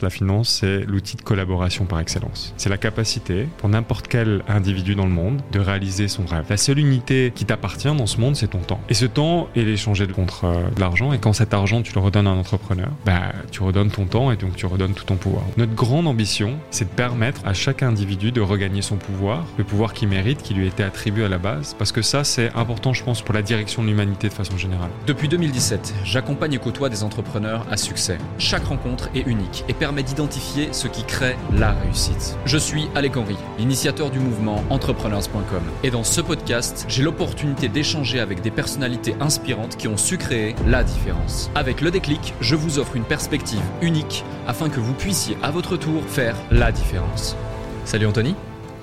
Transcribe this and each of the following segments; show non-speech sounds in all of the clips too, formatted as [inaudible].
La finance, c'est l'outil de collaboration par excellence. C'est la capacité pour n'importe quel individu dans le monde de réaliser son rêve. La seule unité qui t'appartient dans ce monde, c'est ton temps. Et ce temps, il est échangé contre euh, de l'argent. Et quand cet argent, tu le redonnes à un entrepreneur, bah, tu redonnes ton temps et donc tu redonnes tout ton pouvoir. Notre grande ambition, c'est de permettre à chaque individu de regagner son pouvoir, le pouvoir qu'il mérite, qui lui été attribué à la base. Parce que ça, c'est important, je pense, pour la direction de l'humanité de façon générale. Depuis 2017, j'accompagne et côtoie des entrepreneurs à succès. Chaque rencontre est unique et permet d'identifier ce qui crée la réussite. Je suis Alec Henry, l'initiateur du mouvement entrepreneurs.com. Et dans ce podcast, j'ai l'opportunité d'échanger avec des personnalités inspirantes qui ont su créer la différence. Avec le déclic, je vous offre une perspective unique afin que vous puissiez à votre tour faire la différence. Salut Anthony.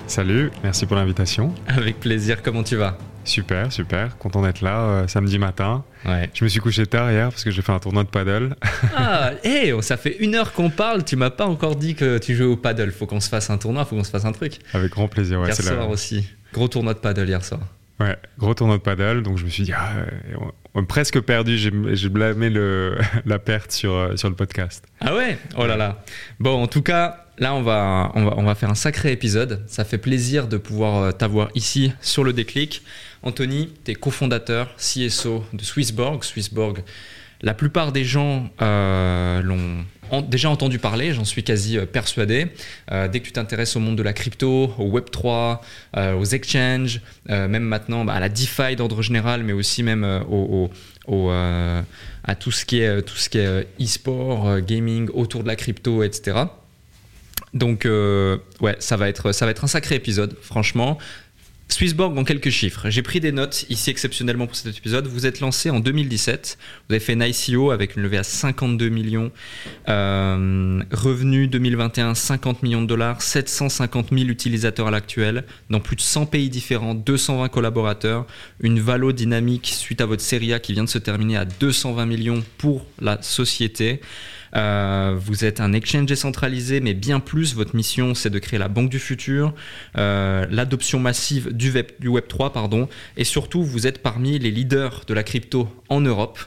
Salut, merci pour l'invitation. Avec plaisir, comment tu vas? Super, super. Content d'être là euh, samedi matin. Ouais. Je me suis couché tard hier parce que j'ai fait un tournoi de paddle. Ah, hé, ça fait une heure qu'on parle, tu m'as pas encore dit que tu jouais au paddle. Faut qu'on se fasse un tournoi, faut qu'on se fasse un truc. Avec grand plaisir. Ouais, hier soir la- aussi. Gros tournoi de paddle hier soir. ouais, gros tournoi de paddle. Donc je me suis dit, ah, euh, on, presque perdu. J'ai blâmé le, [laughs] la perte sur, euh, sur le podcast. Ah ouais? Oh là là. Bon, en tout cas, là, on va, on va, on va faire un sacré épisode. Ça fait plaisir de pouvoir t'avoir ici sur le déclic. Anthony, tu es cofondateur CSO de Swissborg. Swissborg, la plupart des gens euh, l'ont déjà entendu parler, j'en suis quasi euh, persuadé. Euh, dès que tu t'intéresses au monde de la crypto, au Web3, euh, aux exchanges, même maintenant bah, à la DeFi d'ordre général, mais aussi même au, à tout ce qui est, e-sport, gaming autour de la crypto, etc. Donc, ouais, ça va, être, ça va être un sacré épisode, franchement. Swissborg en quelques chiffres. J'ai pris des notes ici exceptionnellement pour cet épisode. Vous êtes lancé en 2017. Vous avez fait une ICO avec une levée à 52 millions. Euh, revenu 2021, 50 millions de dollars. 750 000 utilisateurs à l'actuel. Dans plus de 100 pays différents. 220 collaborateurs. Une valo dynamique suite à votre série A qui vient de se terminer à 220 millions pour la société. Euh, vous êtes un exchange décentralisé, mais bien plus, votre mission, c'est de créer la banque du futur, euh, l'adoption massive du Web, du Web 3, pardon, et surtout, vous êtes parmi les leaders de la crypto en Europe.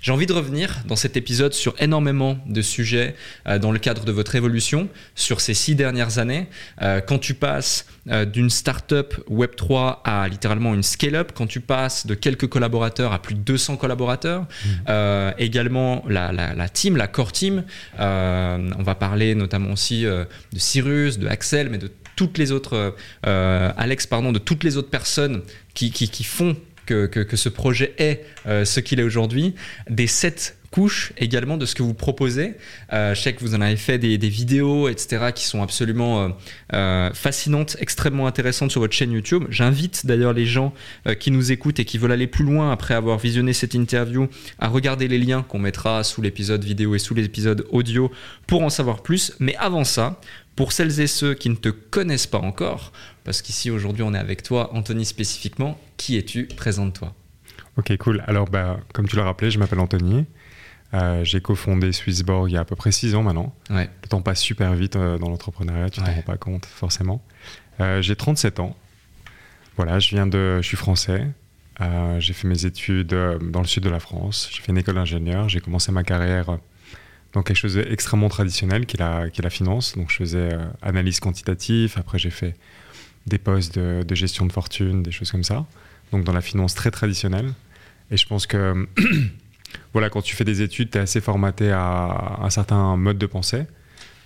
J'ai envie de revenir dans cet épisode sur énormément de sujets euh, dans le cadre de votre évolution sur ces six dernières années. Euh, quand tu passes euh, d'une startup Web3 à littéralement une scale-up, quand tu passes de quelques collaborateurs à plus de 200 collaborateurs, euh, également la, la- la team, la core team. On va parler notamment aussi de Cyrus, de Axel, mais de toutes les autres, Alex, pardon, de toutes les autres personnes qui, qui- qui font que, ce projet est euh, ce qu'il est aujourd'hui. Des sept couches également de ce que vous proposez. Euh, je sais que vous en avez fait des, vidéos, etc., qui sont absolument euh, fascinantes, extrêmement intéressantes sur votre chaîne YouTube. J'invite d'ailleurs les gens qui nous écoutent et qui veulent aller plus loin après avoir visionné cette interview à regarder les liens qu'on mettra sous l'épisode vidéo et sous l'épisode audio pour en savoir plus. Mais avant ça, pour celles et ceux qui ne te connaissent pas encore, parce qu'ici aujourd'hui on est avec toi, Anthony spécifiquement, qui es-tu? Présente-toi. Ok, cool. Alors, bah, comme tu l'as rappelé, je m'appelle Anthony. Euh, j'ai cofondé Swissborg il y a à peu près 6 ans maintenant. Ouais. Le temps passe super vite euh, dans l'entrepreneuriat, tu t'en Ouais. rends pas compte forcément. Euh, j'ai 37 ans. Voilà, je viens de, je suis français. Euh, j'ai fait mes études dans le sud de la France. J'ai fait une école d'ingénieur. J'ai commencé ma carrière dans quelque chose d'extrêmement traditionnel qui est la, qui est la finance. Donc je faisais analyse quantitative. Après j'ai fait des postes de, gestion de fortune, des choses comme ça. Donc dans la finance très traditionnelle. Et je pense que [clears throat] voilà, quand tu fais des études, tu es assez formaté à un certain mode de pensée.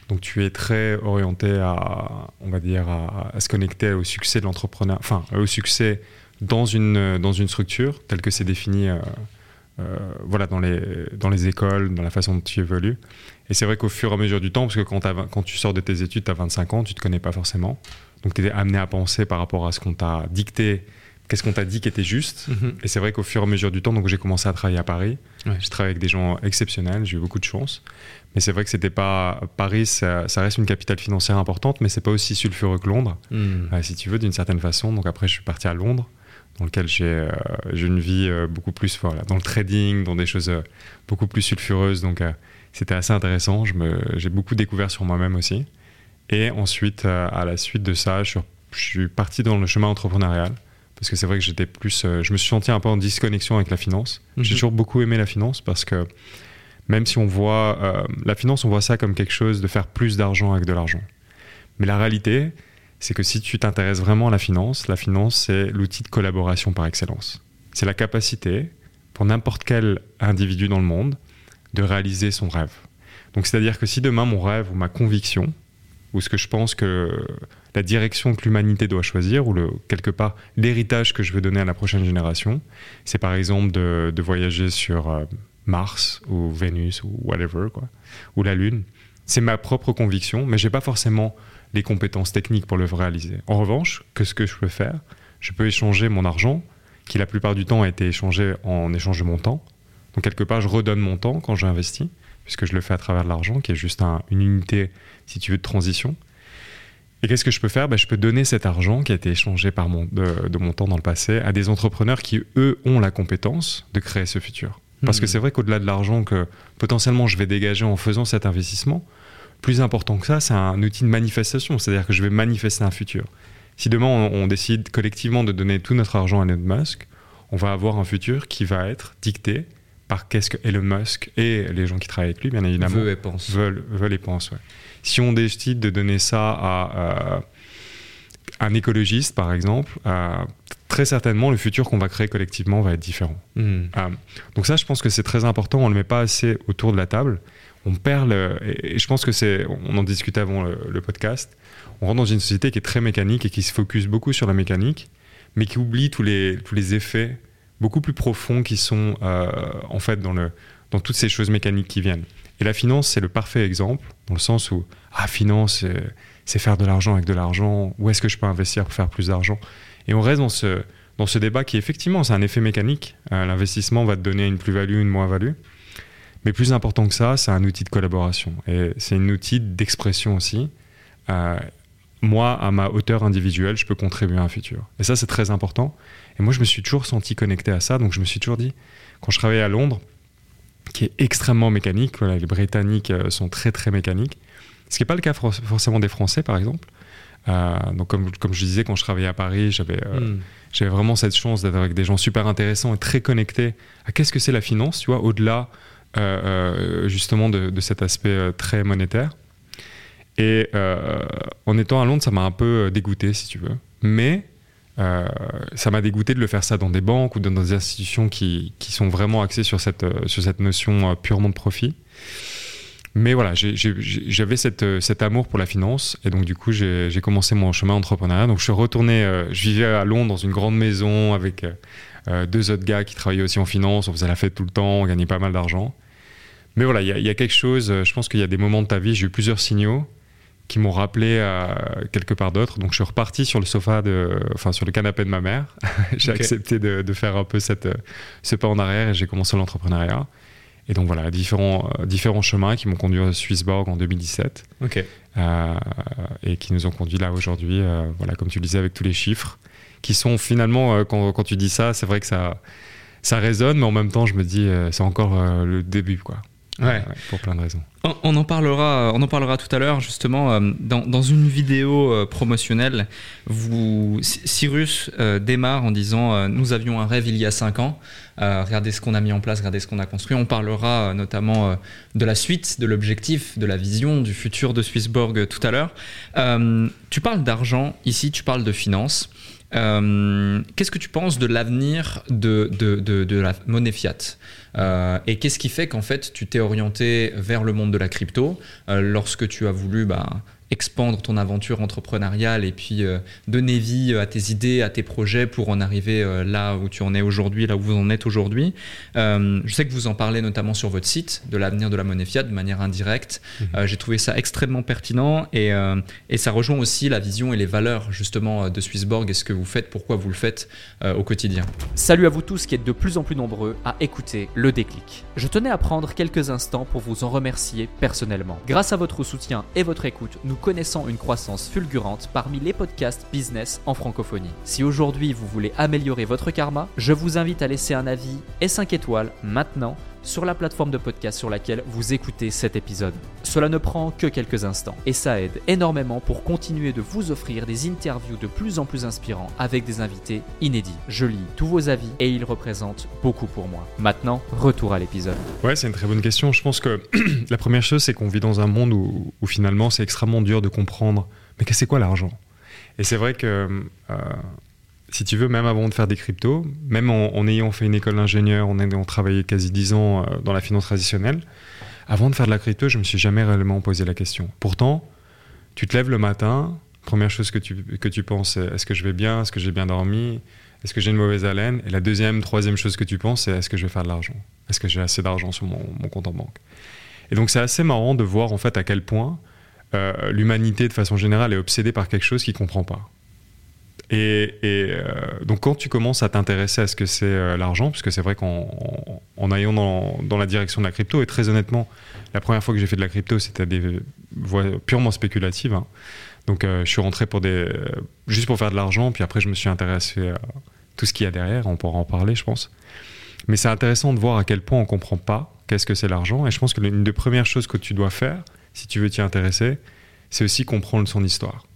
Donc tu es très orienté à, on va dire, à, se connecter au succès de l'entrepreneur, enfin au succès dans une, dans une structure telle que c'est défini euh, euh, voilà, dans, les, dans les écoles, dans la façon dont tu évolues. Et c'est vrai qu'au fur et à mesure du temps, parce que quand, quand tu sors de tes études, tu as 25 ans, tu ne te connais pas forcément. Donc tu es amené à penser par rapport à ce qu'on t'a dicté, qu'est-ce qu'on t'a dit qui était juste. Et c'est vrai qu'au fur et à mesure du temps, donc j'ai commencé à travailler à Paris. Ouais. Je travaille avec des gens exceptionnels, j'ai eu beaucoup de chance. Mais c'est vrai que c'était pas Paris, ça, ça reste une capitale financière importante, mais c'est pas aussi sulfureux que Londres, Hmm. euh, si tu veux, d'une certaine façon. Donc après, je suis parti à Londres, dans lequel j'ai euh, j'ai une vie euh, beaucoup plus voilà, dans le trading, dans des choses euh, beaucoup plus sulfureuses. Donc c'était assez intéressant. Je me- J'ai beaucoup découvert sur moi-même aussi. Et ensuite, euh, à la suite de ça, je suis, parti dans le chemin entrepreneurial. Parce que c'est vrai que j'étais plus. euh, je me suis senti un peu en disconnexion avec la finance. J'ai Mhm. toujours beaucoup aimé la finance parce que Même si on voit euh, la finance, on voit ça comme quelque chose de faire plus d'argent avec de l'argent. Mais la réalité, c'est que si tu t'intéresses vraiment à la finance, la finance, c'est l'outil de collaboration par excellence. C'est la capacité pour n'importe quel individu dans le monde de réaliser son rêve. Donc c'est-à-dire que si demain mon rêve ou ma conviction, ou ce que je pense que la direction que l'humanité doit choisir, ou quelque part l'héritage que je veux donner à la prochaine génération, c'est par exemple de, voyager sur euh, Mars ou Vénus ou whatever, quoi, ou la Lune. C'est ma propre conviction, mais j'ai pas forcément les compétences techniques pour le réaliser. En revanche, que ce que je peux faire, je peux échanger mon argent, qui la plupart du temps a été échangé en échange de mon temps. Donc quelque part, je redonne mon temps quand j'investis, puisque je le fais à travers de l'argent, qui est juste une unité, si tu veux, de transition. Et qu'est-ce que je peux faire? Ben, Je peux donner cet argent qui a été échangé par mon, de, mon temps dans le passé à des entrepreneurs qui, eux, ont la compétence de créer ce futur. Parce que hmm. c'est vrai qu'au-delà de l'argent que potentiellement je vais dégager en faisant cet investissement, plus important que ça, c'est un outil de manifestation. C'est-à-dire que je vais manifester un futur. Si demain on, décide collectivement de donner tout notre argent à Elon Musk, on va avoir un futur qui va être dicté par qu'est-ce que Elon Musk et les gens qui travaillent avec lui, bien évidemment, veulent et pensent. Veulent, veulent et pensent si on décide de donner ça à euh, un écologiste, par exemple, euh, très certainement le futur qu'on va créer collectivement va être différent. Hmm. Euh, donc ça, je pense que c'est très important. On ne le met pas assez autour de la table. On perd le, et, je pense que c'est, on en discutait avant le, podcast. On rentre dans une société qui est très mécanique et qui se focus beaucoup sur la mécanique, mais qui oublie tous les, tous les effets beaucoup plus profonds qui sont en fait dans, le, dans toutes ces choses mécaniques qui viennent. Et la finance, c'est le parfait exemple, dans le sens où, ah, finance, c'est faire de l'argent avec de l'argent, où est-ce que je peux investir pour faire plus d'argent? Et on reste dans ce, dans ce débat qui, effectivement, c'est un effet mécanique. Euh, l'investissement va te donner une plus-value, une moins-value. Mais plus important que ça, c'est un outil de collaboration. Et c'est un outil d'expression aussi. Euh, moi, à ma hauteur individuelle, je peux contribuer à un futur. Et ça, c'est très important. Et moi, je me suis toujours senti connecté à ça. Donc, je me suis toujours dit, quand je travaillais à Londres, qui est extrêmement mécanique. les Britanniques euh, sont très très mécaniques. Ce qui n'est pas le cas forcément des Français, par exemple. Euh, donc comme, comme je disais, quand je travaillais à Paris, j'avais euh, hmm. j'avais vraiment cette chance d'être avec des gens super intéressants et très connectés à qu'est-ce que c'est la finance, tu vois, au-delà justement de, de, cet aspect très monétaire. Et en étant à Londres, ça m'a un peu dégoûté, si tu veux. Mais euh, ça m'a dégoûté de le faire ça dans des banques ou dans des institutions qui, sont vraiment axées sur cette, euh, notion euh, purement de profit. Mais voilà, j'avais cet amour pour la finance et donc du coup j'ai commencé mon chemin entrepreneurial. Donc je suis retourné, je vivais à Londres dans une grande maison avec deux autres gars qui travaillaient aussi en finance. On faisait la fête tout le temps, on gagnait pas mal d'argent. Mais voilà, il y, a quelque chose. Je pense qu'il y a des moments de ta vie. J'ai eu plusieurs signaux qui m'ont rappelé à quelque part d'autre. Donc je suis reparti sur le sofa, de, enfin sur le canapé de ma mère. [laughs] j'ai accepté de, faire un peu cette, ce pas en arrière et j'ai commencé l'entrepreneuriat. Et donc voilà, différents, différents chemins qui m'ont conduit à Swissborg en 2017 Ok. Euh, et qui nous ont conduit là aujourd'hui, euh, voilà, comme tu le disais, avec tous les chiffres, qui sont finalement, euh, quand, quand, tu dis ça, c'est vrai que ça, ça résonne, mais en même temps, je me dis, c'est encore le début, quoi. Ouais. pour plein de raisons. On, en parlera, on en parlera tout à l'heure justement euh, dans, dans, une vidéo euh, promotionnelle. Vous, Cyrus euh, démarre en disant nous avions un rêve il y a cinq ans. regardez ce qu'on a mis en place, regardez ce qu'on a construit. On parlera notamment de la suite, de l'objectif, de la vision, du futur de Swissborg tout à l'heure. tu parles d'argent ici, tu parles de finances. Qu'est-ce que tu penses de l'avenir de, de, la monnaie fiat euh, et qu'est-ce qui fait qu'en fait tu t'es orienté vers le monde de la crypto euh, lorsque tu as voulu bah, expandre ton aventure entrepreneuriale et puis euh, donner vie à tes idées, à tes projets pour en arriver euh, là où tu en es aujourd'hui, là où vous en êtes aujourd'hui. Euh, je sais que vous en parlez notamment sur votre site de l'avenir de la monnaie fiat de manière indirecte. Mhm. J'ai trouvé ça extrêmement pertinent et, et, ça rejoint aussi la vision et les valeurs justement de Swissborg et ce que vous faites, pourquoi vous le faites au quotidien. Salut à vous tous qui êtes de plus en plus nombreux à écouter le déclic. Je tenais à prendre quelques instants pour vous en remercier personnellement. Grâce à votre soutien et votre écoute, nous connaissant une croissance fulgurante parmi les podcasts business en francophonie. Si aujourd'hui vous voulez améliorer votre karma, je vous invite à laisser un avis et 5 étoiles maintenant sur la plateforme de podcast sur laquelle vous écoutez cet épisode. Cela ne prend que quelques instants et ça aide énormément pour continuer de vous offrir des interviews de plus en plus inspirants avec des invités inédits. Je lis tous vos avis et ils représentent beaucoup pour moi. Maintenant, retour à l'épisode. Ouais, c'est une très bonne question. Je pense que [clears throat] la première chose, c'est qu'on vit dans un monde où, finalement c'est extrêmement dur de comprendre mais c'est quoi l'argent? Et c'est vrai que euh, si tu veux, même avant de faire des cryptos, même en, ayant fait une école d'ingénieur, en ayant travaillé quasi 10 ans euh, dans la finance traditionnelle, avant de faire de la crypto, je me suis jamais réellement posé la question. Pourtant, tu te lèves le matin, première chose que tu, que tu penses, c'est est-ce que je vais bien, est-ce que j'ai bien dormi, est-ce que j'ai une mauvaise haleine Et la deuxième, troisième chose que tu penses, c'est est-ce que je vais faire de l'argent? Est-ce que j'ai assez d'argent sur mon, mon, compte en banque? Et donc c'est assez marrant de voir en fait à quel point euh, l'humanité de façon générale est obsédée par quelque chose qu'il ne comprend pas. Et, euh, donc quand tu commences à t'intéresser à ce que c'est euh, l'argent, puisque c'est vrai qu'en en, allant dans, la direction de la crypto, et très honnêtement, la première fois que j'ai fait de la crypto, c'était des voies purement spéculatives. Hein. Donc je suis rentré pour des, juste pour faire de l'argent, puis après je me suis intéressé à tout ce qu'il y a derrière, on pourra en parler je pense. Mais c'est intéressant de voir à quel point on ne comprend pas qu'est-ce que c'est l'argent, et je pense que l'une des premières choses que tu dois faire, si tu veux t'y intéresser, c'est aussi comprendre son histoire.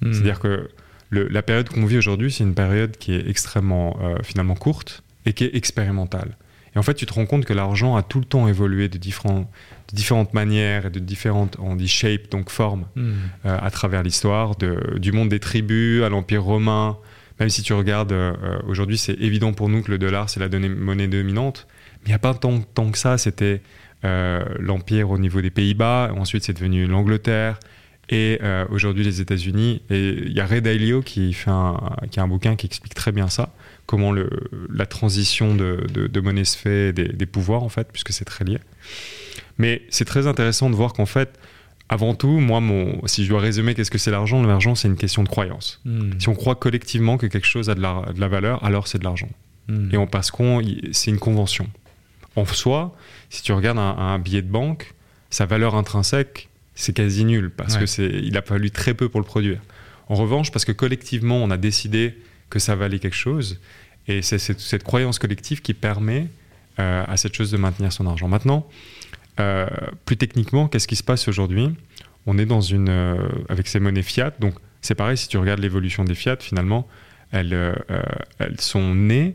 Hmm. C'est-à-dire que la période qu'on vit aujourd'hui, c'est une période qui est extrêmement euh, finalement courte et qui est expérimentale. Et en fait, tu te rends compte que l'argent a tout le temps évolué de, différents, de différentes manières et de différentes, on dit shape, donc formes, hmm. euh, à travers l'histoire, du monde des tribus à l'Empire romain. Même si tu regardes, euh, aujourd'hui, c'est évident pour nous que le dollar, c'est la monnaie dominante. Mais il n'y a pas tant, tant que ça, c'était l'Empire au niveau des Pays-Bas, ensuite c'est devenu l'Angleterre, et euh, aujourd'hui les États-Unis. Et il y a Ray Dalio qui, fait un, qui a un bouquin qui explique très bien ça, comment le, la transition de, de, monnaie se fait, des, des, pouvoirs en fait, puisque c'est très lié. Mais c'est très intéressant de voir qu'en fait, avant tout, moi, mon, si je dois résumer qu'est-ce que c'est l'argent, l'argent c'est une question de croyance. Hmm. Si on croit collectivement que quelque chose a de la, de la valeur, alors c'est de l'argent. Hmm. Et on, parce qu'on c'est une convention. En soi, si tu regardes un, un billet de banque, sa valeur intrinsèque, c'est quasi nul parce que c'est, il a fallu très peu pour le produire. En revanche, parce que collectivement, on a décidé que ça valait quelque chose, et c'est cette, croyance collective qui permet euh, à cette chose de maintenir son argent. Maintenant, euh, plus techniquement, qu'est-ce qui se passe aujourd'hui? On est dans une euh, avec ces monnaies fiat, donc c'est pareil. Si tu regardes l'évolution des fiat, finalement, elles, elles sont nées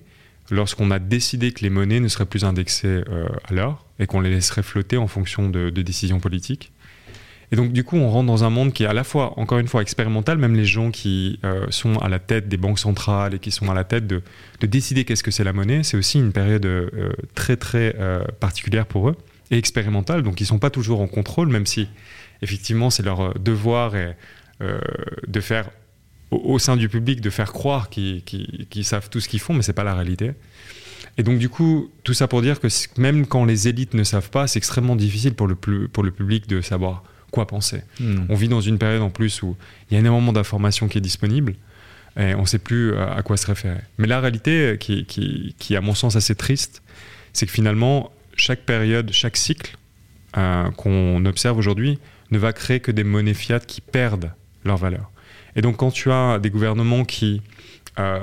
lorsqu'on a décidé que les monnaies ne seraient plus indexées à l'or et qu'on les laisserait flotter en fonction de décisions politiques. Et donc, du coup, on rentre dans un monde qui est à la fois, encore une fois, expérimental. Même les gens qui euh, sont à la tête des banques centrales et qui sont à la tête de, de décider qu'est-ce que c'est la monnaie, c'est aussi une période euh, très, très euh, particulière pour eux et expérimentale. Donc, ils ne sont pas toujours en contrôle, même si, effectivement, c'est leur devoir de faire, au, sein du public, de faire croire qu'ils savent tout ce qu'ils font, mais ce n'est pas la réalité. Et donc, du coup, tout ça pour dire que même quand les élites ne savent pas, c'est extrêmement difficile pour le, pour le public de savoir quoi penser. Hmm. On vit dans une période en plus où il y a énormément d'informations qui est disponible et on ne sait plus euh, à quoi se référer. Mais la réalité, qui, qui, qui à mon sens assez triste, c'est que finalement, chaque période, chaque cycle euh, qu'on observe aujourd'hui ne va créer que des monnaies fiat qui perdent leur valeur. Et donc quand tu as des gouvernements qui euh,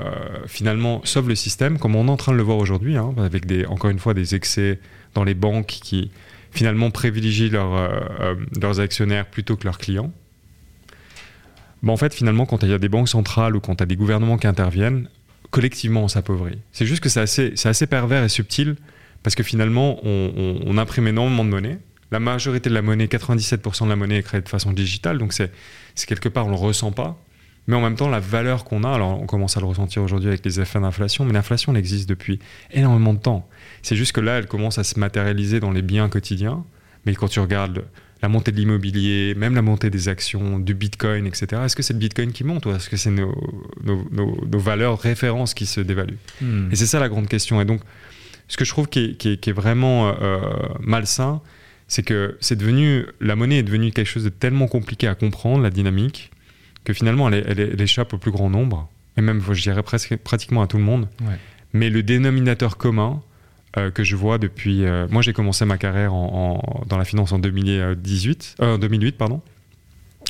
finalement sauvent le système, comme on est en train de le voir aujourd'hui, hein, avec des, encore une fois des excès dans les banques qui finalement privilégient euh, euh, leurs actionnaires plutôt que leurs clients. En fait, finalement, quand il y a des banques centrales ou quand il y a des gouvernements qui interviennent, collectivement, on s'appauvrit. C'est juste que c'est assez, pervers et subtil parce que finalement, on, on, imprime énormément de monnaie. La majorité de la monnaie, 97% de la monnaie est créée de façon digitale, donc c'est quelque part, on ne le ressent pas. Mais en même temps, la valeur qu'on a, alors on commence à le ressentir aujourd'hui avec les effets d'inflation, mais l'inflation, elle existe depuis énormément de temps. C'est juste que là, elle commence à se matérialiser dans les biens quotidiens. Mais quand tu regardes la montée de l'immobilier, même la montée des actions, du bitcoin, etc., est-ce que c'est le bitcoin qui monte ou est-ce que c'est nos, nos, valeurs références qui se dévaluent hmm. Et c'est ça la grande question. Et donc, ce que je trouve qui est, vraiment euh, malsain, c'est que c'est devenu, la monnaie est devenue quelque chose de tellement compliqué à comprendre, la dynamique, que finalement, elle, échappe au plus grand nombre, et même, je dirais, presque, pratiquement à tout le monde. Mais le dénominateur commun euh, que je vois depuis... Euh, moi, j'ai commencé ma carrière en, dans la finance en 2018, 2008. Euh, pardon.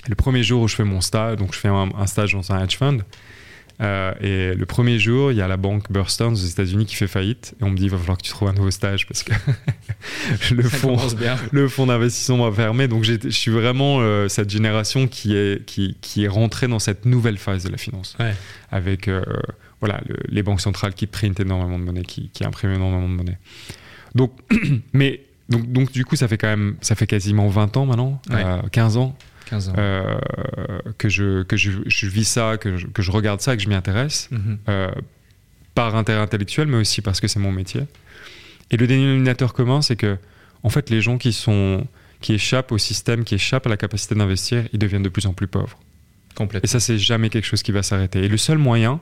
Le premier jour où je fais mon stage, donc je fais un, stage dans un hedge fund, et le premier jour, il y a la banque Burstone aux États-Unis qui fait faillite. Et on me dit, il va falloir que tu trouves un nouveau stage parce que [laughs] le fonds, le fonds d'investissement va fermer. Donc je suis vraiment cette génération qui est, qui, qui est rentrée dans cette nouvelle phase de la finance. Ouais. Avec voilà, le- les banques centrales qui printent énormément de monnaie, qui, qui impriment énormément de monnaie. Donc, [clears throat] mais, donc, donc du coup, ça fait quand même, ça fait quasiment 20 ans maintenant, Ouais. euh, 15 ans. 15 ans. Euh, que, je, que je, je vis ça, que je, que je regarde ça, que je m'y intéresse, Mhm. euh, par intérêt intellectuel, mais aussi parce que c'est mon métier. Et le dénominateur commun, c'est que, en fait, les gens qui, sont, qui échappent au système, qui échappent à la capacité d'investir, ils deviennent de plus en plus pauvres. Et Complètement. ça, c'est jamais quelque chose qui va s'arrêter. Et le seul moyen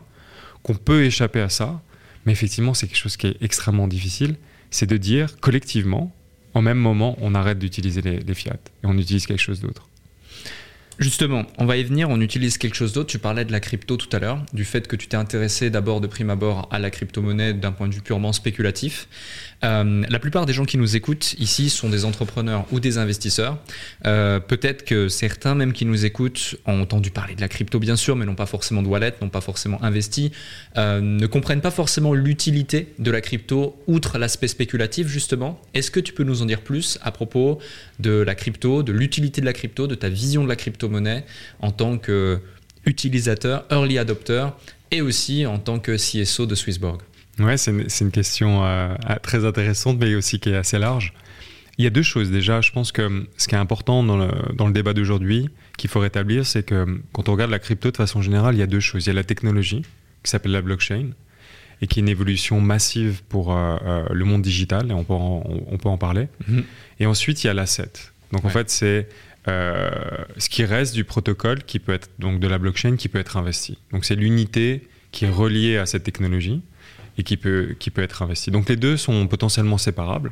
qu'on peut échapper à ça, mais effectivement, c'est quelque chose qui est extrêmement difficile, c'est de dire collectivement, en même moment, on arrête d'utiliser les, les fiat et on utilise quelque chose d'autre. Justement, on va y venir, on utilise quelque chose d'autre. Tu parlais de la crypto tout à l'heure, du fait que tu t'es intéressé d'abord de prime abord à la crypto-monnaie d'un point de vue purement spéculatif. Euh, la plupart des gens qui nous écoutent ici sont des entrepreneurs ou des investisseurs. Euh, Peut-être que certains même qui nous écoutent ont entendu parler de la crypto bien sûr, mais n'ont pas forcément de wallet, n'ont pas forcément investi, euh, ne comprennent pas forcément l'utilité de la crypto outre l'aspect spéculatif justement. Est-ce que tu peux nous en dire plus à propos de la crypto, de l'utilité de la crypto, de ta vision de la crypto-monnaie en tant qu'utilisateur, early adopter et aussi en tant que CSO de Swissborg? Ouais, c'est une, question euh, très intéressante, mais aussi qui est assez large. Il y a deux choses déjà. Je pense que hum, ce qui est important dans le, dans le débat d'aujourd'hui, qu'il faut rétablir, c'est que hum, quand on regarde la crypto de façon générale, il y a deux choses. Il y a la technologie, qui s'appelle la blockchain, et qui est une évolution massive pour euh, euh, le monde digital, et on peut en, on, on peut en parler. Mhm. Et ensuite, il y a l'asset. Donc en fait, c'est euh, ce qui reste du protocole qui peut être donc de la blockchain qui peut être investi. Donc c'est l'unité qui est reliée à cette technologie et qui peut, qui peut être investie. Donc les deux sont potentiellement séparables.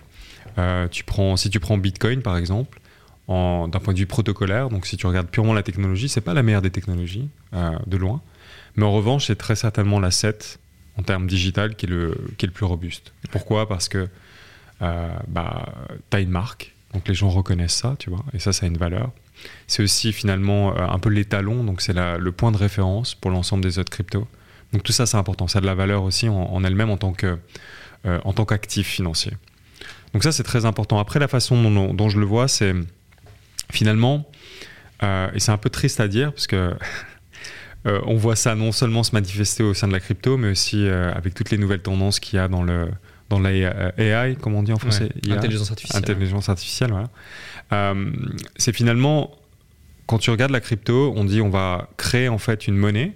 Euh, tu prends, si tu prends Bitcoin par exemple, d'un point de vue protocolaire, donc si tu regardes purement la technologie, c'est pas la meilleure des technologies, euh, de loin. Mais en revanche, c'est très certainement l'asset en termes digital qui est le, qui est le plus robuste. Pourquoi? Parce que euh, bah, tu as une marque, donc les gens reconnaissent ça, tu vois, et ça, ça a une valeur. C'est aussi finalement un peu l'étalon, donc c'est le point de référence pour l'ensemble des autres cryptos. Donc tout ça, c'est important. Ça a de la valeur aussi en, en elle-même en tant que, euh, en tant qu'actif financier. Donc ça, c'est très important. Après, la façon dont, dont je le vois, c'est finalement, euh, et c'est un peu triste à dire, parce que [laughs] euh, on voit ça non seulement se manifester au sein de la crypto, mais aussi avec toutes les nouvelles tendances qu'il y a dans le dans la AI, comme on dit en français, Ouais. Intelligence artificielle. Intelligence artificielle, voilà. C'est finalement, quand tu regardes la crypto, on dit on va créer en fait une monnaie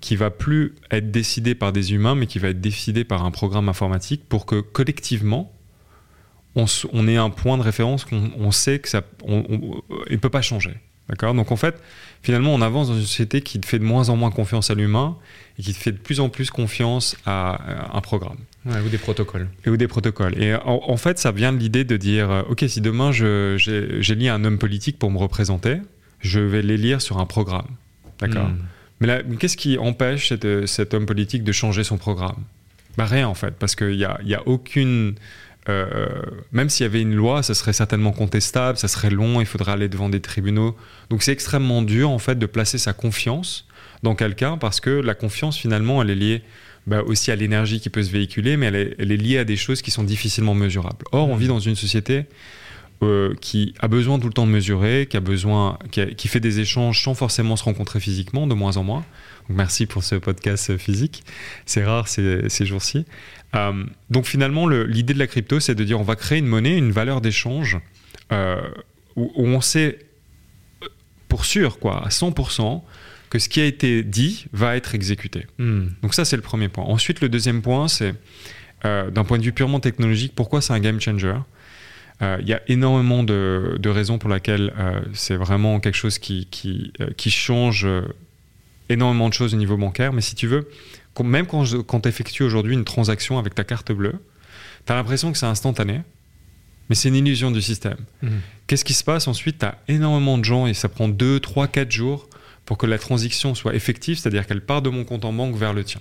qui va plus être décidée par des humains, mais qui va être décidée par un programme informatique pour que collectivement, on, on ait un point de référence qu'on on sait que ça, on, on- il peut pas changer. D'accord? Donc en fait, finalement, on avance dans une société qui te fait de moins en moins confiance à l'humain et qui te fait de plus en plus confiance à, à un programme Ouais, ou des protocoles. et ou des protocoles. Et en, en fait, ça vient de l'idée de dire, euh, ok, si demain lié un homme politique pour me représenter, je vais les lire sur un programme. D'accord? Hmm. Mais qu'est-ce qui empêche cet, cet homme politique de changer son programme? Bah, Rien en fait, parce qu'il n'y a, y a aucune... euh, même s'il y avait une loi, ça serait certainement contestable, ça serait long, il faudrait aller devant des tribunaux. Donc c'est extrêmement dur en fait de placer sa confiance dans quelqu'un parce que la confiance finalement elle est liée bah, aussi à l'énergie qui peut se véhiculer, mais elle est liée à des choses qui sont difficilement mesurables. Or, on vit dans une société euh, qui a besoin tout le temps de mesurer, qui a besoin, qui, a- qui fait des échanges sans forcément se rencontrer physiquement, de moins en moins. Donc, merci pour ce podcast euh, physique. C'est rare ces, ces jours-ci. Euh, donc finalement, le- l'idée de la crypto, c'est de dire on va créer une monnaie, une valeur d'échange euh, où, où on sait pour sûr, quoi, à 100%, que ce qui a été dit va être exécuté. Hmm. Donc ça, c'est le premier point. Ensuite, le deuxième point, c'est d'un point de vue purement technologique, pourquoi c'est un game changer? Il y a énormément de, de raisons pour lesquelles euh, c'est vraiment quelque chose qui, qui, euh, qui change euh, énormément de choses au niveau bancaire. Mais si tu veux, même quand, tu effectues aujourd'hui une transaction avec ta carte bleue, tu as l'impression que c'est instantané, mais c'est une illusion du système. Mhm. Qu'est-ce qui se passe ensuite? Tu as énormément de gens et ça prend 2, 3, 4 jours pour que la transaction soit effective, c'est-à-dire qu'elle part de mon compte en banque vers le tien.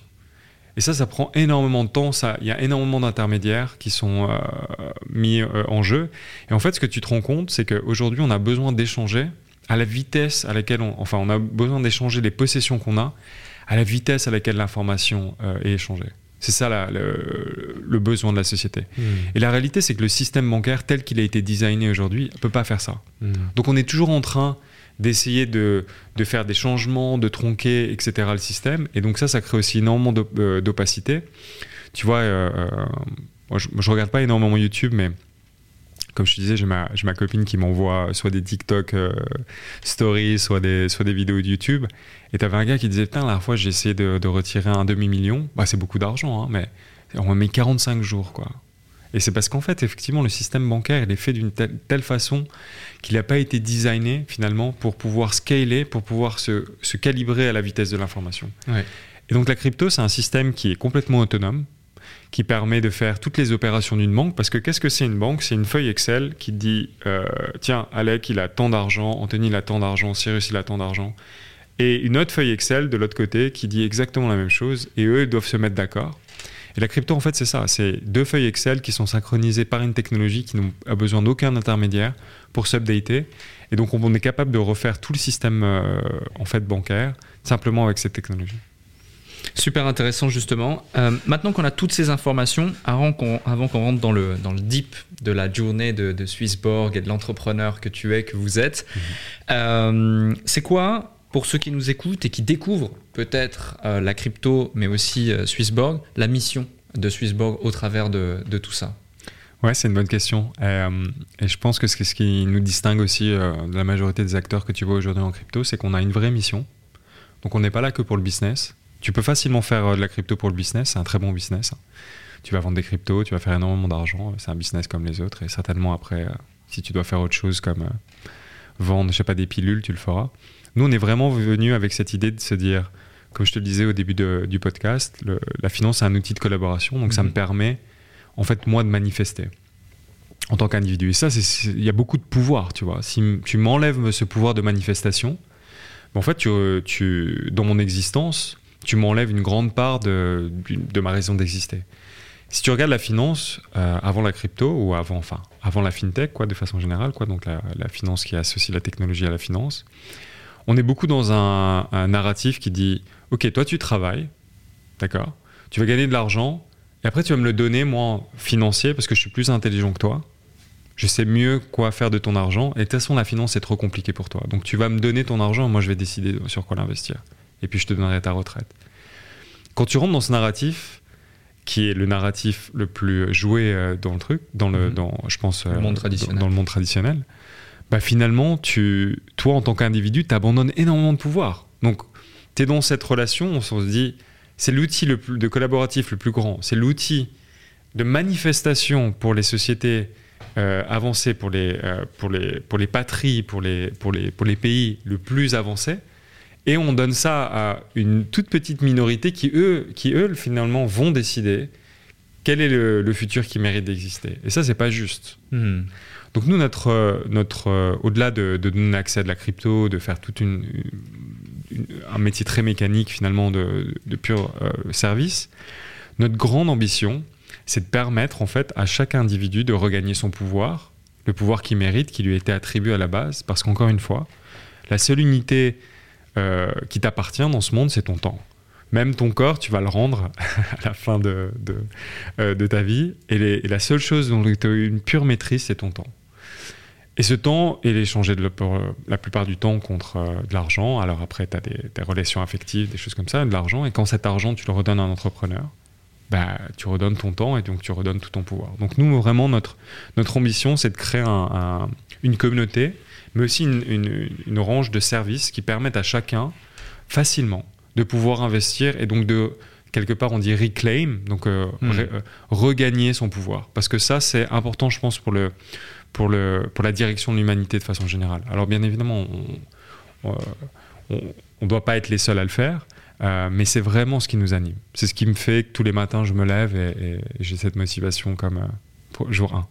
Et ça, ça prend énormément de temps. Il y a énormément d'intermédiaires qui sont euh, mis euh, en jeu. Et en fait, ce que tu te rends compte, c'est qu'aujourd'hui, on a besoin d'échanger à la vitesse à laquelle on, enfin, on a besoin d'échanger les possessions qu'on a à la vitesse à laquelle l'information euh, est échangée. C'est ça la- le, le besoin de la société. Hmm. Et la réalité, c'est que le système bancaire tel qu'il a été designé aujourd'hui ne peut pas faire ça. Hmm. Donc on est toujours en train d'essayer de, de faire des changements, de tronquer, etc. le système. Et donc ça, ça crée aussi énormément euh, d'opacité. Tu vois, euh, euh, je, je regarde pas énormément YouTube, mais comme je te disais, j'ai ma, ma copine qui m'envoie soit des TikTok stories, soit des, soit des vidéos de YouTube. Et t'avais un gars qui disait, putain, la dernière fois, j'ai essayé de, de retirer un demi-million. Bah, c'est beaucoup d'argent, hein, mais on met 45 jours, quoi. Et c'est parce qu'en fait, effectivement, le système bancaire, il est fait d'une telle, telle façon qu'il n'a pas été designé, finalement, pour pouvoir scaler, pour pouvoir se, se calibrer à la vitesse de l'information. Ouais. Et donc, la crypto, c'est un système qui est complètement autonome, qui permet de faire toutes les opérations d'une banque. Parce que qu'est-ce que c'est une banque? C'est une feuille Excel qui dit euh, tiens, Alec, il a tant d'argent, Anthony, il a tant d'argent, Cyrus, il a tant d'argent. Et une autre feuille Excel de l'autre côté qui dit exactement la même chose. Et eux, ils doivent se mettre d'accord. Et la crypto, en fait, c'est ça. C'est deux feuilles Excel qui sont synchronisées par une technologie qui n'a besoin d'aucun intermédiaire pour s'updater. Et donc, on est capable de refaire tout le système euh, en fait bancaire simplement avec cette technologie. Super intéressant justement. Euh, maintenant qu'on a toutes ces informations, avant qu'on avant qu'on rentre dans le, dans le deep de la journée de, de Swissborg et de l'entrepreneur que tu es, que vous êtes, euh, c'est quoi, pour ceux qui nous écoutent et qui découvrent peut-être euh, la crypto, mais aussi euh, Swissborg, la mission de Swissborg au travers de, tout ça Ouais, c'est une bonne question. Euh, et je pense que ce, qui- nous distingue aussi de la majorité des acteurs que tu vois aujourd'hui en crypto, c'est qu'on a une vraie mission. Donc on n'est pas là que pour le business. Tu peux facilement faire de la crypto pour le business, c'est un très bon business. Tu vas vendre des cryptos, tu vas faire énormément d'argent, c'est un business comme les autres. Et certainement après, si tu dois faire autre chose comme vendre, je sais pas, des pilules, tu le feras. Nous, on est vraiment venu avec cette idée de se dire, comme je te le disais au début de- du podcast, le- la finance, c'est un outil de collaboration. Donc ça Mhm. me permet, en fait, moi, de manifester en tant qu'individu. Et ça, il y a beaucoup de pouvoir, tu vois. Si tu m'enlèves ce pouvoir de manifestation, ben, en fait, tu, tu, dans mon existence, tu m'enlèves une grande part de, de ma raison d'exister. Si tu regardes la finance euh, avant la crypto ou avant, enfin, avant la fintech, quoi, de façon générale, quoi, donc la, la finance qui associe la technologie à la finance, on est beaucoup dans un, un narratif qui dit, ok, toi tu travailles, d'accord, tu vas gagner de l'argent, et après tu vas me le donner moi financier parce que je suis plus intelligent que toi. Je sais mieux quoi faire de ton argent. Et de toute façon, la finance, c'est trop compliqué pour toi. Donc, tu vas me donner ton argent, moi, je vais décider sur quoi l'investir. Et puis, je te donnerai ta retraite. Quand tu rentres dans ce narratif, qui est le narratif le plus joué euh, dans le truc, dans le, Mhm. dans, je pense, Le euh. Dans, le monde traditionnel, bah, finalement, tu, toi, en tant qu'individu, tu abandonnes énormément de pouvoir. Donc, tu es dans cette relation, on se dit, c'est l'outil de collaboratif le plus grand. C'est l'outil de manifestation pour les sociétés euh, avancées, pour les, euh, pour, les, pour les patries, pour les, pour, les, pour les pays le plus avancés. Et on donne ça à une toute petite minorité qui, eux, qui, eux finalement, vont décider quel est le, le futur qui mérite d'exister. Et ça, c'est pas juste. Hmm. Donc nous, notre, euh, notre, euh, au-delà de, donner accès à de la crypto, de faire toute une, un métier très mécanique finalement de, de pur euh, service, notre grande ambition, c'est de permettre en fait à chaque individu de regagner son pouvoir, le pouvoir qu'il mérite, qui lui été attribué à la base, parce qu'encore une fois, la seule unité qui t'appartient dans ce monde, c'est ton temps. Même ton corps, tu vas le rendre [laughs] à la fin de, de, ta vie. Et, la seule chose dont tu as une pure maîtrise, c'est ton temps. Et ce temps, il est échangé de la, pour la plupart du temps contre euh, de l'argent. Alors après, tu as des, des relations affectives, des choses comme ça, de l'argent. Et quand cet argent, tu le redonnes à un entrepreneur, bah, tu redonnes ton temps et donc tu redonnes tout ton pouvoir. Donc nous, vraiment, notre, notre ambition, c'est de créer un- un- une communauté, mais aussi une, une, une range de services qui permettent à chacun, facilement, de pouvoir investir et donc de, quelque part, on dit reclaim, donc euh, re- euh, regagner son pouvoir. Parce que ça, c'est important, je pense, pour, le, pour, le, pour la direction de l'humanité de façon générale. Alors bien évidemment, on ne doit pas être les seuls à le faire, euh, mais c'est vraiment ce qui nous anime. C'est ce qui me fait que tous les matins, je me lève et, j'ai cette motivation comme euh, pour jour 1.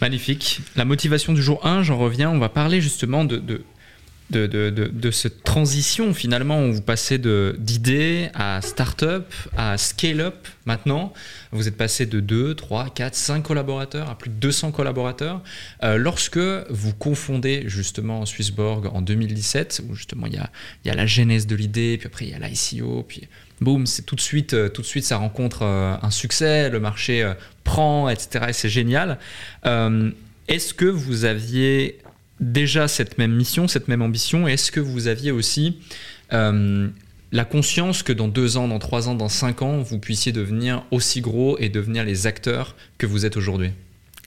Magnifique. La motivation du jour 1, j'en reviens. On va parler justement de, de, de, de, cette transition finalement où vous passez d'idée à start-up, à scale-up maintenant. Vous êtes passé de 2, 3, 4, 5 collaborateurs à plus de 200 collaborateurs. Euh, lorsque vous confondez justement Swissborg en 2017, où justement il y a, il y a la genèse de l'idée, puis après il y a l'ICO, puis boum, c'est tout de suite, euh, tout de suite ça rencontre euh, un succès, le marché prend, etc. Et c'est génial. Est-ce que vous aviez déjà cette même mission, cette même ambition Est-ce que vous aviez aussi euh, la conscience que dans deux ans, dans trois ans, dans cinq ans, vous puissiez devenir aussi gros et devenir les acteurs que vous êtes aujourd'hui?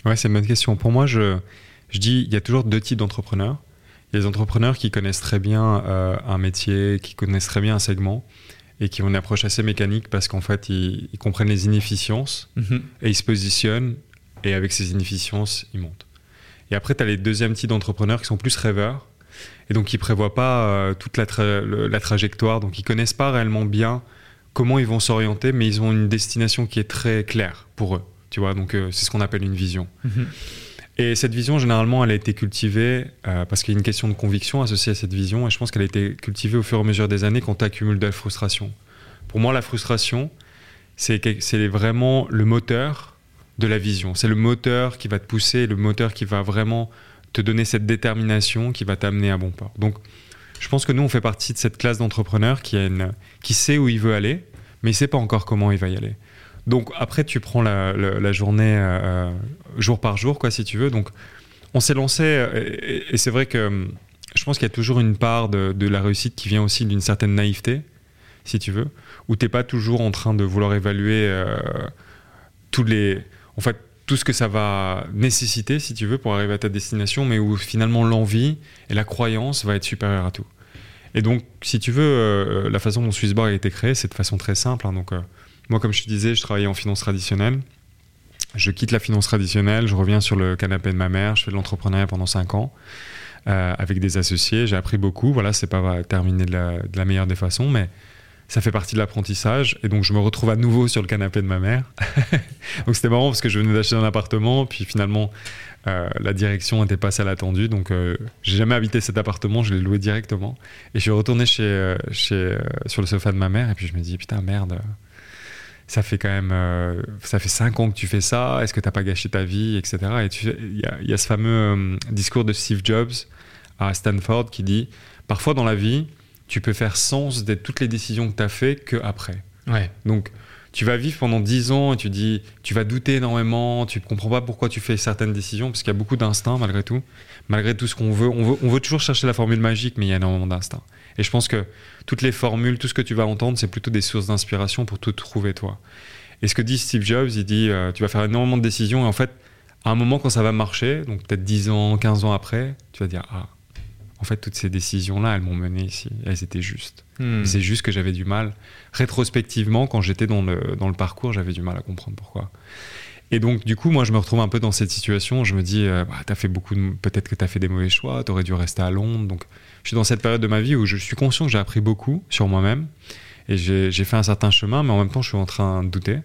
Ouais, c'est une bonne question. Pour moi, je, je dis, il y a toujours deux types d'entrepreneurs. Il y a les entrepreneurs qui connaissent très bien euh, un métier, qui connaissent très bien un segment et qui ont une approche assez mécanique parce qu'en fait, ils, comprennent les inefficiences mhm. et ils se positionnent et avec ces inefficiences, ils montent. Et après, tu as les deuxièmes types d'entrepreneurs qui sont plus rêveurs et donc qui prévoient pas euh, toute la, la, trajectoire, donc ils connaissent pas réellement bien comment ils vont s'orienter, mais ils ont une destination qui est très claire pour eux. Tu vois, donc euh, c'est ce qu'on appelle une vision. Mhm. Et cette vision, généralement, elle a été cultivée euh, parce qu'il y a une question de conviction associée à cette vision, et je pense qu'elle a été cultivée au fur et à mesure des années quand tu accumules de la frustration. Pour moi, la frustration, c'est vraiment le moteur de la vision. C'est le moteur qui va te pousser, le moteur qui va vraiment te donner cette détermination qui va t'amener à bon port. Donc, je pense que nous, on fait partie de cette classe d'entrepreneurs qui, qui sait où il veut aller, mais il sait pas encore comment il va y aller. Donc, après, tu prends la, journée euh, jour par jour, quoi, si tu veux. Donc, on s'est lancé, euh, et, c'est vrai que hum, je pense qu'il y a toujours une part de, la réussite qui vient aussi d'une certaine naïveté, si tu veux, où tu n'es pas toujours en train de vouloir évaluer euh, tous les en fait, tout ce que ça va nécessiter, si tu veux, pour arriver à ta destination, mais où finalement l'envie et la croyance va être supérieure à tout. Et donc, si tu veux, euh, la façon dont Swissborg a été créé, c'est de façon très simple. Hein. donc, euh, moi, comme je te disais, je travaillais en finance traditionnelle. Je quitte la finance traditionnelle, je reviens sur le canapé de ma mère, je fais de l'entrepreneuriat pendant 5 ans euh, avec des associés. J'ai appris beaucoup. Voilà, c'est pas terminé de la, de la meilleure des façons, mais ça fait partie de l'apprentissage. Et donc, je me retrouve à nouveau sur le canapé de ma mère. [laughs] donc, c'était marrant parce que je venais d'acheter un appartement. Puis finalement, euh, la direction n'était pas celle attendue. Donc, euh, j'ai jamais habité cet appartement. Je l'ai loué directement. Et je suis retourné chez, euh, chez, sur le sofa de ma mère. Et puis, je me dis, putain, merde. Ça fait quand même, ça fait cinq ans que tu fais ça. Est-ce que tu n'as pas gâché ta vie, etc. Et il y, a ce fameux discours de Steve Jobs à Stanford qui dit, parfois dans la vie, tu peux faire sens de toutes les décisions que tu as fait que après. Ouais. Donc, tu vas vivre pendant 10 ans et tu dis, tu vas douter énormément, tu ne comprends pas pourquoi tu fais certaines décisions, parce qu'il y a beaucoup d'instinct malgré tout. Malgré tout ce qu'on veut, on, veut, on veut toujours chercher la formule magique, mais il y a énormément d'instinct. Et je pense que toutes les formules, tout ce que tu vas entendre, c'est plutôt des sources d'inspiration pour tout trouver toi. Et ce que dit Steve Jobs, il dit, euh, tu vas faire énormément de décisions, et en fait, à un moment quand ça va marcher, donc peut-être 10 ans, 15 ans après, tu vas dire, ah, en fait, toutes ces décisions-là, elles m'ont mené ici. Elles étaient justes. Hmm. C'est juste que j'avais du mal. Rétrospectivement, quand j'étais dans le, dans le parcours, j'avais du mal à comprendre pourquoi. Et donc, du coup, moi, je me retrouve un peu dans cette situation. Je me dis, euh, bah, as fait beaucoup peut-être que tu as fait des mauvais choix, tu aurais dû rester à Londres. Donc, je suis dans cette période de ma vie où je suis conscient que j'ai appris beaucoup sur moi-même. Et j'ai fait un certain chemin, mais en même temps, je suis en train de douter.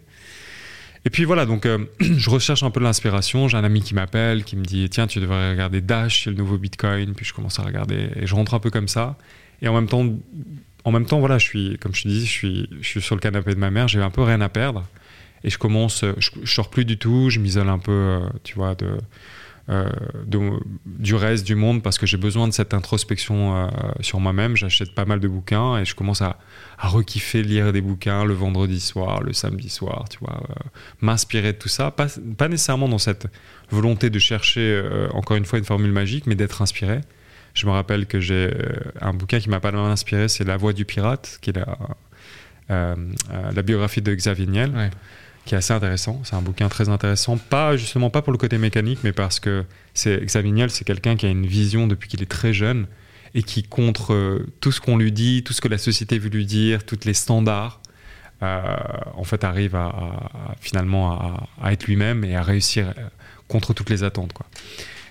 Et puis voilà, donc euh, [clears throat] je recherche un peu de l'inspiration. J'ai un ami qui m'appelle, qui me dit Tiens, tu devrais regarder Dash, c'est le nouveau Bitcoin. Puis je commence à regarder et je rentre un peu comme ça. Et en même temps, en même temps voilà, je suis, comme je te dis, je suis, je suis sur le canapé de ma mère, j'ai un peu rien à perdre. Et je commence, je, je sors plus du tout, je m'isole un peu, euh, tu vois, de, euh, du reste du monde parce que j'ai besoin de cette introspection euh, sur moi-même. J'achète pas mal de bouquins et je commence à, à rekiffer lire des bouquins le vendredi soir, le samedi soir, tu vois, euh, m'inspirer de tout ça. Pas, pas, nécessairement dans cette volonté de chercher encore une fois une formule magique, mais d'être inspiré. Je me rappelle que j'ai un bouquin qui m'a pas mal inspiré, c'est La Voix du pirate, qui est la, la biographie de Xavier Niel qui est assez intéressant. C'est un bouquin très intéressant, pas justement pas pour le côté mécanique, mais parce que Xavier c'est quelqu'un qui a une vision depuis qu'il est très jeune et qui contre euh, tout ce qu'on lui dit, tout ce que la société veut lui dire, tous les standards, euh, en fait arrive à, finalement à, être lui-même et à réussir euh, contre toutes les attentes, quoi.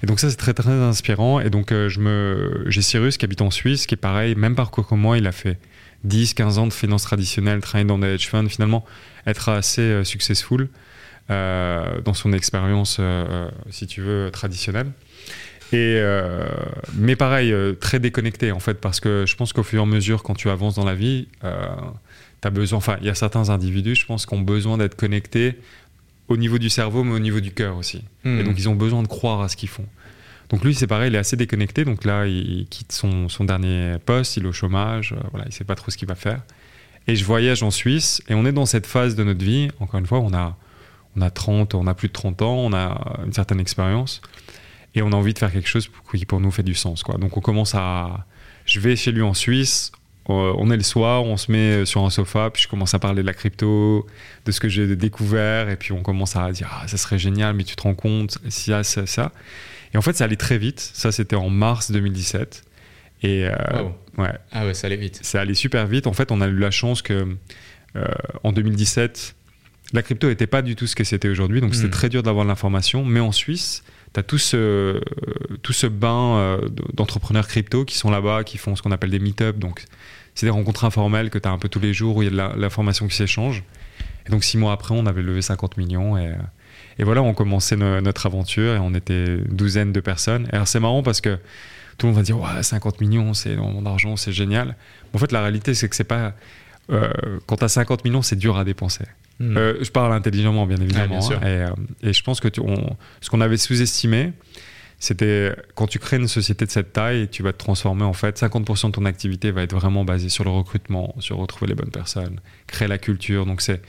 Et donc ça c'est très très inspirant. Et donc je me, j'ai Cyrus qui habite en Suisse, qui est pareil, même parcours que moi, il a fait 10, 15 ans de finance traditionnelle, travailler dans des hedge funds, finalement être assez euh, successful euh, dans son expérience, euh, si tu veux, traditionnelle. Et, euh, mais pareil, euh, très déconnecté en fait, parce que je pense qu'au fur et à mesure, quand tu avances dans la vie, euh, as besoin. Enfin, il y a certains individus, je pense, qui ont besoin d'être connectés au niveau du cerveau, mais au niveau du cœur aussi. Hmm. Et donc, ils ont besoin de croire à ce qu'ils font. Donc, lui, c'est pareil, il est assez déconnecté. Donc là, il, quitte son, son dernier poste, il est au chômage, euh, voilà, il sait pas trop ce qu'il va faire. Et je voyage en Suisse, et on est dans cette phase de notre vie. Encore une fois, on a, on a 30, on a plus de 30 ans, on a une certaine expérience et on a envie de faire quelque chose qui pour nous fait du sens. Quoi. Donc on commence à... Je vais chez lui en Suisse, euh, on est le soir, on se met sur un sofa, puis je commence à parler de la crypto, de ce que j'ai découvert, et puis on commence à dire, ah, ça serait génial, mais tu te rends compte, ça, ça, ça. Et en fait, ça allait très vite. Ça, c'était en mars 2017. Et euh, Wow. ouais, Ah ouais, ça allait vite. ça allait super vite. En fait, on a eu la chance que euh, en 2017, la crypto n'était pas du tout ce que c'était aujourd'hui, donc c'était très dur d'avoir de l'information. Mais en Suisse, tu as tout ce, tout ce bain euh, d'entrepreneurs crypto qui sont là-bas, qui font ce qu'on appelle des meet-up. Donc, c'est des rencontres informelles que tu as un peu tous les jours où il y a de l'information qui s'échange. Et donc, six mois après, on avait levé 50 millions. Et, euh, et voilà, on commençait no- notre aventure et on était une douzaine de personnes. Et alors, c'est marrant parce que tout le monde va dire ouais, 50 millions, c'est énormément d'argent, c'est génial. En fait, la réalité, c'est que c'est pas. euh, quand tu as 50 millions, c'est dur à dépenser. Hmm. Euh, je parle intelligemment, bien évidemment. bien hein, et, euh, et je pense que tu- on- ce qu'on avait sous-estimé, c'était quand tu crées une société de cette taille, tu vas te transformer en fait. 50% de ton activité va être vraiment basée sur le recrutement, sur retrouver les bonnes personnes, créer la culture. Donc c'est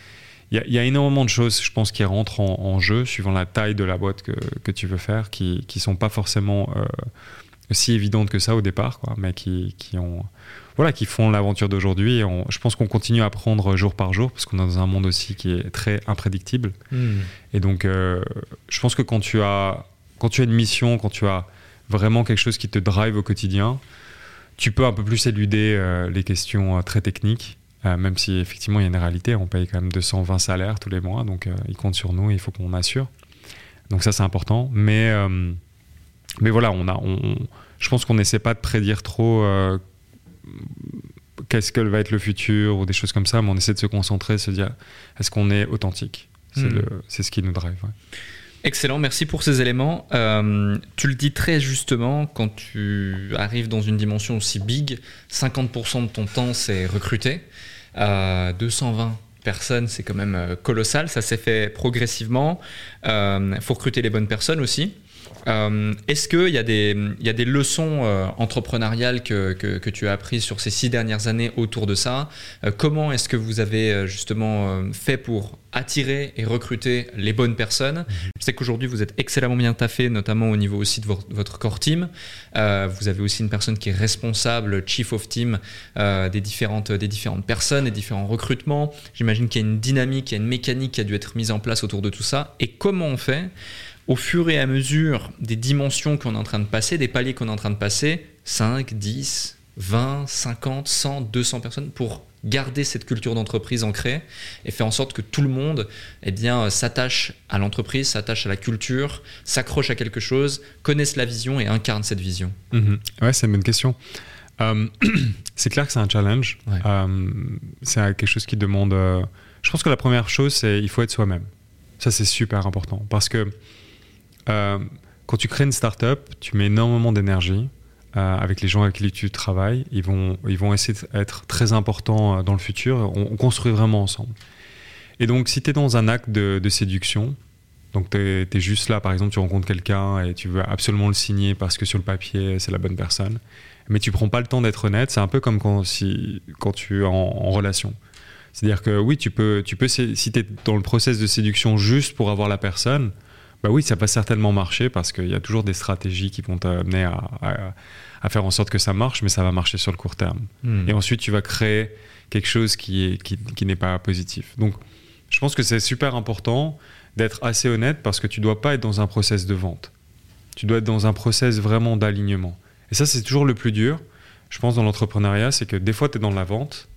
il y, a- il y a énormément de choses, je pense, qui rentrent en, en jeu suivant la taille de la boîte que, que tu veux faire, qui qui sont pas forcément euh, si évidentes que ça au départ, quoi, mais qui, qui ont voilà, qui font l'aventure d'aujourd'hui. Je pense qu'on continue à apprendre jour par jour parce qu'on est dans un monde aussi qui est très imprédictible. Hmm. Et donc, euh, je pense que quand tu as quand tu as une mission, quand tu as vraiment quelque chose qui te drive au quotidien, tu peux un peu plus éluder euh, les questions euh, très techniques. Euh, même si effectivement il y a une réalité, on paye quand même 220 salaires tous les mois, donc euh, ils comptent sur nous, et il faut qu'on assure. Donc ça c'est important. Mais euh, mais voilà, on a, on, on- je pense qu'on n'essaie pas de prédire trop qu'est-ce que va être le futur ou des choses comme ça, mais on essaie de se concentrer, se dire est-ce qu'on est authentique? C'est c'est ce qui nous drive. ouais. Excellent, merci pour ces éléments. Euh, tu le dis très justement, quand tu arrives dans une dimension aussi big, 50% de ton temps c'est recruter. Euh, 220 personnes, c'est quand même euh, colossal. Ça s'est fait progressivement. Il faut recruter les bonnes personnes aussi. Euh, Est-ce qu'il y, a des- il y a des leçons euh, entrepreneuriales que, que- que tu as apprises sur ces six dernières années autour de ça? Euh, Comment est-ce que vous avez euh, justement euh, fait pour attirer et recruter les bonnes personnes? Je sais qu'aujourd'hui vous êtes excellemment bien taffé, notamment au niveau aussi de vo- votre core team. Euh, vous avez aussi une personne qui est responsable, chief of team, euh, des, différentes, des différentes personnes, des différents recrutements. J'imagine qu'il y a une dynamique, il y a une mécanique qui a dû être mise en place autour de tout ça. Et comment on fait au fur et à mesure des dimensions qu'on est en train de passer, des paliers qu'on est en train de passer, 5, 10, 20, 50, 100, 200 personnes, pour garder cette culture d'entreprise ancrée et faire en sorte que tout le monde eh bien, euh, s'attache à l'entreprise, s'attache à la culture, s'accroche à quelque chose, connaisse la vision et incarne cette vision. Mhm. Ouais, c'est une bonne question. Euh, [clears throat] c'est clair que c'est un challenge. Ouais. Euh, c'est quelque chose qui demande. euh, je pense que la première chose, c'est il faut être soi-même. Ça, c'est super important parce que euh, quand tu crées une startup, tu mets énormément d'énergie euh, avec les gens avec qui tu travailles. Ils vont, ils vont essayer d'être très importants euh, dans le futur. On, on construit vraiment ensemble. Et donc, si tu es dans un acte de, séduction, donc tu es, juste là, par exemple, tu rencontres quelqu'un et tu veux absolument le signer parce que sur le papier, c'est la bonne personne, mais tu prends pas le temps d'être honnête, c'est un peu comme quand, si, quand tu es en, en relation. C'est-à-dire que oui, tu peux, tu peux si tu es dans le process de séduction juste pour avoir la personne, bah oui, ça va certainement marcher parce qu'il y a toujours des stratégies qui vont t'amener à, à, à, faire en sorte que ça marche, mais ça va marcher sur le court terme. Hmm. Et ensuite, tu vas créer quelque chose qui, est, qui, qui n'est pas positif. Donc, je pense que c'est super important d'être assez honnête parce que tu dois pas être dans un process de vente. Tu dois être dans un process vraiment d'alignement. Et ça, c'est toujours le plus dur, je pense, dans l'entrepreneuriat, c'est que des fois, tu es dans la vente,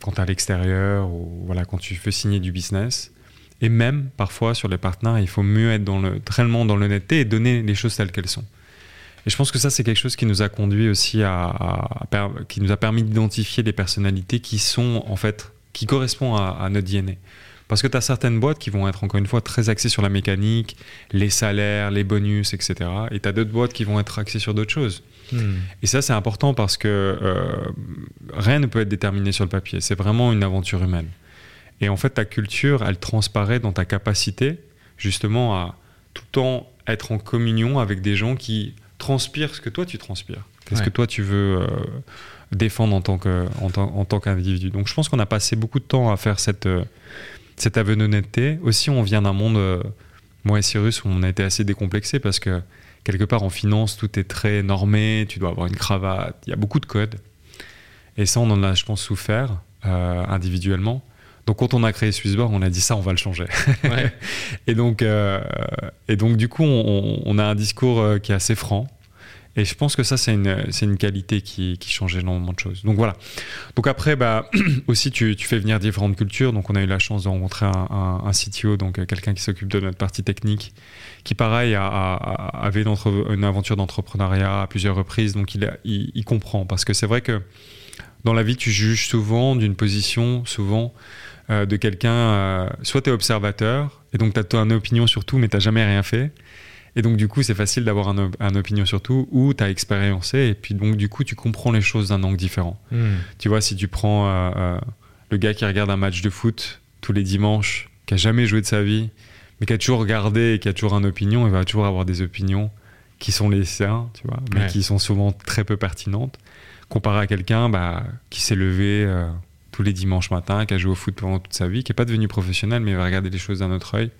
quand tu es à l'extérieur, ou voilà, quand tu fais signer du business. Et même, parfois, sur les partenaires, il faut mieux être dans le, réellement dans l'honnêteté et donner les choses telles qu'elles sont. Et je pense que ça, c'est quelque chose qui nous a conduit aussi à, à, à qui nous a permis d'identifier des personnalités qui sont, en fait, qui correspondent à, à notre DNA. Parce que tu as certaines boîtes qui vont être encore une fois très axées sur la mécanique, les salaires, les bonus, etc. Et tu as d'autres boîtes qui vont être axées sur d'autres choses. Hmm. Et ça, c'est important parce que euh, rien ne peut être déterminé sur le papier. C'est vraiment une aventure humaine. Et en fait, ta culture, elle transparaît dans ta capacité, justement, à tout le temps être en communion avec des gens qui transpirent ce que toi, tu transpires. Qu'est-ce Ouais. que toi, tu veux euh, défendre en tant que- en tant- en tant qu'individu. Donc, je pense qu'on a passé beaucoup de temps à faire cette, euh, cette aveu d'honnêteté. Aussi, on vient d'un monde, euh, moi et Cyrus, où on a été assez décomplexé parce que quelque part en finance, tout est très normé, tu dois avoir une cravate, il y a beaucoup de codes. Et ça, on en a, je pense, souffert individuellement. Donc, quand on a créé Swissborg, on a dit ça, on va le changer. Ouais. [laughs] et, donc, euh, et donc, du coup, on, on a un discours euh, qui est assez franc. Et je pense que ça, c'est une, une qualité qui, qui change énormément de choses. Donc voilà. Donc après, bah, [clears throat] aussi, tu, tu fais venir différentes cultures. Donc on a eu la chance de rencontrer un, un- un CTO, donc euh, quelqu'un qui s'occupe de notre partie technique, qui pareil a- a- avait une, aventure d'entrepreneuriat à plusieurs reprises. Donc il, a- il, il comprend. Parce que c'est vrai que dans la vie, tu juges souvent d'une position, souvent euh, de quelqu'un, euh, soit tu es observateur, et donc tu as une opinion sur tout, mais tu jamais rien fait. Et donc, du coup, c'est facile d'avoir un, op- un opinion sur tout, ou tu as expériencé, et puis donc, du coup, tu comprends les choses d'un angle différent. Hmm. Tu vois, si tu prends euh, le gars qui regarde un match de foot tous les dimanches, qui a jamais joué de sa vie, mais qui a toujours regardé et qui a toujours une opinion, il va toujours avoir des opinions qui sont les siens, tu vois, mais Ouais. qui sont souvent très peu pertinentes, comparé à quelqu'un bah, qui s'est levé tous les dimanches matins, qui a joué au foot pendant toute sa vie, qui n'est pas devenu professionnel, mais va regarder les choses d'un autre œil.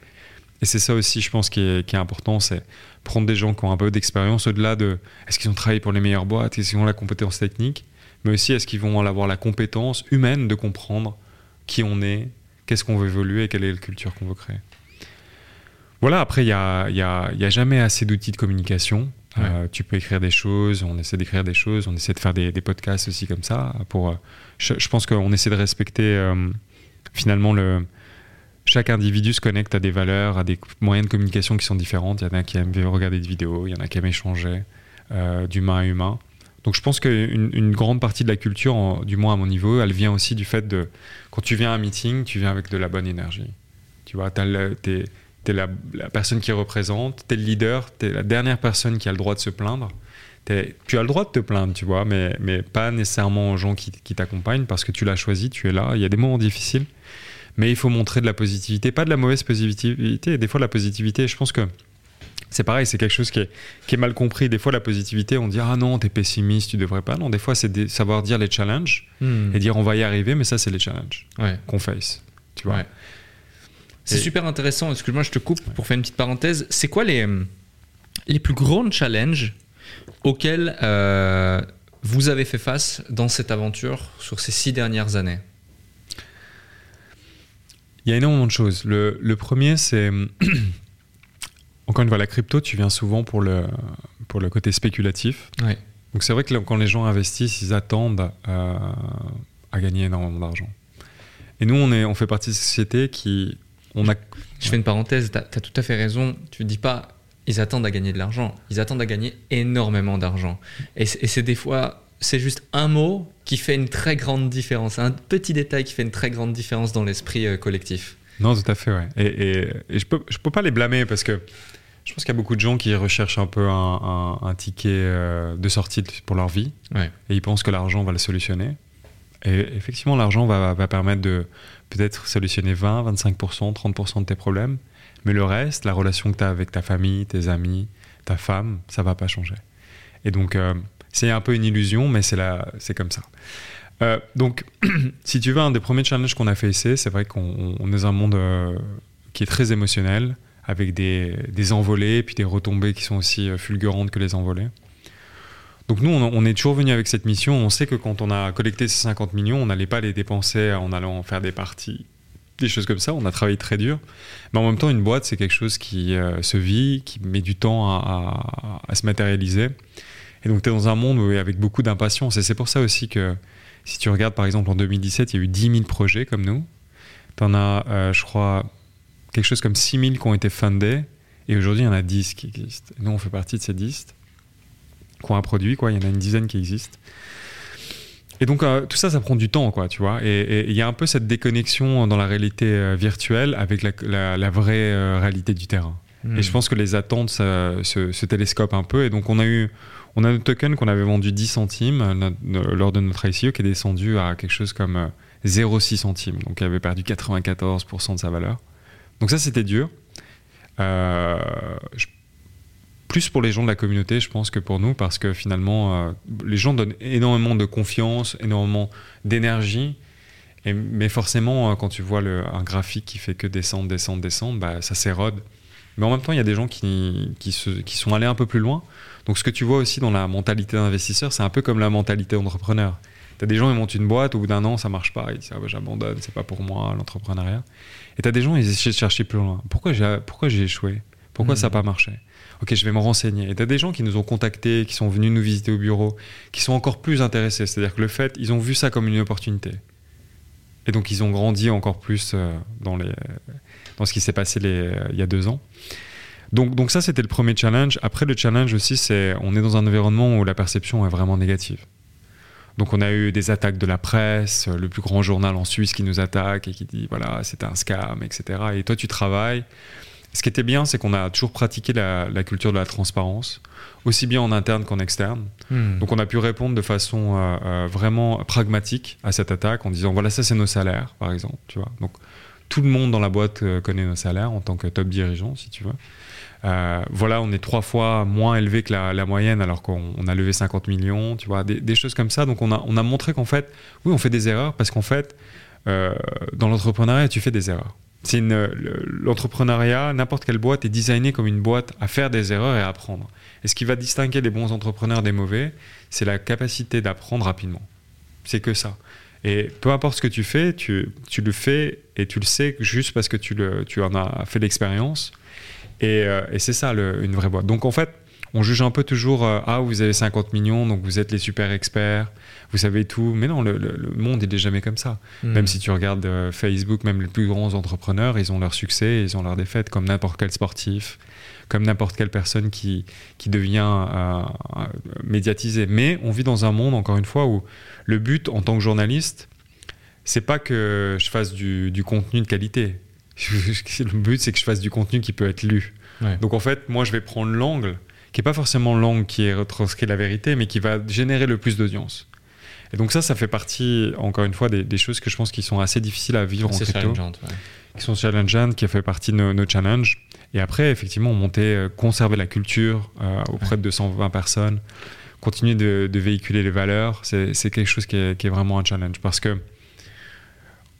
Et c'est ça aussi, je pense, qui est, important, c'est prendre des gens qui ont un peu d'expérience au-delà de est-ce qu'ils ont travaillé pour les meilleures boîtes, est-ce qu'ils ont la compétence technique, mais aussi est-ce qu'ils vont avoir la compétence humaine de comprendre qui on est, qu'est-ce qu'on veut évoluer et quelle est la culture qu'on veut créer. Voilà, après, il n'y y a jamais assez d'outils de communication. Euh, tu peux écrire des choses, on essaie d'écrire des choses, on essaie de faire des, podcasts aussi comme ça. Pour, euh, je, pense qu'on essaie de respecter euh, finalement le, chaque individu se connecte à des valeurs, à des moyens de communication qui sont différentes. Il y en a qui aiment regarder des vidéos, il y en a qui aiment échanger euh, d'humain à humain. Donc je pense qu'une une grande partie de la culture, du moins à mon niveau, elle vient aussi du fait de quand tu viens à un meeting, tu viens avec de la bonne énergie. Tu vois, tu es, la, la personne qui représente, tu es le leader, tu es la dernière personne qui a le droit de se plaindre. T'es- tu as le droit de te plaindre, tu vois, mais, mais pas nécessairement aux gens qui, qui t'accompagnent parce que tu l'as choisi, tu es là. Il y a des moments difficiles, mais il faut montrer de la positivité, pas de la mauvaise positivité. Des fois, la positivité, je pense que c'est pareil, c'est quelque chose qui est, qui est mal compris. Des fois, la positivité, on dit Ah non, t'es pessimiste, tu devrais pas. Non, des fois, c'est savoir dire les challenges Hmm. et dire On va y arriver, mais ça, c'est les challenges Ouais. qu'on face. Tu vois Ouais. C'est super intéressant. Excuse-moi, je te coupe pour faire une petite parenthèse. C'est quoi les, les plus grands challenges auxquels euh, vous avez fait face dans cette aventure sur ces six dernières années? Il y a énormément de choses. Le, le premier, c'est. [clears throat] Encore une fois, la crypto, tu viens souvent pour le, pour le côté spéculatif. Ouais. Donc, c'est vrai que quand les gens investissent, ils attendent euh, à gagner énormément d'argent. Et nous, on, est, on fait partie de cette société qui. On a, Je fais une parenthèse, tu as, tout à fait raison. Tu dis pas ils attendent à gagner de l'argent, ils attendent à gagner énormément d'argent. Et c'est et c'est des fois, c'est juste un mot qui fait une très grande différence, un petit détail qui fait une très grande différence dans l'esprit euh, collectif. Non, tout à fait, ouais. Et, et- et je peux, je peux pas les blâmer parce que je pense qu'il y a beaucoup de gens qui recherchent un peu un, un- un ticket euh, de sortie pour leur vie Ouais. et ils pensent que l'argent va le solutionner. Et effectivement, l'argent va, va permettre de peut-être solutionner 20, 25%, 30% de tes problèmes. Mais le reste, la relation que tu as avec ta famille, tes amis, ta femme, ça va pas changer. Et donc, euh, c'est un peu une illusion, mais c'est comme ça. Euh, donc, [clears throat] si tu veux, un des premiers challenges qu'on a fait ici, c'est vrai qu'on on est dans un monde euh, qui est très émotionnel, avec des, des envolées, puis des retombées qui sont aussi fulgurantes que les envolées. Donc nous, on, est toujours venu avec cette mission. On sait que quand on a collecté ces 50 millions, on n'allait pas les dépenser en allant faire des parties, des choses comme ça. On a travaillé très dur. Mais en même temps, une boîte, c'est quelque chose qui euh, se vit, qui met du temps à se matérialiser. Et donc, tu es dans un monde où- avec beaucoup d'impatience. Et c'est pour ça aussi que si tu regardes, par exemple, en 2017, il y a eu 10 000 projets comme nous. Tu en as, euh, je crois, quelque chose comme 6 000 qui ont été fundés. Et aujourd'hui, il y en a 10 qui existent. Et nous, on fait partie de ces 10 qui ont un produit. Quoi. Il y en a une dizaine qui existent. Et donc euh, tout ça, ça prend du temps, quoi, tu vois. Et il y a un peu cette déconnexion dans la réalité euh, virtuelle avec la, la- la vraie euh, réalité du terrain. Hmm. Et je pense que les attentes ça, se, se télescopent un peu. Et donc on a eu, on a notre token qu'on avait vendu 10 centimes lors de notre ICO qui est descendu à quelque chose comme euh, 0,6 centimes. Donc il avait perdu 94% de sa valeur. Donc ça c'était dur. Euh, je- plus pour les gens de la communauté, je pense, que pour nous, parce que finalement, euh, les gens donnent énormément de confiance, énormément d'énergie. Mais forcément, euh, quand tu vois un graphique qui fait que descendre, descendre, descendre, bah, ça s'érode. Mais en même temps, il y a des gens qui, se- sont allés un peu plus loin. Donc ce que tu vois aussi dans la mentalité d'investisseur, c'est un peu comme la mentalité d'entrepreneur. Tu as des gens, ils montent une boîte, au bout d'un an, ça marche pas, ils disent ah, bah, j'abandonne, c'est pas pour moi, l'entrepreneuriat. Et tu as des gens, ils essaient de chercher plus loin. Pourquoi j'ai échoué? Pourquoi ça n'a pas marché? Ok, je vais me renseigner. Et tu as des gens qui nous ont contactés, qui sont venus nous visiter au bureau, qui sont encore plus intéressés. C'est-à-dire que le fait, ils ont vu ça comme une opportunité. Et donc ils ont grandi encore plus euh, dans, les, dans ce qui s'est passé les, euh, il y a deux ans. Donc, donc ça, c'était le premier challenge. Après, le challenge aussi, c'est on est dans un environnement où la perception est vraiment négative. Donc on a eu des attaques de la presse, le plus grand journal en Suisse qui nous attaque et qui dit voilà, c'était un scam, etc. Et toi, tu travailles. Ce qui était bien, c'est qu'on a toujours pratiqué la, la culture de la transparence, aussi bien en interne qu'en externe. Hmm. Donc on a pu répondre de façon euh, euh, vraiment pragmatique à cette attaque en disant voilà ça c'est nos salaires par exemple tu vois donc tout le monde dans la boîte euh, connaît nos salaires en tant que top dirigeant si tu veux Euh, voilà on est trois fois moins élevé que la, la moyenne alors qu'on on a levé 50 millions tu vois des, des choses comme ça donc on a, on a montré qu'en fait oui on fait des erreurs parce qu'en fait euh, dans l'entrepreneuriat tu fais des erreurs c'est le- l'entrepreneuriat n'importe quelle boîte est designée comme une boîte à faire des erreurs et à apprendre et ce qui va distinguer les bons entrepreneurs des mauvais, c'est la capacité d'apprendre rapidement. C'est que ça. Et peu importe ce que tu fais, tu, tu le fais et tu le sais juste parce que tu, tu en as fait l'expérience. Et, euh, et c'est ça une vraie boîte. Donc en fait, on juge un peu toujours euh, ah vous avez 50 millions donc vous êtes les super experts, vous savez tout. Mais non, le, le- le monde il est jamais comme ça. Hmm. Même si tu regardes euh, Facebook, même les plus grands entrepreneurs, ils ont leur succès, ils ont leurs défaites, comme n'importe quel sportif, comme n'importe quelle personne qui, qui devient euh, euh, médiatisée. Mais on vit dans un monde, encore une fois, où le but en tant que journaliste, c'est pas que je fasse du, du contenu de qualité. [laughs] le but, c'est que je fasse du contenu qui peut être lu. Ouais. Donc en fait, moi, je vais prendre l'angle qui est pas forcément l'angle qui est retranscrit la vérité, mais qui va générer le plus d'audience. Et donc ça, ça fait partie, encore une fois, des, des choses que je pense qui sont assez difficiles à vivre en C'est crypto ouais. qui sont challengeantes, qui fait partie de nos, nos challenges. Et après, effectivement, monter, euh, conserver la culture euh, auprès de 220 personnes, continuer de, de véhiculer les valeurs, c'est c'est quelque chose qui est, qui est vraiment un challenge. Parce que,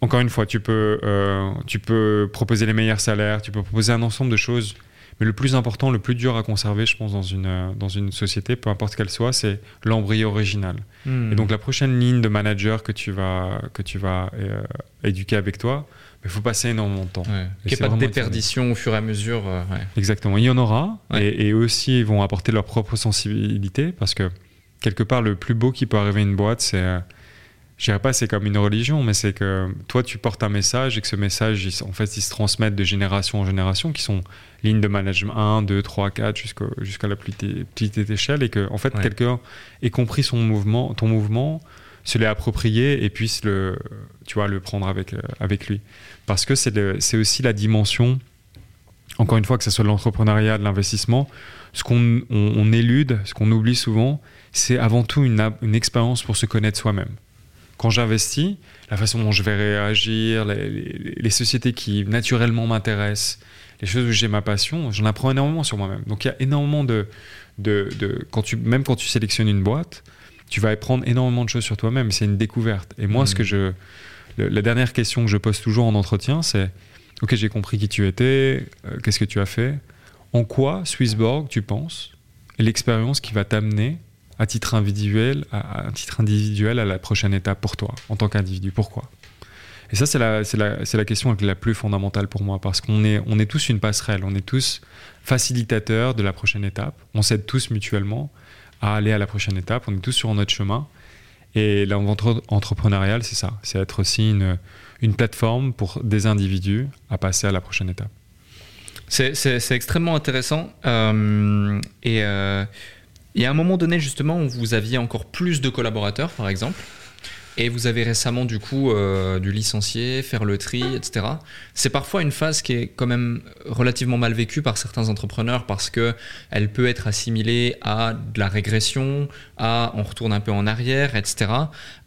encore une fois, tu peux, euh, tu peux proposer les meilleurs salaires, tu peux proposer un ensemble de choses. Mais le plus important, le plus dur à conserver, je pense, dans une, euh, dans une société, peu importe qu'elle soit, c'est l'embryo original. Hmm. Et donc la prochaine ligne de manager que tu vas, que tu vas euh, éduquer avec toi, il faut passer énormément de temps. Ouais. Qu'il n'y ait pas de déperdition au fur et à mesure. euh, ouais. Exactement, il y en aura, Ouais. et, et eux aussi ils vont apporter leur propre sensibilité, parce que quelque part le plus beau qui peut arriver à une boîte, c'est, euh, je dirais pas c'est comme une religion, mais c'est que toi tu portes un message et que ce message, il en fait, il se transmet de génération en génération, qui sont lignes de management 1, 2, 3, 4, jusqu'au- jusqu'à la plus petite échelle, et que en fait Ouais. quelqu'un ait compris son mouvement, ton mouvement, se l'est approprié et puisse le, tu vois, le prendre avec, euh, avec lui. Parce que c'est aussi la dimension encore une fois, que ce soit de l'entrepreneuriat, de l'investissement, ce qu'on on, on élude, ce qu'on oublie souvent, c'est avant tout une, expérience pour se connaître soi-même. Quand j'investis, la façon dont je vais réagir, les, les- les sociétés qui naturellement m'intéressent, les choses où j'ai ma passion, j'en apprends énormément sur moi-même. Donc il y a énormément de... de, de- quand tu, même quand tu sélectionnes une boîte, tu vas apprendre énormément de choses sur toi-même. C'est une découverte. Et moi, ce que je... le- la dernière question que je pose toujours en entretien, c'est Ok, j'ai compris qui tu étais, euh, qu'est-ce que tu as fait. En quoi, Swissborg, tu penses, est l'expérience qui va t'amener à titre individuel, à, à titre individuel à la prochaine étape pour toi, en tant qu'individu? Pourquoi? Et ça, c'est la, question la plus fondamentale pour moi, parce qu'on est, tous une passerelle, on est tous facilitateurs de la prochaine étape, on s'aide tous mutuellement à aller à la prochaine étape, on est tous sur notre chemin. Et l'aventure entrepreneuriale, c'est ça, c'est être aussi une, plateforme pour des individus à passer à la prochaine étape. C'est- extrêmement intéressant. Euh, et euh, y a un moment donné, justement, où vous aviez encore plus de collaborateurs, par exemple. Et vous avez récemment du coup dû licencier, faire le tri, etc. C'est parfois une phase qui est quand même relativement mal vécue par certains entrepreneurs parce que elle peut être assimilée à de la régression, à on retourne un peu en arrière, etc.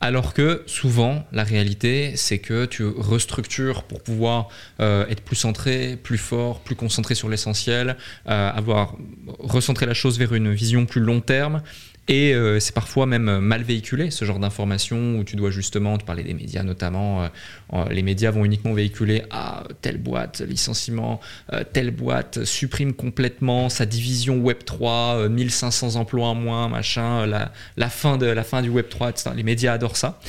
Alors que souvent la réalité c'est que tu restructures pour pouvoir être plus centré, plus fort, plus concentré sur l'essentiel, avoir recentrer la chose vers une vision plus long terme et euh, c'est parfois même mal véhiculé, ce genre d'informations où tu dois justement, tu parlais des médias notamment, euh, les médias vont uniquement véhiculer ah, telle boîte, licenciement, euh, telle boîte supprime complètement sa division Web3, 1500 emplois en moins, machin, la, fin de, la fin du Web3, etc. Les médias adorent ça.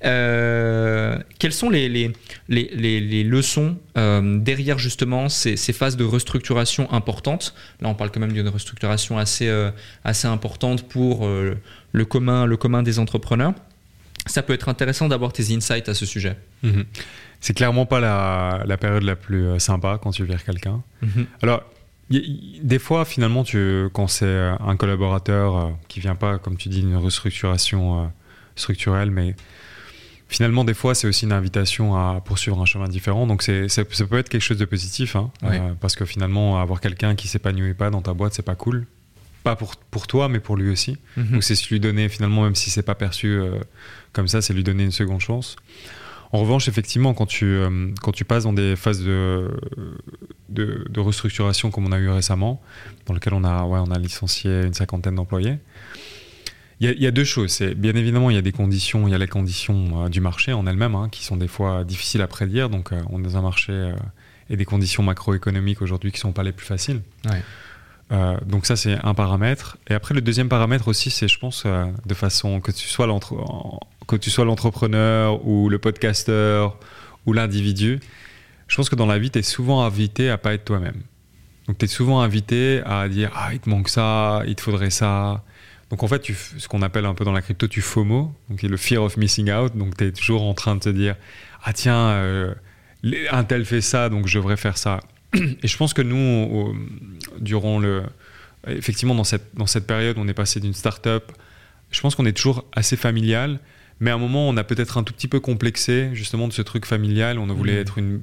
quelles sont les, les, les, les leçons derrière justement ces, ces, phases de restructuration importantes? Là, on parle quand même d'une restructuration assez, assez importante pour euh, le, commun, le commun des entrepreneurs. Ça peut être intéressant d'avoir tes insights à ce sujet. Mhm. C'est clairement pas la, période la plus euh, sympa quand tu vires quelqu'un. Mhm. Alors, des fois, finalement, tu, quand c'est un collaborateur euh, qui vient pas, comme tu dis, d'une restructuration structurelle, mais finalement, des fois, c'est aussi une invitation à poursuivre un chemin différent. Donc, ça peut être quelque chose de positif, hein, parce que finalement, avoir quelqu'un qui s'épanouit pas dans ta boîte, c'est pas cool pas pour, pour toi, mais pour lui aussi. Mhm. Donc c'est lui donner, finalement, même si c'est pas perçu euh, comme ça, c'est lui donner une seconde chance. En revanche, effectivement, quand tu, euh, quand tu passes dans des phases de, de, restructuration comme on a eu récemment, dans lequel on a, ouais, on a licencié une cinquantaine d'employés, il y, a deux choses. C'est bien évidemment, il y a des conditions, il y a les conditions euh, du marché en elles-mêmes, hein, qui sont des fois difficiles à prédire. Donc, on est dans un marché et des conditions macroéconomiques aujourd'hui qui sont pas les plus faciles. Ouais. Euh, donc ça c'est un paramètre. Et après le deuxième paramètre aussi c'est je pense euh, de façon que tu sois l'entrepreneur ou le podcasteur ou l'individu, je pense que dans la vie tu es souvent invité à pas être toi-même. Donc tu es souvent invité à dire ah il te manque ça, il te faudrait ça. Donc en fait ce qu'on appelle un peu dans la crypto tu FOMO, donc le fear of missing out. Donc tu es toujours en train de te dire ah tiens euh, un tel fait ça donc je devrais faire ça. [clears throat] Et je pense que nous, durant le. Effectivement, dans cette, dans cette période, on est passé d'une start-up. Je pense qu'on est toujours assez familial, mais à un moment, on a peut-être un tout petit peu complexé justement de ce truc familial. On voulait mmh. être une,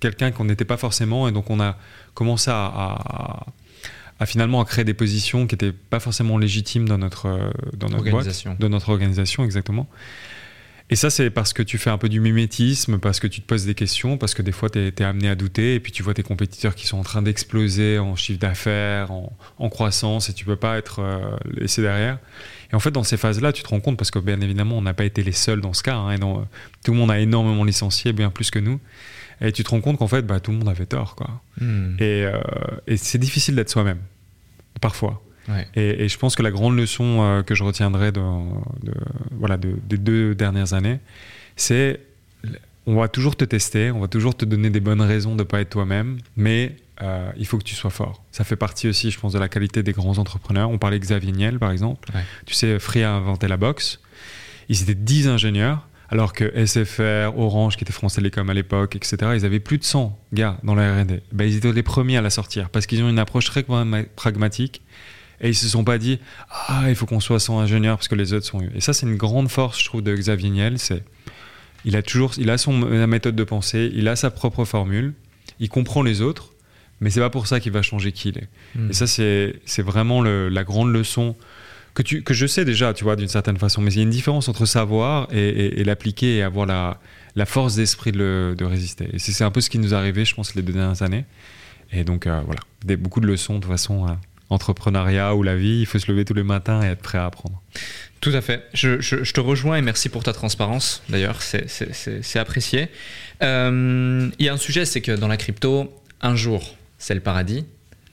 quelqu'un qu'on n'était pas forcément, et donc on a commencé à, à, finalement à créer des positions qui n'étaient pas forcément légitimes dans notre, dans notre organisation. dans notre organisation, exactement. Et ça, c'est parce que tu fais un peu du mimétisme, parce que tu te poses des questions, parce que des fois, tu es, amené à douter, et puis tu vois tes compétiteurs qui sont en train d'exploser en chiffre d'affaires, en, croissance, et tu peux pas être euh, laissé derrière. Et en fait, dans ces phases-là, tu te rends compte, parce que bien évidemment, on n'a pas été les seuls dans ce cas, hein, et tout le monde a énormément licencié, bien plus que nous. Et tu te rends compte qu'en fait, bah, tout le monde avait tort. Quoi. Hmm. Et, euh, et c'est difficile d'être soi-même, parfois. Et, je pense que la grande leçon euh, que je retiendrai de, voilà, des deux dernières années, c'est on va toujours te tester, on va toujours te donner des bonnes raisons de ne pas être toi-même, mais euh, il faut que tu sois fort. Ça fait partie aussi, je pense, de la qualité des grands entrepreneurs. On parlait de Xavier Niel, par exemple. Tu sais, Free a inventé la boxe. Ils étaient 10 ingénieurs, alors que SFR, Orange, qui était France Télécom à l'époque, etc., ils avaient plus de 100 gars dans la R&D. Ben, ils étaient les premiers à la sortir, parce qu'ils ont une approche très pragmatique et ils se sont pas dit ah il faut qu'on soit sans ingénieur parce que les autres sont et ça c'est une grande force je trouve de Xavier Niel c'est il a toujours il a son méthode de pensée il a sa propre formule il comprend les autres mais c'est pas pour ça qu'il va changer qui il est. Hmm. et ça c'est c'est vraiment le, la grande leçon que tu que je sais déjà tu vois d'une certaine façon. Mais il y a une différence entre savoir et, et, l'appliquer et avoir la la force d'esprit de, de, résister. Et c'est un peu ce qui nous est arrivé je pense les deux dernières années. Et donc euh, voilà. Des, beaucoup de leçons de toute façon entrepreneuriat ou la vie, il faut se lever tous les matins et être prêt à apprendre. Tout à fait. Je, te rejoins et merci pour ta transparence. D'ailleurs, c'est apprécié. Euh, il y a un sujet, c'est que dans la crypto, un jour, c'est le paradis,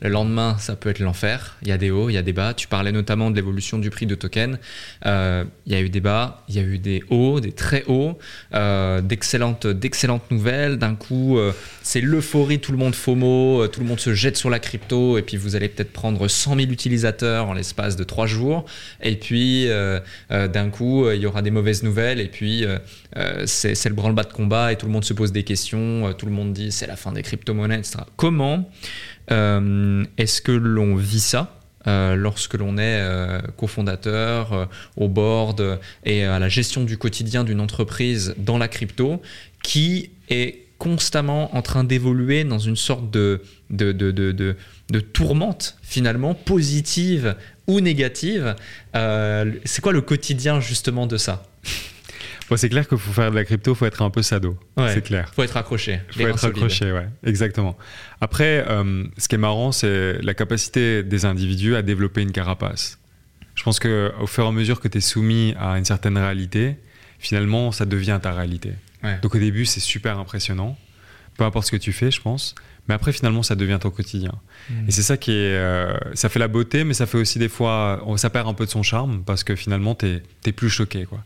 le lendemain, ça peut être l'enfer. Il y a des hauts, il y a des bas. Tu parlais notamment de l'évolution du prix de token. Euh, il y a eu des bas, il y a eu des hauts, des très hauts, euh, d'excellentes, d'excellentes nouvelles. D'un coup, euh, c'est l'euphorie, tout le monde FOMO, tout le monde se jette sur la crypto. Et puis, vous allez peut-être prendre 100 000 utilisateurs en l'espace de trois jours. Et puis, d'un coup, il y aura des mauvaises nouvelles. Et puis, c'est, c'est le branle-bas de combat et tout le monde se pose des questions. tout le monde dit c'est la fin des crypto-monnaies, etc. Comment est-ce que l'on vit ça euh, lorsque l'on est euh, cofondateur, euh, au board et à la gestion du quotidien d'une entreprise dans la crypto qui est constamment en train d'évoluer dans une sorte de tourmente finalement positive ou négative. c'est quoi le quotidien justement de ça? C'est clair qu'il faut faire de la crypto, il faut être un peu sado. c'est clair. faut être accroché. faut être accroché, ouais, exactement. Après, euh, ce qui est marrant, c'est la capacité des individus à développer une carapace. Je pense qu'au fur et à mesure que tu es soumis à une certaine réalité, finalement, ça devient ta réalité. Donc au début, c'est super impressionnant, peu importe ce que tu fais, je pense. Mais après, finalement, ça devient ton quotidien. Hmm. Et c'est ça qui est. Euh, ça fait la beauté, mais ça fait aussi des fois. Ça perd un peu de son charme parce que finalement, tu es, plus choqué. Quoi.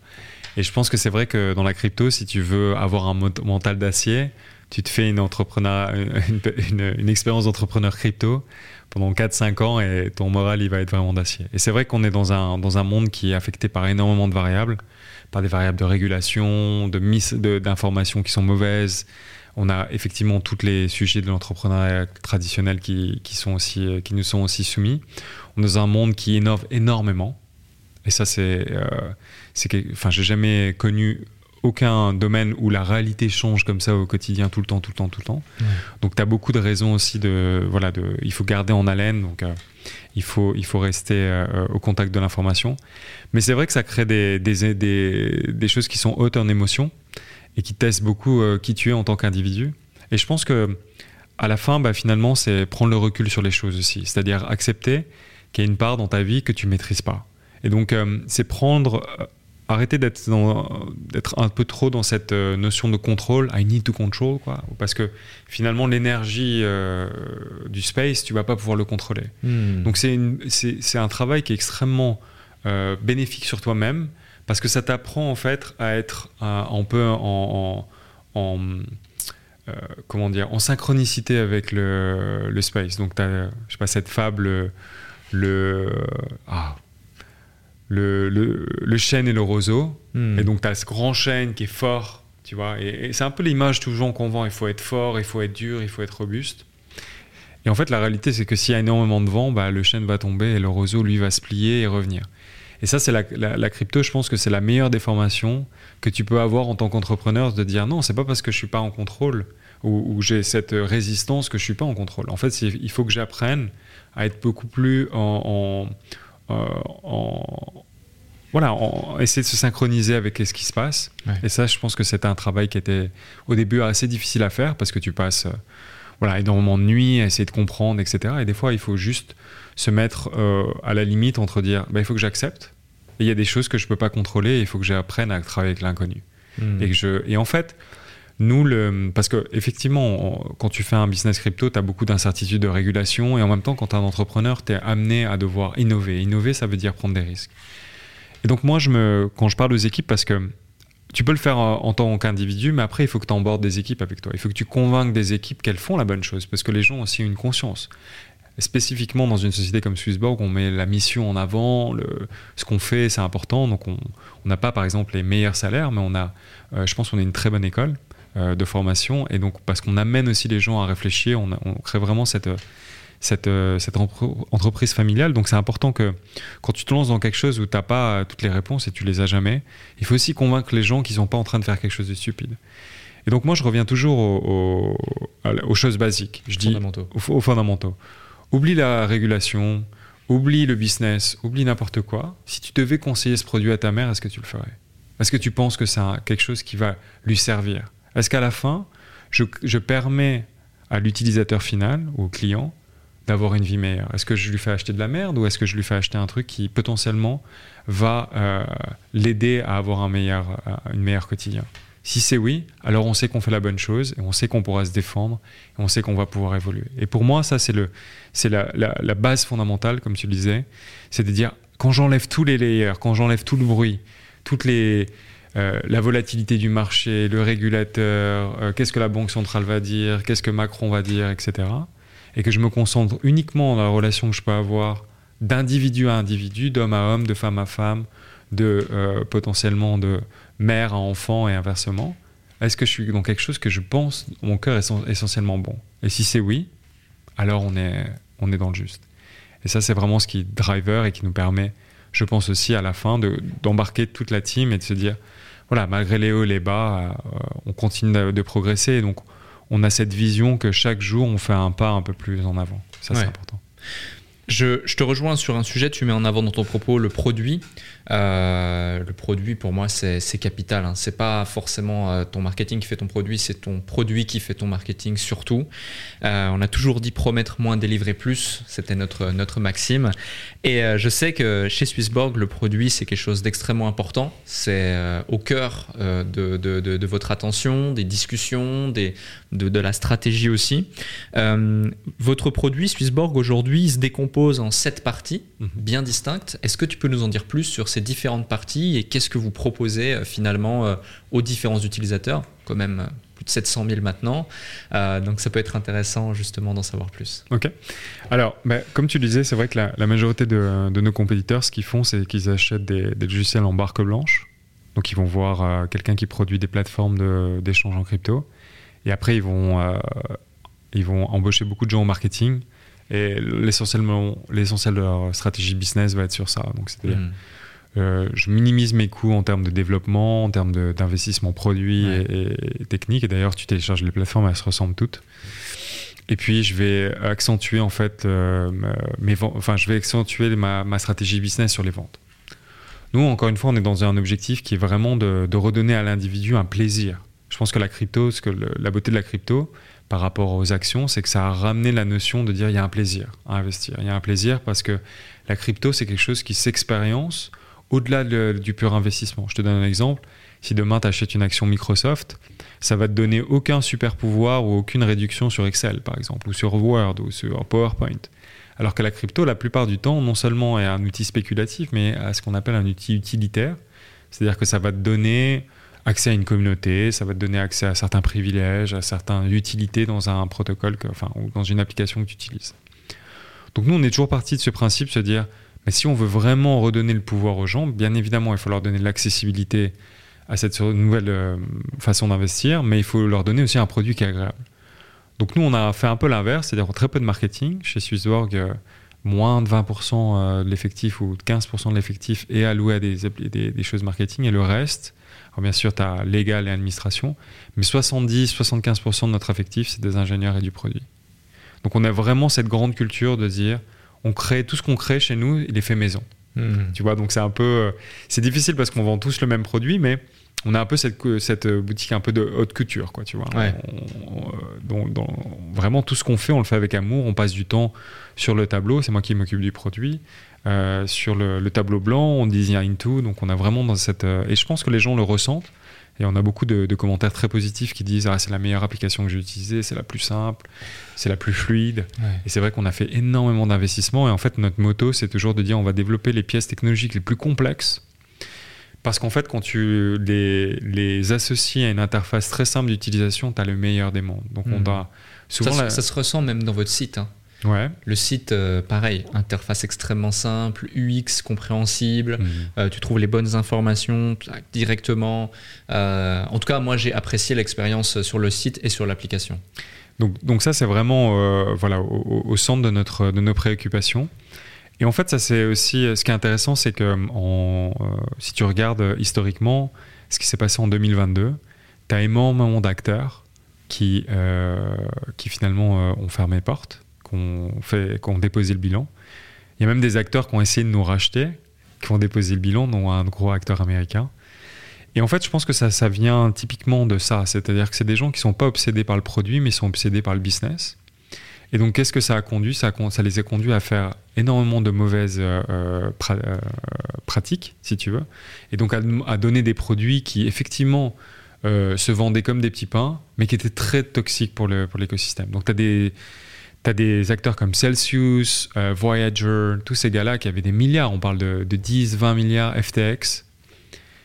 Et je pense que c'est vrai que dans la crypto, si tu veux avoir un mental d'acier, tu te fais une, [laughs] expérience d'entrepreneur crypto pendant 4-5 ans et ton moral, il va être vraiment d'acier. Et c'est vrai qu'on est dans un, dans un monde qui est affecté par énormément de variables, par des variables de régulation, de d'informations qui sont mauvaises. On a effectivement tous les sujets de l'entrepreneuriat traditionnel qui, qui, sont aussi, qui nous sont aussi soumis. On est dans un monde qui innove énormément. Et ça, c'est... Euh, c'est enfin, j'ai jamais connu aucun domaine où la réalité change comme ça au quotidien tout le temps, tout le temps, tout le temps. Donc tu as beaucoup de raisons aussi de voilà de il faut garder en haleine donc euh, il faut il faut rester euh, au contact de l'information. Mais c'est vrai que ça crée des des, des, des, choses qui sont hautes en émotion et qui testent beaucoup euh, qui tu es en tant qu'individu. Et je pense que à la fin bah, finalement c'est prendre le recul sur les choses aussi, c'est-à-dire accepter qu'il y a une part dans ta vie que tu maîtrises pas. Et donc c'est prendre arrêter d'être un peu trop dans cette euh, notion de contrôle, I need to control, quoi, parce que finalement l'énergie euh, du space, tu vas pas pouvoir le contrôler. Hmm. Donc c'est un travail qui est extrêmement euh, bénéfique sur toi-même, parce que ça t'apprend en fait à être un peu en, comment dire, en synchronicité avec le, le space. Donc tu as, je sais pas, cette fable, le... Ah, le, le, chêne et le roseau. Hmm. Et donc, tu as ce grand chêne qui est fort, tu vois. Et, c'est un peu l'image toujours qu'on vend. Il faut être fort, il faut être dur, il faut être robuste. Et en fait, la réalité, c'est que s'il y a énormément de vent, bah, le chêne va tomber et le roseau, lui, va se plier et revenir. Et ça, c'est la, la, crypto, je pense que c'est la meilleure déformation que tu peux avoir en tant qu'entrepreneur, de dire non, c'est pas parce que je suis pas en contrôle ou, j'ai cette résistance que je suis pas en contrôle. En fait, il faut que j'apprenne à être beaucoup plus en en, voilà, essayer de se synchroniser avec ce qui se passe. Et ça, je pense que c'était un travail qui était au début assez difficile à faire parce que tu passes euh, voilà, énormément de nuits à essayer de comprendre, etc. Et des fois, il faut juste se mettre euh, à la limite entre dire bah, il faut que j'accepte. Et il y a des choses que je ne peux pas contrôler et il faut que j'apprenne à travailler avec l'inconnu. Hmm. Et, je, et en fait, nous, le, parce que effectivement, quand tu fais un business crypto, tu as beaucoup d'incertitudes de régulation et en même temps, quand tu es un entrepreneur, tu es amené à devoir innover. Innover, ça veut dire prendre des risques. Et donc moi, je me, quand je parle aux équipes, parce que tu peux le faire en tant qu'individu, mais après, il faut que tu embordes des équipes avec toi. Il faut que tu convainques des équipes qu'elles font la bonne chose, parce que les gens ont aussi une conscience. spécifiquement dans une société comme Swissborg, on met la mission en avant, ce qu'on fait, c'est important. Donc on n'a pas, par exemple, les meilleurs salaires, mais on a, euh, je pense qu'on est une très bonne école. Euh, de formation. Et donc, parce qu'on amène aussi les gens à réfléchir, on, crée vraiment cette, cette, cette entreprise familiale. Donc, c'est important que quand tu te lances dans quelque chose où tu n'as pas toutes les réponses et tu les as jamais, il faut aussi convaincre les gens qu'ils sont pas en train de faire quelque chose de stupide. Et donc, moi, je reviens toujours aux, choses basiques. Je dis aux, fondamentaux. Oublie la régulation, oublie le business, oublie n'importe quoi. Si tu devais conseiller ce produit à ta mère, est-ce que tu le ferais? Est-ce que tu penses que c'est quelque chose qui va lui servir? Est-ce qu'à la fin, je, permets à l'utilisateur final au client d'avoir une vie meilleure? Est-ce que je lui fais acheter de la merde ou est-ce que je lui fais acheter un truc qui potentiellement va euh, l'aider à avoir un meilleur, euh, une quotidien Si c'est oui, alors on sait qu'on fait la bonne chose et on sait qu'on pourra se défendre et on sait qu'on va pouvoir évoluer. Et pour moi, ça, c'est, c'est la, la, base fondamentale, comme tu le disais, c'est de dire quand j'enlève tous les layers, quand j'enlève tout le bruit, toutes les, euh, la volatilité du marché, le régulateur, euh, qu'est-ce que la Banque centrale va dire, qu'est-ce que Macron va dire, etc. Et que je me concentre uniquement dans la relation que je peux avoir d'individu à individu, d'homme à homme, de femme à femme, de euh, potentiellement de mère à enfant et inversement. Est-ce que je suis dans quelque chose que je pense, mon cœur est essentiellement bon? Et si c'est oui, alors on est, on est dans le juste. Et ça, c'est vraiment ce qui est driver et qui nous permet, je pense aussi à la fin, d'embarquer toute la team et de se dire, voilà, malgré les hauts et les bas, euh, on continue de, de, progresser. Et donc, on a cette vision que chaque jour, on fait un pas un peu plus en avant. Ça, c'est important. Je, je, te rejoins sur un sujet, tu mets en avant dans ton propos le produit. Euh, le produit, pour moi, c'est capital. Hein. C'est pas forcément euh, ton marketing qui fait ton produit, c'est ton produit qui fait ton marketing surtout. Euh, on a toujours dit promettre moins, délivrer plus. C'était notre, notre maxime. Et je sais que chez Swissborg, le produit, c'est quelque chose d'extrêmement important. C'est au cœur de, de, de, de, votre attention, des discussions, des, de, la stratégie aussi. votre produit, Swissborg, aujourd'hui, se décompose en sept parties mhm. bien distinctes. Est-ce que tu peux nous en dire plus sur ces différentes parties et qu'est-ce que vous proposez euh, finalement euh, aux différents utilisateurs, quand même euh, plus de 700 000 maintenant. donc ça peut être intéressant justement d'en savoir plus. Ok. Alors, bah, comme tu disais, c'est vrai que la, majorité de, nos compétiteurs, ce qu'ils font, c'est qu'ils achètent des, logiciels en barque blanche. Donc ils vont voir quelqu'un qui produit des plateformes d'échange en crypto. Et après, ils vont, ils vont embaucher beaucoup de gens au marketing. Et l'essentiel de leur stratégie business va être sur ça. Donc c'est-à-dire... Hmm. Euh, je minimise mes coûts en termes de développement, en termes d'investissement produit et, technique. Et d'ailleurs, tu télécharges les plateformes, elles se ressemblent toutes. Et puis, je vais accentuer en fait euh, mes enfin, je vais accentuer ma, stratégie business sur les ventes. Nous, encore une fois, on est dans un objectif qui est vraiment de, redonner à l'individu un plaisir. Je pense que la crypto, ce que la beauté de la crypto par rapport aux actions, c'est que ça a ramené la notion de dire il y a un plaisir à investir. Il y a un plaisir parce que la crypto, c'est quelque chose qui s'expérience au-delà du pur investissement. Je te donne un exemple. Si demain tu achètes une action Microsoft, ça va te donner aucun super pouvoir ou aucune réduction sur Excel, par exemple, ou sur Word ou sur PowerPoint. Alors que la crypto, la plupart du temps, non seulement est un outil spéculatif, mais à ce qu'on appelle un outil utilitaire. C'est-à-dire que ça va te donner accès à une communauté, ça va te donner accès à certains privilèges, à certaines utilités dans un protocole, enfin, ou dans une application que tu utilises. Donc nous, on est toujours parti de ce principe, se dire, mais si on veut vraiment redonner le pouvoir aux gens, bien évidemment, il faut leur donner l'accessibilité à cette nouvelle euh, façon d'investir, mais il faut leur donner aussi un produit qui est agréable. Donc nous, on a fait un peu l'inverse, c'est-à-dire très peu de marketing. Chez Swissborg, euh, moins de 20% euh, de l'effectif ou 15% de l'effectif est alloué à des, des, choses marketing, et le reste, alors bien sûr, tu as légal et administration, mais 70-75% de notre effectif, c'est des ingénieurs et du produit. Donc on a vraiment cette grande culture de dire, on crée tout ce qu'on crée chez nous, il est fait maison. Hmm. Tu vois, donc c'est un peu, euh, c'est difficile parce qu'on vend tous le même produit, mais on a un peu cette, cette boutique un peu de haute couture, quoi, tu vois. Euh, vraiment tout ce qu'on fait, on le fait avec amour. On passe du temps sur le tableau, c'est moi qui m'occupe du produit. Euh, sur le, tableau blanc, on design tout, donc on a vraiment dans cette. et je pense que les gens le ressentent. Et on a beaucoup de, commentaires très positifs qui disent ah, c'est la meilleure application que j'ai utilisée, c'est la plus simple, c'est la plus fluide. Et c'est vrai qu'on a fait énormément d'investissements. Et en fait, notre moto, c'est toujours de dire on va développer les pièces technologiques les plus complexes. Parce qu'en fait, quand tu les, les, associes à une interface très simple d'utilisation, tu as le meilleur des mondes. Donc, on hmm. doit souvent. Ça, ça, se ressent même dans votre site. Hein. Ouais. Le site, euh, pareil, interface extrêmement simple, UX compréhensible, mhm. euh, tu trouves les bonnes informations directement. Euh, en tout cas, moi, j'ai apprécié l'expérience sur le site et sur l'application. Donc, donc ça, c'est vraiment voilà, au, centre de, notre, de nos préoccupations. Et en fait, ça c'est aussi ce qui est intéressant, c'est que en, si tu regardes historiquement ce qui s'est passé en 2022, tu as énormément d'acteurs qui, qui finalement ont fermé porte qu'on fait, déposé le bilan. Il y a même des acteurs qui ont essayé de nous racheter, qui ont déposé le bilan, dont un gros acteur américain. Et en fait, je pense que ça, vient typiquement de ça. C'est-à-dire que c'est des gens qui ne sont pas obsédés par le produit, mais sont obsédés par le business. Et donc, qu'est-ce que ça a conduit? Ça, les a conduits à faire énormément de mauvaises euh, euh, pratiques, si tu veux. Et donc, à, donner des produits qui, effectivement, euh, se vendaient comme des petits pains, mais qui étaient très toxiques pour l'écosystème. Donc, tu as des tu as des acteurs comme Celsius, euh, Voyager, tous ces gars-là qui avaient des milliards, on parle de, 10, 20 milliards FTX,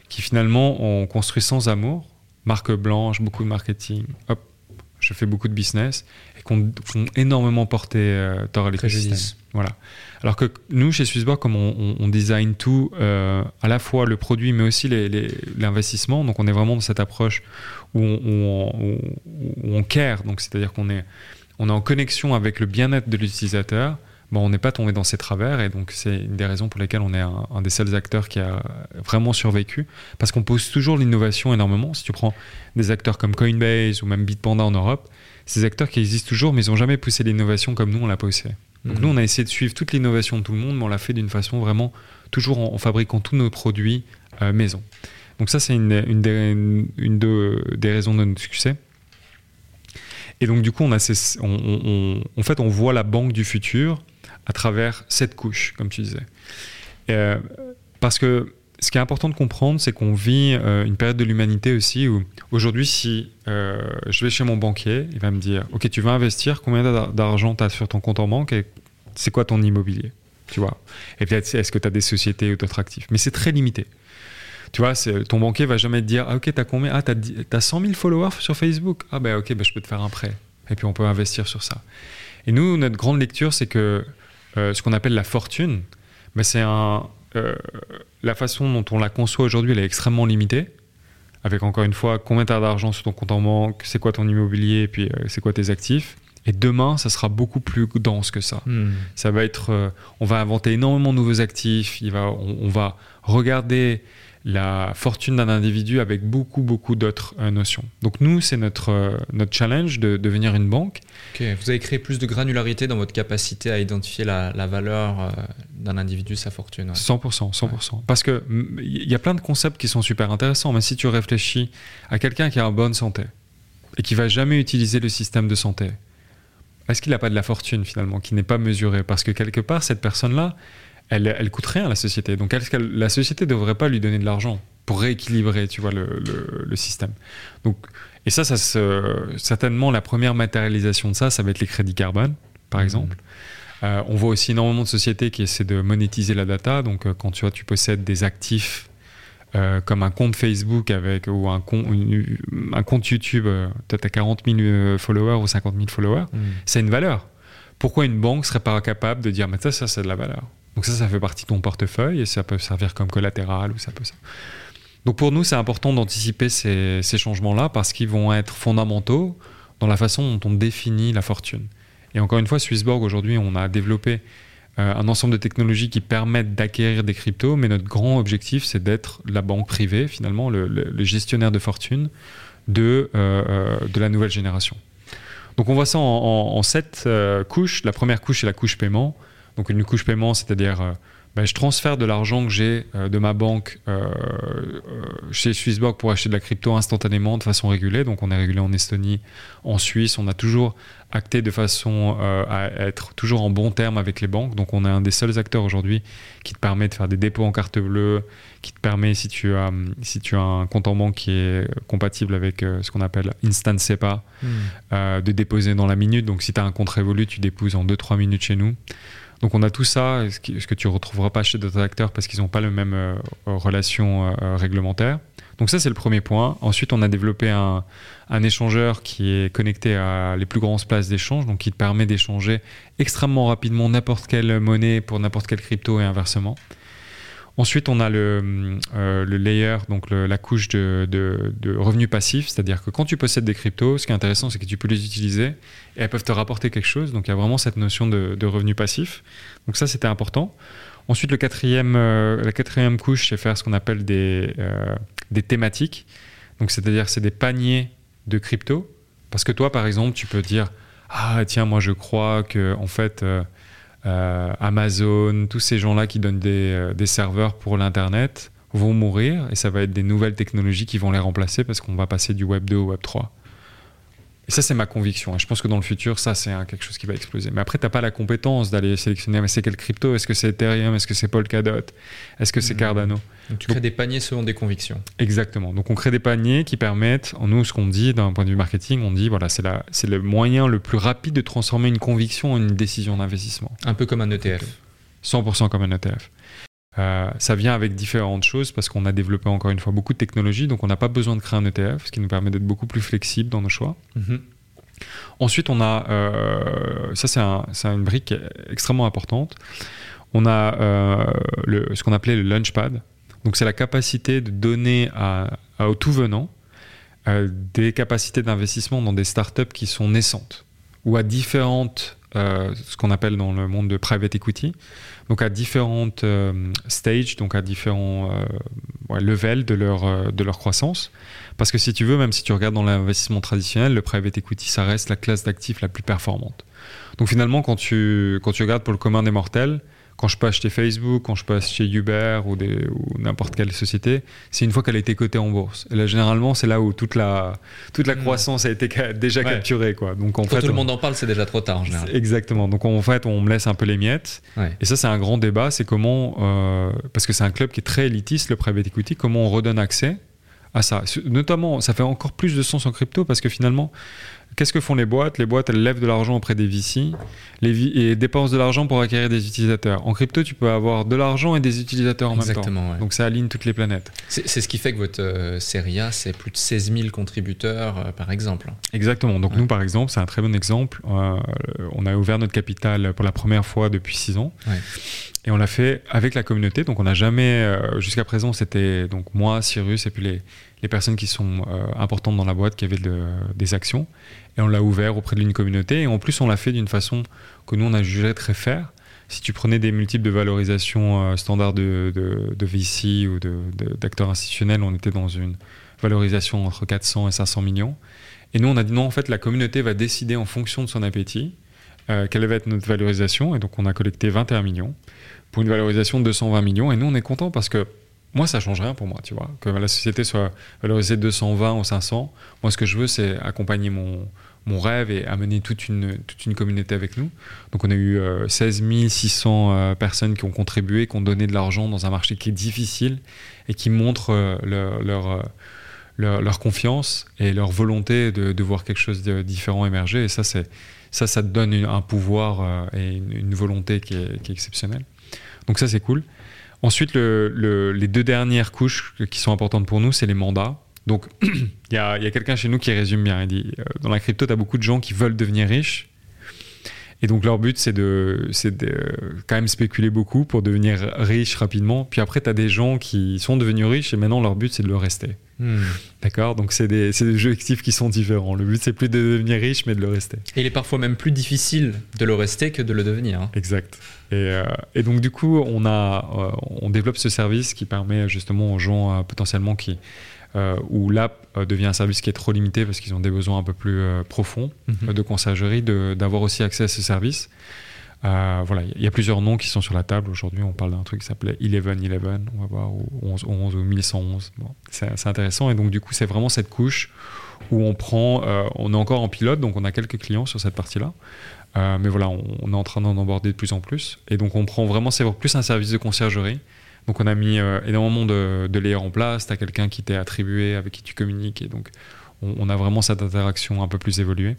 qui finalement ont construit sans amour, marque blanche, beaucoup de marketing, hop, je fais beaucoup de business, et qui ont, énormément porté euh, tort à l'écosystème. Voilà. Alors que nous, chez Swissborg, comme on, design tout, euh, à la fois le produit, mais aussi l'investissement, donc on est vraiment dans cette approche où on, où on care, donc c'est-à-dire qu'on est on est en connexion avec le bien-être de l'utilisateur, bon, on n'est pas tombé dans ces travers et donc c'est une des raisons pour lesquelles on est un, un des seuls acteurs qui a vraiment survécu parce qu'on pose toujours l'innovation énormément. Si tu prends des acteurs comme Coinbase ou même Bitpanda en Europe, ces acteurs qui existent toujours mais ils n'ont jamais poussé l'innovation comme nous on l'a poussé. Donc Mhm. nous on a essayé de suivre toute l'innovation de tout le monde mais on l'a fait d'une façon vraiment toujours en, en fabriquant tous nos produits euh, maison. Donc ça c'est une, une des, une- une de- des raisons de notre succès. Et donc du coup on a en fait on voit la banque du futur à travers cette couche, comme tu disais. Euh, parce que ce qui est important de comprendre, c'est qu'on vit euh, une période de l'humanité aussi où aujourd'hui, si euh, je vais chez mon banquier, il va me dire Ok, tu veux investir, combien d'ar- d'argent tu as sur ton compte en banque et c'est quoi ton immobilier? Tu vois Et peut-être est-ce que tu as des sociétés ou d'autres actifs Mais c'est très limité. Tu vois, c'est- ton banquier va jamais te dire ah, Ok, tu as combien? Ah, tu as, 100 000 followers sur Facebook? Ah, ben ok, ben, je peux te faire un prêt. Et puis on peut investir sur ça. Et nous, notre grande lecture, c'est que euh, ce qu'on appelle la fortune, ben, c'est un, euh, la façon dont on la conçoit aujourd'hui, elle est extrêmement limitée. Avec encore une fois, combien tu as d'argent sur ton compte en banque, c'est quoi ton immobilier, et puis euh, c'est quoi tes actifs. Et demain, ça sera beaucoup plus dense que ça. Hmm. Ça va être, euh, on va inventer énormément de nouveaux actifs. Il va, on, on va regarder la fortune d'un individu avec beaucoup, beaucoup d'autres euh, notions. Donc nous, c'est notre, euh, notre challenge de devenir une banque. Vous avez créé plus de granularité dans votre capacité à identifier la, la valeur euh, d'un individu, sa fortune. ouais. 100%, 100%. Parce que mm, y a plein de concepts qui sont super intéressants, mais si tu réfléchis à quelqu'un qui a une bonne santé et qui va jamais utiliser le système de santé, est-ce qu'il n'a pas de la fortune finalement, qui n'est pas mesurée? Parce que quelque part, cette personne-là, elle, elle coûte rien à la société. Donc la société ne devrait pas lui donner de l'argent pour rééquilibrer, tu vois, le, le- le système Donc, Et ça, ça se- certainement, la première matérialisation de ça, ça va être les crédits carbone, par Mhm. exemple. Euh, on voit aussi énormément de sociétés qui essaient de monétiser la data. Donc, euh, quand tu vois, tu possèdes des actifs euh, comme un compte Facebook avec, ou un, compte- une- un compte YouTube, peut-être à 40 000 euh, followers ou 50 000 followers, Hmm. c'est une valeur. Pourquoi une banque serait pas capable de dire, mais ça, ça c'est de la valeur? Donc ça, ça fait partie de ton portefeuille et ça peut servir comme collatéral ou ça peut ça. Donc pour nous, c'est important d'anticiper ces, changements-là parce qu'ils vont être fondamentaux dans la façon dont on définit la fortune. Et encore une fois, Swissborg, aujourd'hui, on a développé euh, un ensemble de technologies qui permettent d'acquérir des cryptos, mais notre grand objectif, c'est d'être la banque privée, finalement, le, gestionnaire de fortune de, euh, euh, de la nouvelle génération. Donc on voit ça en, sept couches. La première couche, c'est la couche paiement. Donc une couche paiement, c'est-à-dire euh, ben, je transfère de l'argent que j'ai euh, de ma banque euh, euh, chez Swissborg pour acheter de la crypto instantanément de façon régulée. Donc on est régulé en Estonie, en Suisse. On a toujours acté de façon à être toujours en bon terme avec les banques. Donc on est un des seuls acteurs aujourd'hui qui te permet de faire des dépôts en carte bleue, qui te permet, si tu as, si tu as un compte en banque qui est compatible avec ce qu'on appelle Instant SEPA, Hmm. de déposer dans la minute. Donc si tu as un compte Revolut, tu déposes en 2-3 minutes chez nous. Donc on a tout ça, ce, que tu ne retrouveras pas chez d'autres acteurs parce qu'ils n'ont pas le même euh, euh, relation euh, réglementaire. Donc ça c'est le premier point. Ensuite on a développé un, un échangeur qui est connecté à les plus grandes places d'échange, donc qui te permet d'échanger extrêmement rapidement n'importe quelle monnaie pour n'importe quelle crypto et inversement. Ensuite, on a le, euh, layer, donc la couche de, revenus passifs, c'est-à-dire que quand tu possèdes des cryptos, ce qui est intéressant, c'est que tu peux les utiliser et elles peuvent te rapporter quelque chose. Donc il y a vraiment cette notion de, revenus passifs. Donc ça, c'était important. Ensuite, euh, la quatrième couche, c'est faire ce qu'on appelle des, euh, des thématiques. Donc c'est-à-dire c'est des paniers de crypto. Parce que toi, par exemple, tu peux dire ah tiens, moi je crois que en fait euh, Amazon, tous ces gens-là qui donnent des, euh, des serveurs pour l'internet vont mourir et ça va être des nouvelles technologies qui vont les remplacer parce qu'on va passer du Web 2 au Web 3. Et ça, c'est ma conviction. Et je pense que dans le futur, ça, c'est quelque chose qui va exploser. Mais après, tu n'as pas la compétence d'aller sélectionner, mais c'est quel crypto? Est-ce que c'est Ethereum? Est-ce que c'est Polkadot? Est-ce que c'est Mhm. Cardano? Donc tu crées des paniers selon des convictions. Exactement. Donc on crée des paniers qui permettent, en nous, ce qu'on dit d'un point de vue marketing, on dit voilà, c'est le moyen le plus rapide de transformer une conviction en une décision d'investissement. Un peu comme un ETF. 100% comme un ETF. Euh, ça vient avec différentes choses parce qu'on a développé encore une fois beaucoup de technologies, donc on n'a pas besoin de créer un ETF, ce qui nous permet d'être beaucoup plus flexible dans nos choix. Mhm. Ensuite, on a, euh, ça c'est un- c'est une brique extrêmement importante, on a euh, le- ce qu'on appelait le Launchpad. Donc c'est la capacité de donner à, à- au tout venant euh, des capacités d'investissement dans des startups qui sont naissantes ou à différentes ce qu'on appelle dans le monde de private equity, donc à différentes euh, stages, donc à différents euh, levels de leur, de leur croissance. Parce que si tu veux, même si tu regardes dans l'investissement traditionnel, le private equity, ça reste la classe d'actifs la plus performante. Donc finalement, quand tu, quand tu regardes pour le commun des mortels, quand je peux acheter Facebook, quand je peux acheter Uber ou, ou n'importe quelle société, c'est une fois qu'elle a été cotée en bourse. Et là, généralement, c'est là où toute la, toute la hmm. croissance a été déjà capturée. Quoi. Donc, en quand fait, tout le monde en parle, c'est déjà trop tard en général. Exactement. Donc en fait, on me laisse un peu les miettes. Et ça, c'est un grand débat. C'est comment, euh, parce que c'est un club qui est très élitiste, le private equity, comment on redonne accès à ça. Notamment, ça fait encore plus de sens en crypto parce que finalement, Qu'est-ce que font les boîtes? Les boîtes, elles lèvent de l'argent auprès des VC les et dépensent de l'argent pour acquérir des utilisateurs. En crypto, tu peux avoir de l'argent et des utilisateurs en même temps. Donc ça aligne toutes les planètes. C'est ce qui fait que votre euh, série A, c'est plus de 16 000 contributeurs, euh, par exemple. Exactement. Donc nous, par exemple, c'est un très bon exemple. Euh, on a ouvert notre capital pour la première fois depuis 6 ans. Et on l'a fait avec la communauté. Donc on n'a jamais, jusqu'à présent, c'était donc moi, Cyrus et puis les, personnes qui sont importantes dans la boîte qui avaient des actions et on l'a ouvert auprès d'une communauté. Et en plus, on l'a fait d'une façon que nous, on a jugé très faire. Si tu prenais des multiples de valorisation euh, standard de, de, VC ou d'acteurs institutionnels, on était dans une valorisation entre 400 et 500 millions. Et nous, on a dit non, en fait, la communauté va décider en fonction de son appétit euh, quelle va être notre valorisation. Et donc, on a collecté 21 millions pour une valorisation de 220 millions. Et nous, on est content parce que moi, ça change rien pour moi, tu vois. Que la société soit valorisée 220 ou 500. Moi, ce que je veux, c'est accompagner mon, mon rêve et amener toute une, toute une communauté avec nous. Donc, on a eu 16 euh, 600 euh, personnes qui ont contribué, qui ont donné de l'argent dans un marché qui est difficile et qui montrent euh, leur, leur, leur, confiance et leur volonté de, de, voir quelque chose de différent émerger. Et ça, ça, ça te donne un pouvoir et une, volonté qui est, qui est exceptionnelle. Donc, ça, c'est cool. Ensuite, les deux dernières couches qui sont importantes pour nous, c'est les mandats. Donc, [clears throat] il y a, quelqu'un chez nous qui résume bien. Il dit euh, Dans la crypto, tu as beaucoup de gens qui veulent devenir riches. Et donc, leur but, c'est de, de quand même spéculer beaucoup pour devenir riche rapidement. Puis après, tu as des gens qui sont devenus riches et maintenant, leur but, c'est de le rester. Hmm. D'accord Donc, c'est des, des objectifs qui sont différents. Le but, c'est plus de devenir riche, mais de le rester. Et il est parfois même plus difficile de le rester que de le devenir. Hein. Exact. Euh, et, donc du coup, on, a, euh, on développe ce service qui permet justement aux gens euh, potentiellement qui, où l'app devient un service qui est trop limité parce qu'ils ont des besoins un peu plus profonds mhm. de conciergerie, d'avoir aussi accès à ce service. Voilà, il y a plusieurs noms qui sont sur la table aujourd'hui. On parle d'un truc qui s'appelait 1111, on va voir, ou 1111 ou 1111. Bon, c'est intéressant. Et donc, du coup, c'est vraiment cette couche où on prend, on est encore en pilote, donc on a quelques clients sur cette partie-là. Euh, mais voilà, on, est en train d'en aborder de plus en plus. Et donc, on prend vraiment, c'est plus un service de conciergerie. Donc, on a mis euh, énormément de, de layers en place. Tu as quelqu'un qui t'est attribué, avec qui tu communiques. Et donc, on, a vraiment cette interaction un peu plus évoluée.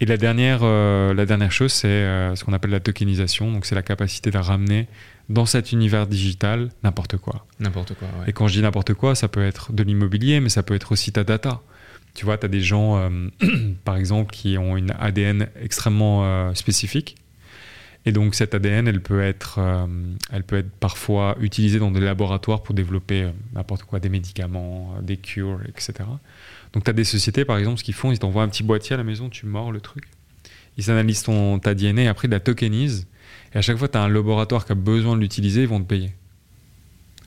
Et la dernière, euh, la dernière chose, c'est ce qu'on appelle la tokenisation. Donc, c'est la capacité de ramener dans cet univers digital n'importe quoi. N'importe quoi, Et quand je dis n'importe quoi, ça peut être de l'immobilier, mais ça peut être aussi ta data. Tu vois, tu as des gens, euh, [clears throat] par exemple, qui ont une ADN extrêmement euh, spécifique. Et donc, cette ADN, elle peut être, euh, elle peut être parfois utilisée dans des laboratoires pour développer n'importe quoi, des médicaments, des cures, etc. Donc, tu as des sociétés, par exemple, ce qu'ils font, ils t'envoient un petit boîtier à la maison, tu mords le truc. Ils analysent ton, ta DNA et après, ils la tokenisent. Et à chaque fois, tu as un laboratoire qui a besoin de l'utiliser, ils vont te payer.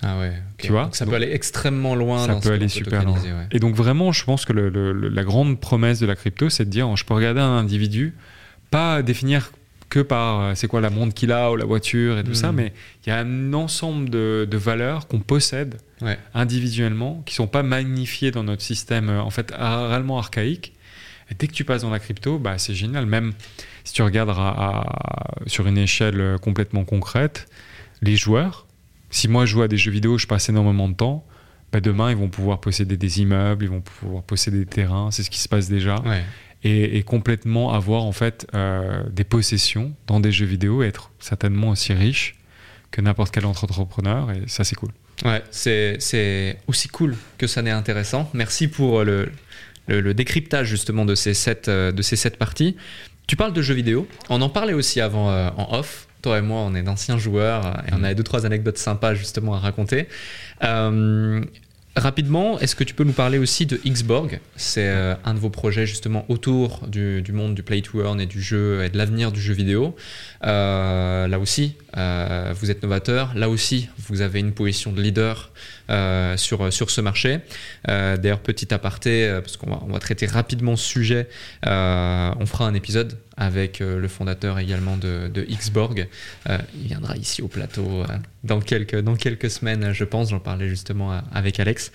Ah ouais. Tu vois Ça peut aller extrêmement loin. Ça peut aller super loin. Et donc vraiment, je pense que la grande promesse de la crypto, c'est de dire, je peux regarder un individu, pas définir que par euh, c'est quoi la montre qu'il a ou la voiture et tout ça, hmm. mais il y a un ensemble de, valeurs qu'on possède individuellement, qui sont pas magnifiées dans notre système euh, en fait réellement archaïque. Et dès que tu passes dans la crypto, bah, c'est génial. Même si tu regardes sur une échelle euh, complètement concrète, les joueurs, si moi je joue à des jeux vidéo, je passe énormément de temps, bah demain ils vont pouvoir posséder des immeubles, ils vont pouvoir posséder des terrains, c'est ce qui se passe déjà. Et, complètement avoir en fait euh, des possessions dans des jeux vidéo, être certainement aussi riche que n'importe quel entrepreneur, et ça c'est cool. Ouais, c'est aussi cool que ça n'est intéressant. Merci pour le, le, décryptage justement de ces, sept, euh, de ces sept parties. Tu parles de jeux vidéo, on en parlait aussi avant euh, en off toi et moi, on est d'anciens joueurs et on mm. avait deux, trois anecdotes sympas justement à raconter. Euh, Rapidement, est-ce que tu peux nous parler aussi de Xborg? C'est euh, un de vos projets justement autour du, du, monde du play to earn et du jeu et de l'avenir du jeu vidéo. Euh, là aussi, euh, vous êtes novateur. Là aussi, vous avez une position de leader sur, sur ce marché. D'ailleurs, petit aparté, parce qu'on va, on va traiter rapidement ce sujet, on fera un épisode avec le fondateur également de, de Xborg. il viendra ici au plateau dans, quelques, dans quelques semaines, je pense. J'en parlais justement avec Alex.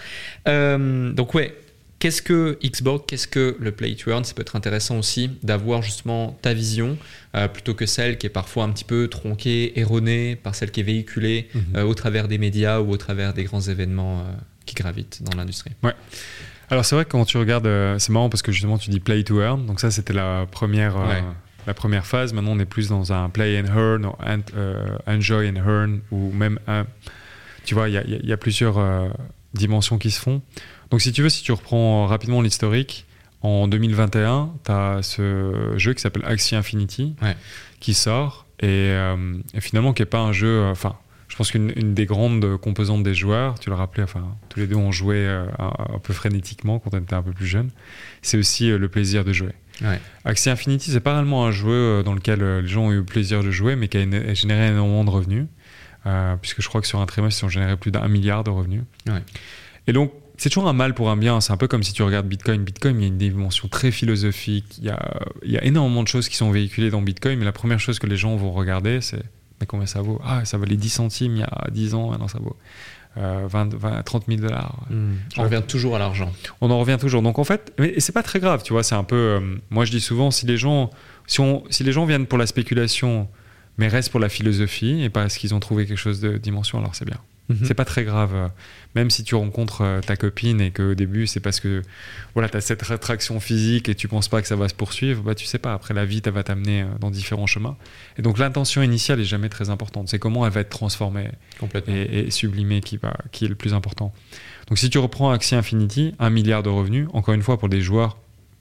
donc ouais, Qu'est-ce que Xborg Qu'est-ce que le Play to Earn? Ça peut être intéressant aussi d'avoir justement ta vision euh, plutôt que celle qui est parfois un petit peu tronquée, erronée par celle qui est véhiculée mm -hmm. euh, au travers des médias ou au travers des grands événements euh, qui gravitent dans l'industrie. Ouais. Alors c'est vrai que quand tu regardes, euh, c'est marrant parce que justement tu dis Play to Earn, donc ça c'était la première. Euh, ouais. La première phase, maintenant on est plus dans un play and earn, ou enjoy and earn, ou même un. Tu vois, il y, y, y, a plusieurs dimensions qui se font. Donc si tu veux, si tu reprends rapidement l'historique, en 2021, tu as ce jeu qui s'appelle Axie Infinity ouais. qui sort et, euh, et, finalement qui n'est pas un jeu... Enfin, je pense qu'une des grandes composantes des joueurs, tu le rappelais, enfin, tous les deux on jouait euh, un, un, peu frénétiquement quand on était un peu plus jeune, c'est aussi euh, le plaisir de jouer. Ouais. Axie Infinity, c'est pas réellement un jeu euh, dans lequel les gens ont eu le plaisir de jouer, mais qui a généré énormément de revenus, euh, puisque je crois que sur un trimestre, ils ont généré plus d'un milliard de revenus. Ouais. Et donc, c'est toujours un mal pour un bien. C'est un peu comme si tu regardes Bitcoin. Bitcoin, il y a une dimension très philosophique. Il y a, il y a énormément de choses qui sont véhiculées dans Bitcoin, mais la première chose que les gens vont regarder, c'est mais combien ça vaut? Ah, ça valait 10 centimes il y a 10 ans, maintenant ça vaut euh, 20, 20, 30 000 dollars. Mmh. On revient toujours à l'argent. On en revient toujours. Donc en fait, mais c'est pas très grave, tu vois. C'est un peu. Euh, moi, je dis souvent, si les gens, si, on, si les gens viennent pour la spéculation, mais restent pour la philosophie et parce qu'ils ont trouvé quelque chose de dimension, alors c'est bien. Mhm. Mmh. C'est pas très grave. Même si tu rencontres euh, ta copine et qu'au début, c'est parce que voilà, tu as cette rétraction physique et tu penses pas que ça va se poursuivre, bah, tu sais pas. Après, la vie va t'amener euh, dans différents chemins. Et donc, l'intention initiale est jamais très importante. C'est comment elle va être transformée et, et, sublimée qui, va, qui est le plus important. Donc, si tu reprends Axie Infinity, un milliard de revenus, encore une fois, pour des joueurs,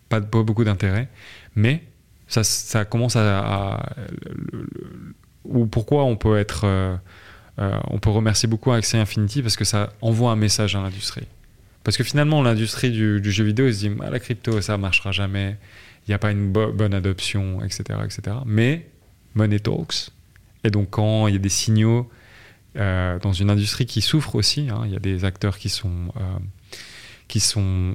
pas, pas beaucoup d'intérêt, mais ça, ça commence à. à le, le, ou pourquoi on peut être. Euh, euh, on peut remercier beaucoup Axie Infinity parce que ça envoie un message à l'industrie. Parce que finalement, l'industrie du, jeu vidéo se dit ah, la crypto, ça marchera jamais, il n'y a pas une bo bonne adoption, etc., etc. Mais money talks. Et donc, quand il y a des signaux euh, dans une industrie qui souffre aussi, hein, il y a des acteurs qui sont. Euh, qui sont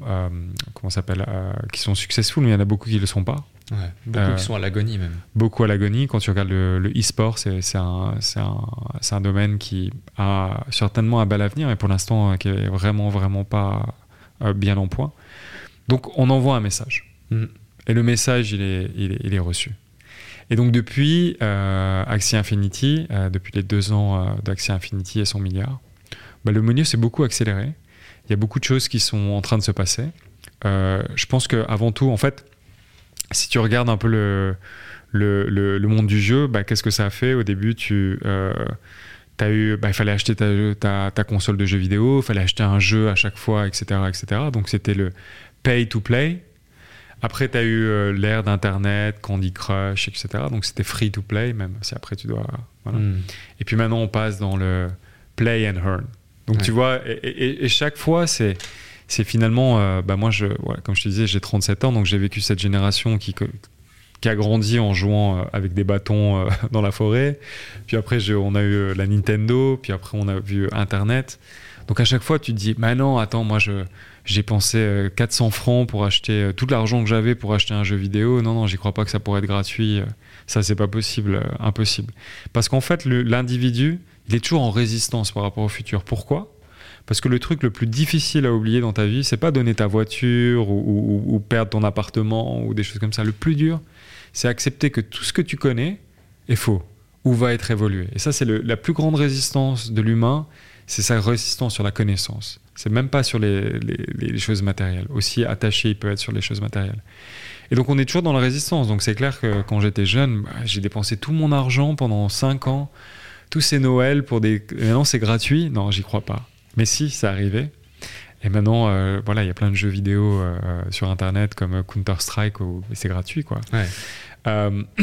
comment s'appelle qui sont successful mais il y en a beaucoup qui le sont pas Ouais, beaucoup euh, qui sont à l'agonie même. Beaucoup à l'agonie. Quand tu regardes le e-sport, e c'est un, un, un, domaine qui a certainement un bel avenir, mais pour l'instant qui est vraiment, vraiment pas euh, bien en point. Donc on envoie un message. Mm. Et le message, il est, il est, il est reçu. Et donc depuis euh, Axie Infinity, euh, depuis les deux ans euh, d'Axie Infinity et son milliard, bah, le menu s'est beaucoup accéléré. Il y a beaucoup de choses qui sont en train de se passer. Euh, je pense qu'avant tout, en fait, si tu regardes un peu le, le, le, le monde du jeu, bah, qu'est-ce que ça a fait? Au début, tu euh, as eu, bah, il fallait acheter ta, ta, ta, console de jeux vidéo, il fallait acheter un jeu à chaque fois, etc. etc. Donc c'était le pay to play. Après, tu as eu euh, l'ère d'Internet, Candy Crush, etc. Donc c'était free to play, même si après tu dois. Voilà. Hmm. Mm. Et puis maintenant, on passe dans le play and earn. Donc ouais. tu vois, et, et, et chaque fois, c'est c'est finalement, euh, bah moi, comme je te disais, j'ai 37 ans, donc j'ai vécu cette génération qui, a grandi en jouant euh, avec des bâtons euh, [laughs] dans la forêt. Puis après, on a eu la Nintendo, puis après, on a vu Internet. Donc à chaque fois, tu te dis, bah non, attends, moi, j'ai pensé 400 francs pour acheter tout l'argent que j'avais pour acheter un jeu vidéo. Non, non, j'y crois pas que ça pourrait être gratuit. Ça, c'est pas possible, impossible. Parce qu'en fait, l'individu, il est toujours en résistance par rapport au futur. Pourquoi? Parce que le truc le plus difficile à oublier dans ta vie, c'est pas donner ta voiture ou, perdre ton appartement ou des choses comme ça. Le plus dur, c'est accepter que tout ce que tu connais est faux ou va être évolué. Et ça, c'est la plus grande résistance de l'humain, c'est sa résistance sur la connaissance. C'est même pas sur les, choses matérielles. Aussi attaché, il peut être sur les choses matérielles. Et donc, on est toujours dans la résistance. Donc, c'est clair que quand j'étais jeune, bah, j'ai dépensé tout mon argent pendant 5 ans, tous ces Noëls pour des. Maintenant, c'est gratuit. Non, j'y crois pas. Mais si, ça arrivait. Et maintenant, euh, voilà, il y a plein de jeux vidéo euh, sur Internet comme Counter-Strike où c'est gratuit, quoi. Ouais. Euh, [clears throat]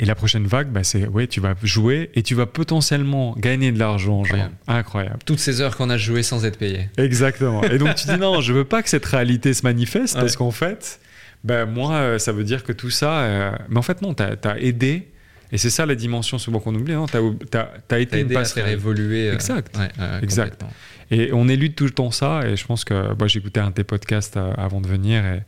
Et la prochaine vague, bah, c'est ouais, tu vas jouer et tu vas potentiellement gagner de l'argent. Incroyable. incroyable. Toutes ces heures qu'on a joué sans être payé. Exactement. Et donc tu dis non, je veux pas que cette réalité se manifeste parce qu'en fait, ben moi, euh, ça veut dire que tout ça. euh, Mais en fait, non, tu as, aidé. Et c'est ça la dimension souvent qu'on oublie. Non, tu as, été T'as une aidé à faire passerelle. évoluer. euh, Exact. ouais, Exact. Et on élude tout le temps ça. Et je pense que moi, j'écoutais un de tes podcasts euh, avant de venir. Et,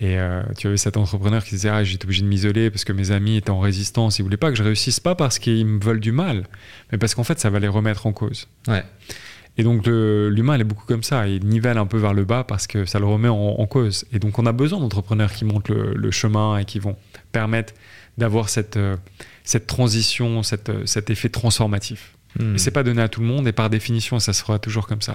et euh, tu avais cet entrepreneur qui disait ah, J'étais obligé de m'isoler parce que mes amis étaient en résistance. Ils voulaient pas que je réussisse, pas parce qu'ils me veulent du mal, mais parce qu'en fait, ça va les remettre en cause. Ouais. Et donc le- l'humain, il est beaucoup comme ça. Il nivelle un peu vers le bas parce que ça le remet en, en cause. Et donc on a besoin d'entrepreneurs qui montrent le, le chemin et qui vont permettre d'avoir cette, euh, cette transition, cette, euh, cet effet transformatif. Hmm. Et c'est pas donné à tout le monde et par définition, ça sera toujours comme ça.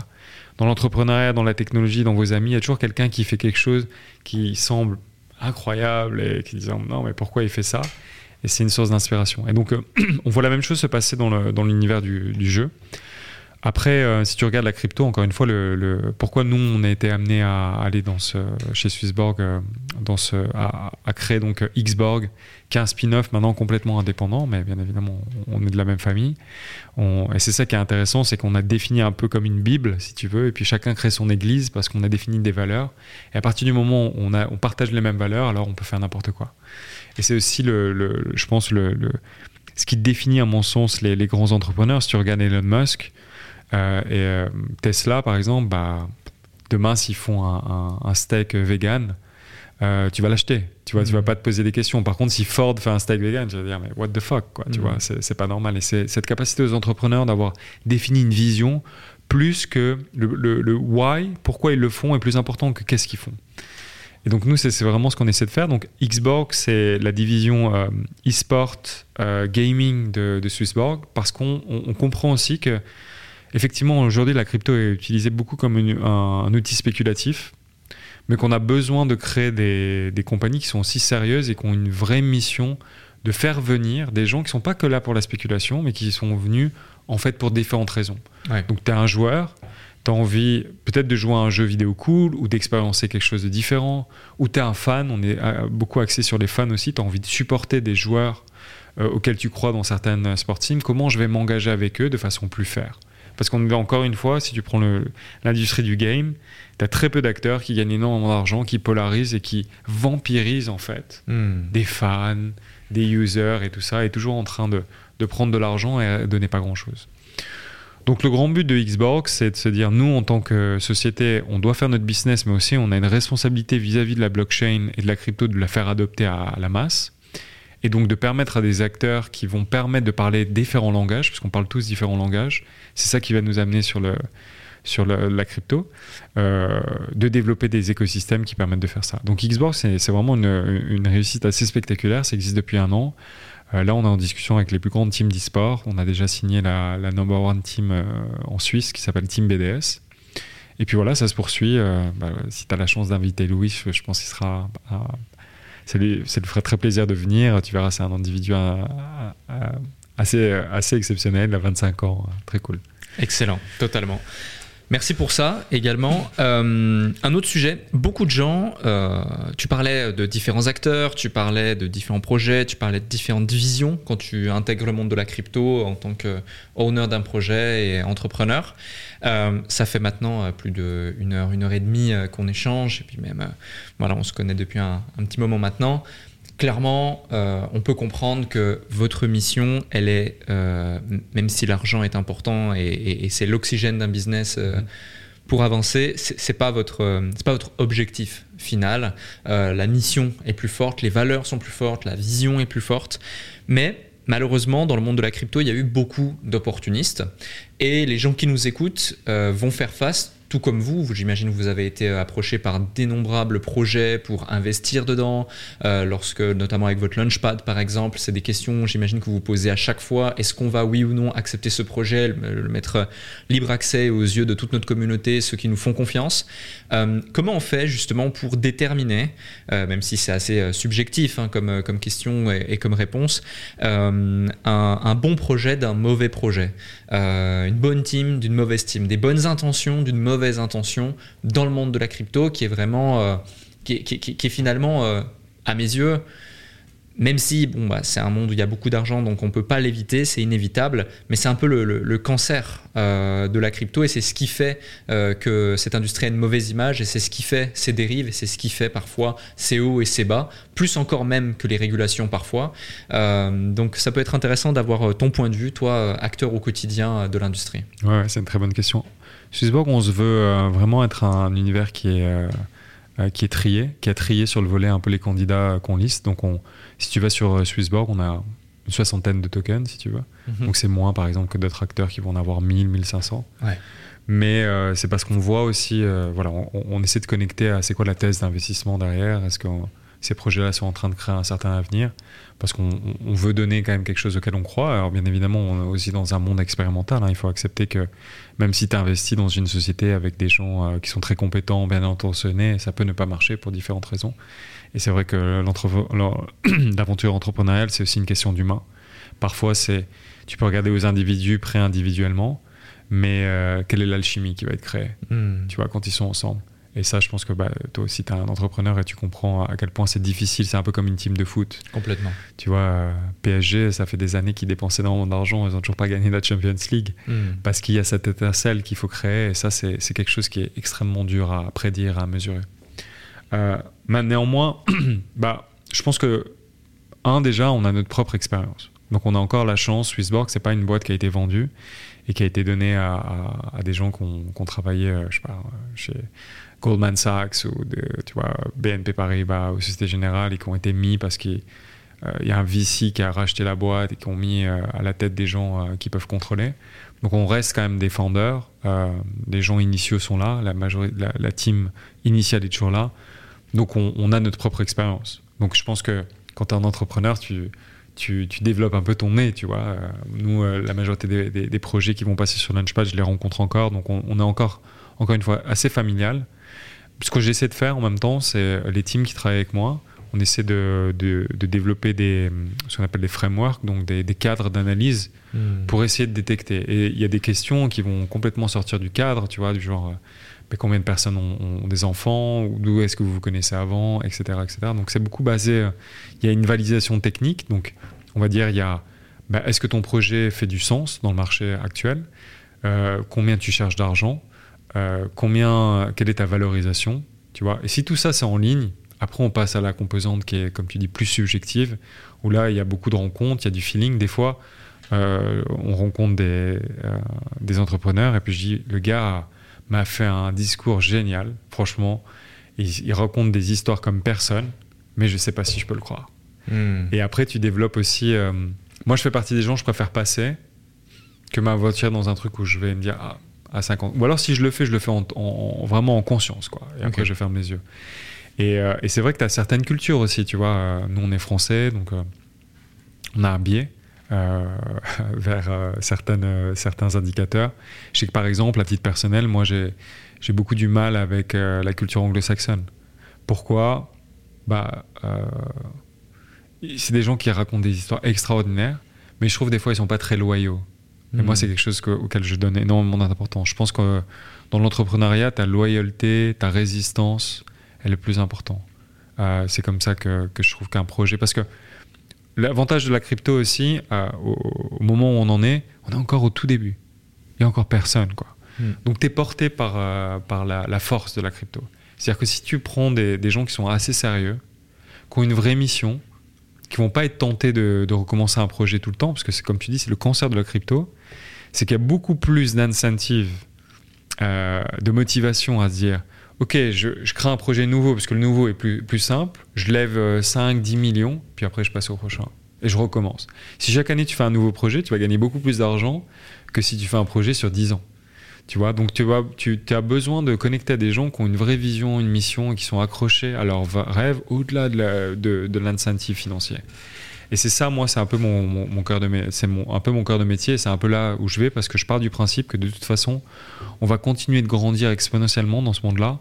Dans l'entrepreneuriat, dans la technologie, dans vos amis, il y a toujours quelqu'un qui fait quelque chose qui semble incroyable et qui dit non mais pourquoi il fait ça? Et c'est une source d'inspiration. Et donc euh, [clears throat] on voit la même chose se passer dans le- dans l'univers du, du jeu. Après, euh, si tu regardes la crypto, encore une fois, pourquoi nous on a été amené à aller dans ce, chez Swissborg, euh, dans ce, à, créer donc euh, Xborg, qui est un spin-off maintenant complètement indépendant, mais bien évidemment on est de la même famille. Et c'est ça qui est intéressant, c'est qu'on a défini un peu comme une bible, si tu veux, et puis chacun crée son église parce qu'on a défini des valeurs. Et à partir du moment où on, partage les mêmes valeurs, alors on peut faire n'importe quoi. Et c'est aussi, le, je pense, le, ce qui définit à mon sens les, grands entrepreneurs. Si tu regardes Elon Musk et euh, Tesla, par exemple, bah, demain, s'ils font un, un- un steak vegan, euh, tu vas l'acheter. Tu vois, tu vas Mhm. pas te poser des questions. Par contre, si Ford fait un steak vegan, tu vas dire, mais what the fuck, quoi. Tu Mhm. vois, c'est pas normal. Et c'est cette capacité aux entrepreneurs d'avoir défini une vision plus que le, le- le why, pourquoi ils le font, est plus important que qu'est-ce qu'ils font. Et donc, nous, c'est vraiment ce qu'on essaie de faire. Donc, Xborg, c'est la division euh, e-sport, euh, gaming de, de Swissborg, parce qu'on on- on comprend aussi que, effectivement, aujourd'hui, la crypto est utilisée beaucoup comme une- un, un outil spéculatif, mais qu'on a besoin de créer des, des compagnies qui sont aussi sérieuses et qui ont une vraie mission de faire venir des gens qui sont pas que là pour la spéculation, mais qui sont venus en fait pour différentes raisons. Ouais. Donc tu es un joueur, tu as envie peut-être de jouer à un jeu vidéo cool ou d'expériencer quelque chose de différent, ou tu es un fan, on est euh, beaucoup axé sur les fans aussi, tu as envie de supporter des joueurs euh, auxquels tu crois dans certaines sport teams, comment je vais m'engager avec eux de façon plus faire? Parce qu'on encore une fois, si tu prends l'industrie du game, tu as très peu d'acteurs qui gagnent énormément d'argent, qui polarisent et qui vampirisent en fait Hmm. des fans, des users et tout ça, est toujours en train de, de prendre de l'argent et donner pas grand-chose. Donc le grand but de Xbox, c'est de se dire, nous, en tant que société, on doit faire notre business, mais aussi on a une responsabilité vis-à-vis de la blockchain et de la crypto de la faire adopter à la masse. Et donc de permettre à des acteurs qui vont permettre de parler différents langages, parce qu'on parle tous différents langages, c'est ça qui va nous amener sur, la crypto, euh, de développer des écosystèmes qui permettent de faire ça. Donc Xbox, c'est vraiment une, réussite assez spectaculaire, ça existe depuis un an. Euh, là, on est en discussion avec les plus grandes teams d'e-sport. On a déjà signé la, la number one team euh, en Suisse qui s'appelle Team BDS. Et puis voilà, ça se poursuit. Bah, si tu as la chance d'inviter Louis, je, pense qu'il sera. ah, ça, lui, ça lui ferait très plaisir de venir. Tu verras, c'est un individu assez, assez exceptionnel, a 25 ans, très cool. Excellent, totalement. Merci pour ça également. Euh, un autre sujet, beaucoup de gens, euh, tu parlais de différents acteurs, tu parlais de différents projets, tu parlais de différentes visions quand tu intègres le monde de la crypto en tant que owner d'un projet et entrepreneur. Euh, ça fait maintenant plus d'une heure, une heure et demie qu'on échange et puis même, voilà, on se connaît depuis un petit moment maintenant clairement, euh, on peut comprendre que votre mission, elle est, euh, même si l'argent est important et, et- et c'est l'oxygène d'un business euh, pour avancer, c'est c'est pas votre, euh, c'est pas votre objectif final. Euh, la mission est plus forte, les valeurs sont plus fortes, la vision est plus forte, mais Malheureusement, dans le monde de la crypto, il y a eu beaucoup d'opportunistes. Et les gens qui nous écoutent euh, vont faire face, tout comme vous. J'imagine que vous avez été approché par d'innombrables projets pour investir dedans. Euh, lorsque, notamment avec votre Launchpad, par exemple, c'est des questions, j'imagine, que vous posez à chaque fois. Est-ce qu'on va, oui ou non, accepter ce projet, le, mettre libre accès aux yeux de toute notre communauté, ceux qui nous font confiance? Euh, Comment on fait justement pour déterminer, euh, même si c'est assez euh, subjectif hein, comme, question et, comme réponse, euh, un, un bon projet d'un mauvais projet? Euh, Une bonne team d'une mauvaise team, des bonnes intentions d'une mauvaise intention dans le monde de la crypto qui est vraiment, euh, qui, est- finalement, euh, à mes yeux, même si bon, bah, c'est un monde où il y a beaucoup d'argent, donc on peut pas l'éviter, c'est inévitable, mais c'est un peu le, cancer euh, de la crypto et c'est ce qui fait que cette industrie a une mauvaise image et c'est ce qui fait ses dérives et c'est ce qui fait parfois ses hauts et ses bas, plus encore même que les régulations parfois. Donc ça peut être intéressant d'avoir ton point de vue, toi, acteur au quotidien de l'industrie. Ouais, c'est une très bonne question. Swissborg, on se veut vraiment être un univers qui est euh, qui est trié, qui a trié sur le volet un peu les candidats qu'on liste. Donc, on, si tu vas sur euh, Swissborg, on a une soixantaine de tokens, si tu veux. Mhm. Donc, c'est moins, par exemple, que d'autres acteurs qui vont en avoir 1000, 1500. Ouais. Mais euh, c'est parce qu'on voit aussi, voilà, on, on, essaie de connecter à c'est quoi la thèse d'investissement derrière. Est-ce que ces projets-là sont en train de créer un certain avenir parce qu'on veut donner quand même quelque chose auquel on croit. Alors bien évidemment, on est aussi dans un monde expérimental. Hein. Il faut accepter que même si tu investis dans une société avec des gens euh, qui sont très compétents, bien intentionnés, ça peut ne pas marcher pour différentes raisons. Et c'est vrai que [clears throat] l'aventure entrepreneuriale, c'est aussi une question d'humain. Parfois, c'est tu peux regarder aux individus près individuellement, mais euh, quelle est l'alchimie qui va être créée? Hmm. Tu vois, quand ils sont ensemble. Et ça, je pense que bah, toi aussi, tu es un entrepreneur et tu comprends à quel point c'est difficile. C'est un peu comme une team de foot. Complètement. Tu vois, euh, PSG, ça fait des années qu'ils dépensaient énormément d'argent. Ils n'ont toujours pas gagné la Champions League hmm. parce qu'il y a cette étincelle qu'il faut créer. Et ça, c'est quelque chose qui est extrêmement dur à prédire, à mesurer. Euh, mais néanmoins, [clears throat] bah, je pense que, un, déjà, on a notre propre expérience. Donc, on a encore la chance. Swissborg, c'est pas une boîte qui a été vendue et qui a été donnée à, à, des gens qui ont, travaillé, euh, je sais pas, chez Goldman Sachs ou de, tu vois, BNP Paribas ou Société Générale qui ont été mis parce qu'il euh, y a un VC qui a racheté la boîte et qui ont mis euh, à la tête des gens euh, qui peuvent contrôler. Donc on reste quand même des founders. les gens initiaux sont là, la, majorité, la, team initiale est toujours là. Donc on, a notre propre expérience. Donc je pense que quand tu es un entrepreneur, tu, tu, tu, développes un peu ton nez, tu vois. nous, la majorité des, des, projets qui vont passer sur Launchpad, je les rencontre encore. Donc on, on est encore, encore une fois, assez familial ce que j'essaie de faire en même temps, c'est les teams qui travaillent avec moi, on essaie de, de, développer des, ce qu'on appelle des frameworks, donc des, cadres d'analyse hmm. pour essayer de détecter. Et il y a des questions qui vont complètement sortir du cadre, tu vois, du genre euh, combien de personnes ont, des enfants, d'où est-ce que vous vous connaissez avant, etc. etc. Donc c'est beaucoup basé, euh, il y a une validation technique, donc on va dire il y a bah, est-ce que ton projet fait du sens dans le marché actuel, euh, combien tu cherches d'argent, euh, combien, quelle est ta valorisation, tu vois. Et si tout ça c'est en ligne, après on passe à la composante qui est, comme tu dis, plus subjective, où là il y a beaucoup de rencontres, il y a du feeling. Des fois, euh, on rencontre des, euh, des entrepreneurs et puis je dis, le gars m'a fait un discours génial, franchement. Il, raconte des histoires comme personne, mais je sais pas si je peux le croire. Hmm. Et après, tu développes aussi. moi, je fais partie des gens, je préfère passer que ma voiture dans un truc où je vais me dire ah, à 50. Ou alors si je le fais, je le fais en, vraiment en conscience, quoi. Et après, je ferme les yeux. Et, euh, et c'est vrai que tu as certaines cultures aussi, tu vois. Euh, nous, on est français, donc euh, on a un biais [laughs] vers certaines, certains indicateurs. Je sais que par exemple, à titre personnel, moi, j'ai beaucoup du mal avec la culture anglo-saxonne. Pourquoi? Bah, C'est des gens qui racontent des histoires extraordinaires, mais je trouve des fois, ils sont pas très loyaux. Et moi, hmm. c'est quelque chose auquel je donne énormément d'importance. Je pense que dans l'entrepreneuriat, ta loyauté, ta résistance, elle est le plus important. Euh, c'est comme ça que, que je trouve qu'un projet. Parce que l'avantage de la crypto aussi, euh, au, moment où on en est, on est encore au tout début. Il n'y a encore personne. Quoi. Hmm. Donc, tu es porté par, euh, par la, la, force de la crypto. C'est-à-dire que si tu prends des, des, gens qui sont assez sérieux, qui ont une vraie mission, qui vont pas être tentés de, de recommencer un projet tout le temps, parce que c'est comme tu dis, c'est le cancer de la crypto, c'est qu'il y a beaucoup plus d'incentives, euh, de motivation à se dire Ok, je, crée un projet nouveau parce que le nouveau est plus, plus simple, je lève 5, euh, 10 millions, puis après je passe au prochain. Et je recommence. Si chaque année tu fais un nouveau projet, tu vas gagner beaucoup plus d'argent que si tu fais un projet sur 10 ans. Tu vois, donc tu, vois, tu as besoin de connecter à des gens qui ont une vraie vision, une mission et qui sont accrochés à leurs rêves au-delà de l'incentive de, financier. Et c'est ça, moi, c'est un peu mon, cœur de c'est un peu mon cœur de métier. C'est un peu là où je vais parce que je pars du principe que de toute façon, on va continuer de grandir exponentiellement dans ce monde-là.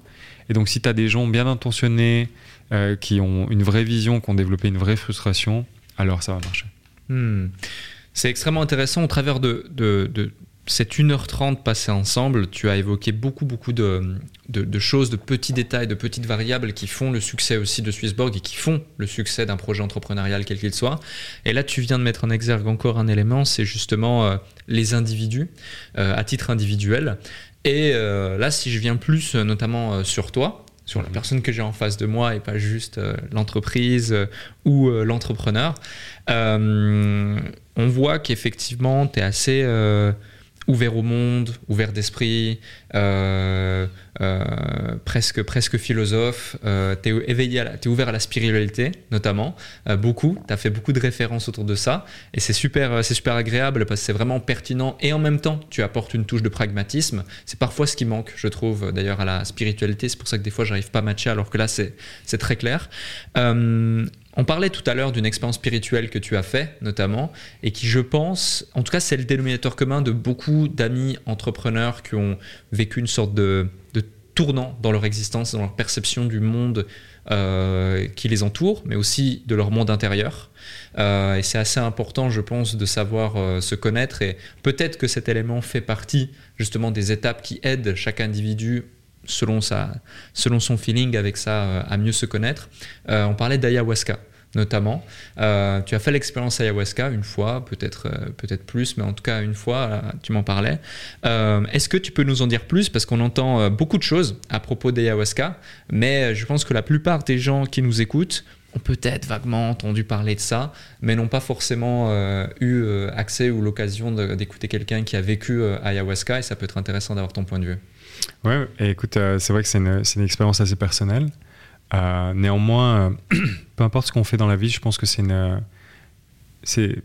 Et donc, si tu as des gens bien intentionnés, euh, qui ont une vraie vision, qui ont développé une vraie frustration, alors ça va marcher. Hmm. C'est extrêmement intéressant au travers de, cette 1h30 passée ensemble, tu as évoqué beaucoup, beaucoup de, choses, de petits détails, de petites variables qui font le succès aussi de Swissborg et qui font le succès d'un projet entrepreneurial quel qu'il soit. Et là, tu viens de mettre en exergue encore un élément, c'est justement euh, les individus, euh, à titre individuel. Et euh, là, si je viens plus notamment sur toi, sur la personne que j'ai en face de moi et pas juste l'entreprise ou l'entrepreneur, on voit qu'effectivement, tu es assez ouvert au monde, ouvert d'esprit, euh, euh, presque, presque philosophe. Euh, tu es, es ouvert à la spiritualité, notamment, beaucoup. Tu as fait beaucoup de références autour de ça. Et c'est super, c'est super agréable parce que c'est vraiment pertinent. Et en même temps, tu apportes une touche de pragmatisme. C'est parfois ce qui manque, je trouve, d'ailleurs, à la spiritualité. C'est pour ça que des fois, j'arrive pas à matcher, alors que là, c'est très clair. On parlait tout à l'heure d'une expérience spirituelle que tu as fait, notamment, et qui, je pense, en tout cas, c'est le dénominateur commun de beaucoup d'amis entrepreneurs qui ont vécu une sorte de, tournant dans leur existence, dans leur perception du monde euh, qui les entoure, mais aussi de leur monde intérieur. Euh, et c'est assez important, je pense, de savoir euh, se connaître. Et peut-être que cet élément fait partie justement des étapes qui aident chaque individu selon, sa, selon son feeling avec ça, euh, à mieux se connaître. Euh, on parlait d'ayahuasca notamment. Euh, tu as fait l'expérience ayahuasca une fois, peut-être peut-être plus, mais en tout cas une fois, tu m'en parlais. Est-ce que tu peux nous en dire plus? Parce qu'on entend beaucoup de choses à propos d'ayahuasca, mais je pense que la plupart des gens qui nous écoutent ont peut-être vaguement entendu parler de ça, mais n'ont pas forcément eu accès ou l'occasion d'écouter quelqu'un qui a vécu ayahuasca, et ça peut être intéressant d'avoir ton point de vue. Ouais, et écoute, euh, c'est vrai que c'est une, une, expérience assez personnelle. Euh, néanmoins, euh, [clears throat] peu importe ce qu'on fait dans la vie, je pense que c'est une. c'est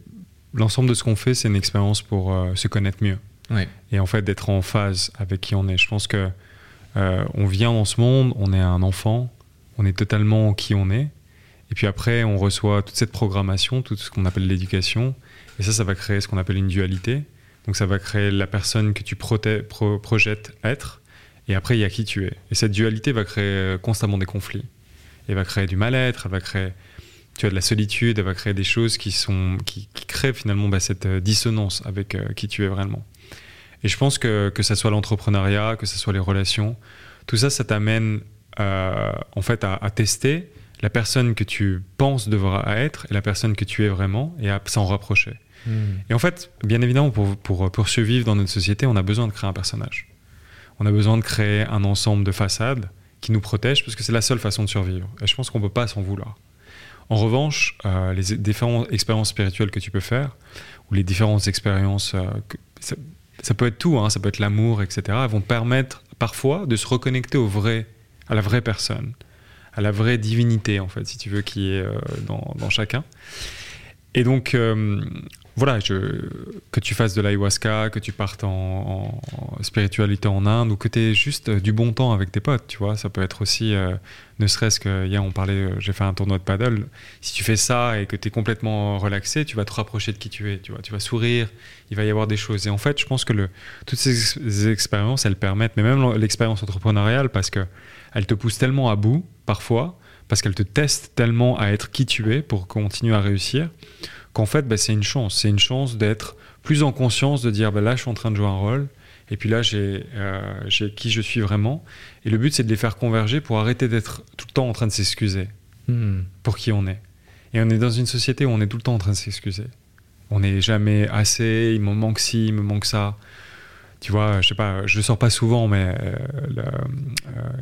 l'ensemble de ce qu'on fait, c'est une expérience pour se connaître mieux. Ouais. Et en fait, d'être en phase avec qui on est. Je pense que on vient dans ce monde, on est un enfant, on est totalement qui on est. Et puis après, on reçoit toute cette programmation, tout ce qu'on appelle l'éducation. Et ça, ça va créer ce qu'on appelle une dualité. Donc ça va créer la personne que tu projettes être et après, il y a qui tu es. Et cette dualité va créer euh, constamment des conflits. Elle va créer du mal-être, elle va créer tu as de la solitude, elle va créer des choses qui, sont, qui, créent finalement bah, cette euh, dissonance avec euh, qui tu es vraiment. Et je pense que que ce soit l'entrepreneuriat, que ce soit les relations, tout ça, ça t'amène en fait à, tester la personne que tu penses devra être et la personne que tu es vraiment et à s'en rapprocher. Hmm. Et en fait, bien évidemment, pour, pour, pour survivre dans notre société, on a besoin de créer un personnage on a besoin de créer un ensemble de façades qui nous protègent parce que c'est la seule façon de survivre. Et je pense qu'on ne peut pas s'en vouloir. En revanche, euh, les différentes expériences spirituelles que tu peux faire, ou les différentes expériences, euh, ça, peut être tout, hein, ça peut être l'amour, etc., vont permettre parfois de se reconnecter au vrai, à la vraie personne, à la vraie divinité, en fait, si tu veux, qui est euh, dans, dans, chacun. Et donc, voilà, que tu fasses de l'ayahuasca, que tu partes en, spiritualité en Inde ou que tu aies juste euh, du bon temps avec tes potes, tu vois. Ça peut être aussi, euh, ne serait-ce que hier on parlait, euh, j'ai fait un tournoi de paddle. Si tu fais ça et que tu es complètement relaxé, tu vas te rapprocher de qui tu es, tu vois. Tu vas sourire, il va y avoir des choses. Et en fait, je pense que toutes ces expériences, elles permettent, mais même l'expérience entrepreneuriale, parce que elle te pousse tellement à bout, parfois, parce qu'elle te teste tellement à être qui tu es pour continuer à réussir qu'en fait, bah, c'est une chance. C'est une chance d'être plus en conscience, de dire bah, là, je suis en train de jouer un rôle, et puis là, euh, j'ai qui je suis vraiment. Et le but, c'est de les faire converger pour arrêter d'être tout le temps en train de s'excuser hmm. pour qui on est. Et on est dans une société où on est tout le temps en train de s'excuser. On n'est jamais assez, il me manque ci, il me manque ça. Tu vois, je sais pas, je sors pas souvent, mais euh, euh,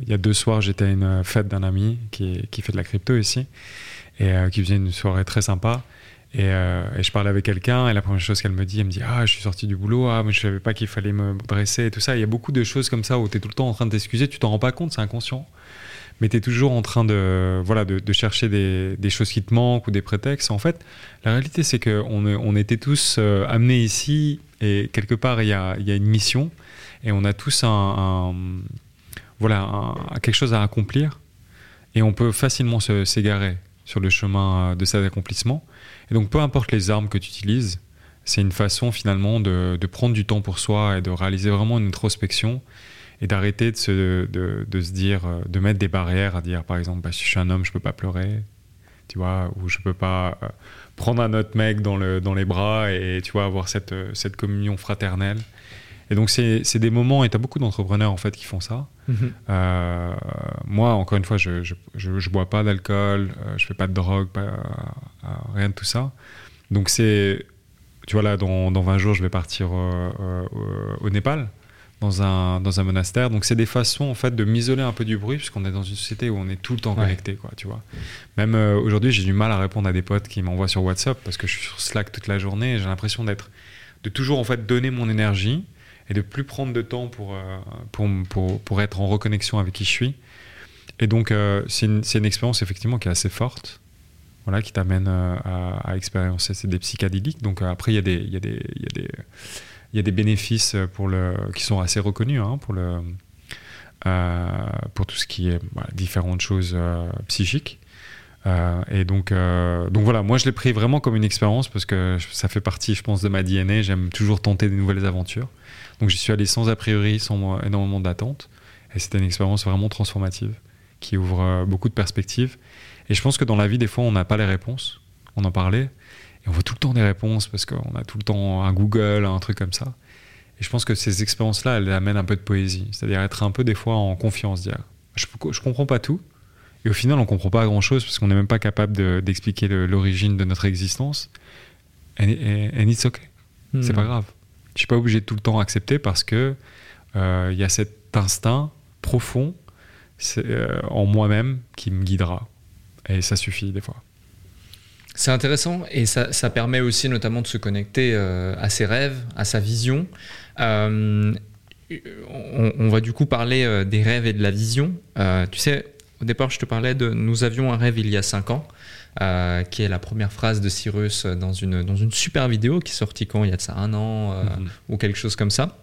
il y a deux soirs, j'étais à une fête d'un ami qui, qui, fait de la crypto ici et qui faisait une soirée très sympa. Euh, et, je parlais avec quelqu'un, et la première chose qu'elle me dit, elle me dit Ah, je suis sorti du boulot, ah, mais je savais pas qu'il fallait me dresser et tout ça. Il y a beaucoup de choses comme ça où tu es tout le temps en train de t'excuser, tu t'en rends pas compte, c'est inconscient. Mais tu es toujours en train de, voilà, de, chercher des, choses qui te manquent ou des prétextes. En fait, la réalité, c'est qu'on on était tous euh, amenés ici, et quelque part, il y a, y a, une mission, et on a tous un, voilà, quelque chose à accomplir, et on peut facilement s'égarer sur le chemin de cet accomplissement. Et donc, peu importe les armes que tu utilises, c'est une façon finalement de, prendre du temps pour soi et de réaliser vraiment une introspection et d'arrêter de se, de, se dire, de mettre des barrières, à dire par exemple, bah, si je suis un homme, je peux pas pleurer, tu vois, ou je peux pas euh, prendre un autre mec dans, le, dans les bras et tu vois, avoir cette, cette communion fraternelle. Et donc, c'est des moments, et tu as beaucoup d'entrepreneurs en fait qui font ça. Mhm. Euh, moi, encore une fois, je je, je, je bois pas d'alcool, euh, je fais pas de drogue, pas, euh, rien de tout ça. Donc, c'est. Tu vois, là, dans, dans 20 jours, je vais partir au- Népal, dans un, dans un monastère. Donc, c'est des façons, en fait, de m'isoler un peu du bruit, puisqu'on est dans une société où on est tout le temps Ouais. connecté, quoi, tu vois. Même euh, aujourd'hui, j'ai du mal à répondre à des potes qui m'envoient sur WhatsApp, parce que je suis sur Slack toute la journée, et j'ai l'impression d'être. de toujours, en fait, donner mon énergie et de plus prendre de temps pour, euh, pour, pour, pour être en reconnexion avec qui je suis. Et donc, euh, c'est une, une expérience effectivement qui est assez forte, voilà, qui t'amène euh, à, à expérimenter des psychédéliques. Donc, après, il y, a des- y, a des- y, a des- y a des bénéfices pour le, qui sont assez reconnus hein, pour, le, pour tout ce qui est voilà, différentes choses psychiques. Et donc, donc voilà, moi je l'ai pris vraiment comme une expérience parce que ça fait partie, je pense, de ma DNA. J'aime toujours tenter des nouvelles aventures. Donc j'y suis allé sans a priori, sans énormément d'attente. Et c'était une expérience vraiment transformative qui ouvre euh, beaucoup de perspectives. Et je pense que dans la vie, des fois, on n'a pas les réponses. On en parlait. Et on veut tout le temps des réponses parce qu'on a tout le temps un Google, un truc comme ça. Et je pense que ces expériences-là, elles amènent un peu de poésie. C'est-à-dire être un peu des fois en confiance, dire je, je comprends pas tout. Et au final, on comprend pas grand-chose parce qu'on n'est même pas capable de- d'expliquer le- l'origine de notre existence. And, and it's okay. C'est Hmm. pas grave. Je suis pas obligé de tout le temps accepter parce que euh, il y a cet instinct profond euh, en moi-même qui me guidera. Et ça suffit des fois. C'est intéressant et ça, permet aussi notamment de se connecter euh, à ses rêves, à sa vision. Euh, on, on va du coup parler euh, des rêves et de la vision. Euh, tu sais, au départ, je te parlais de nous avions un rêve il y a 5 ans, euh, qui est la première phrase de Cyrus dans une, dans une super vidéo qui est sortie quand il y a de ça un an euh, Mhm. ou quelque chose comme ça.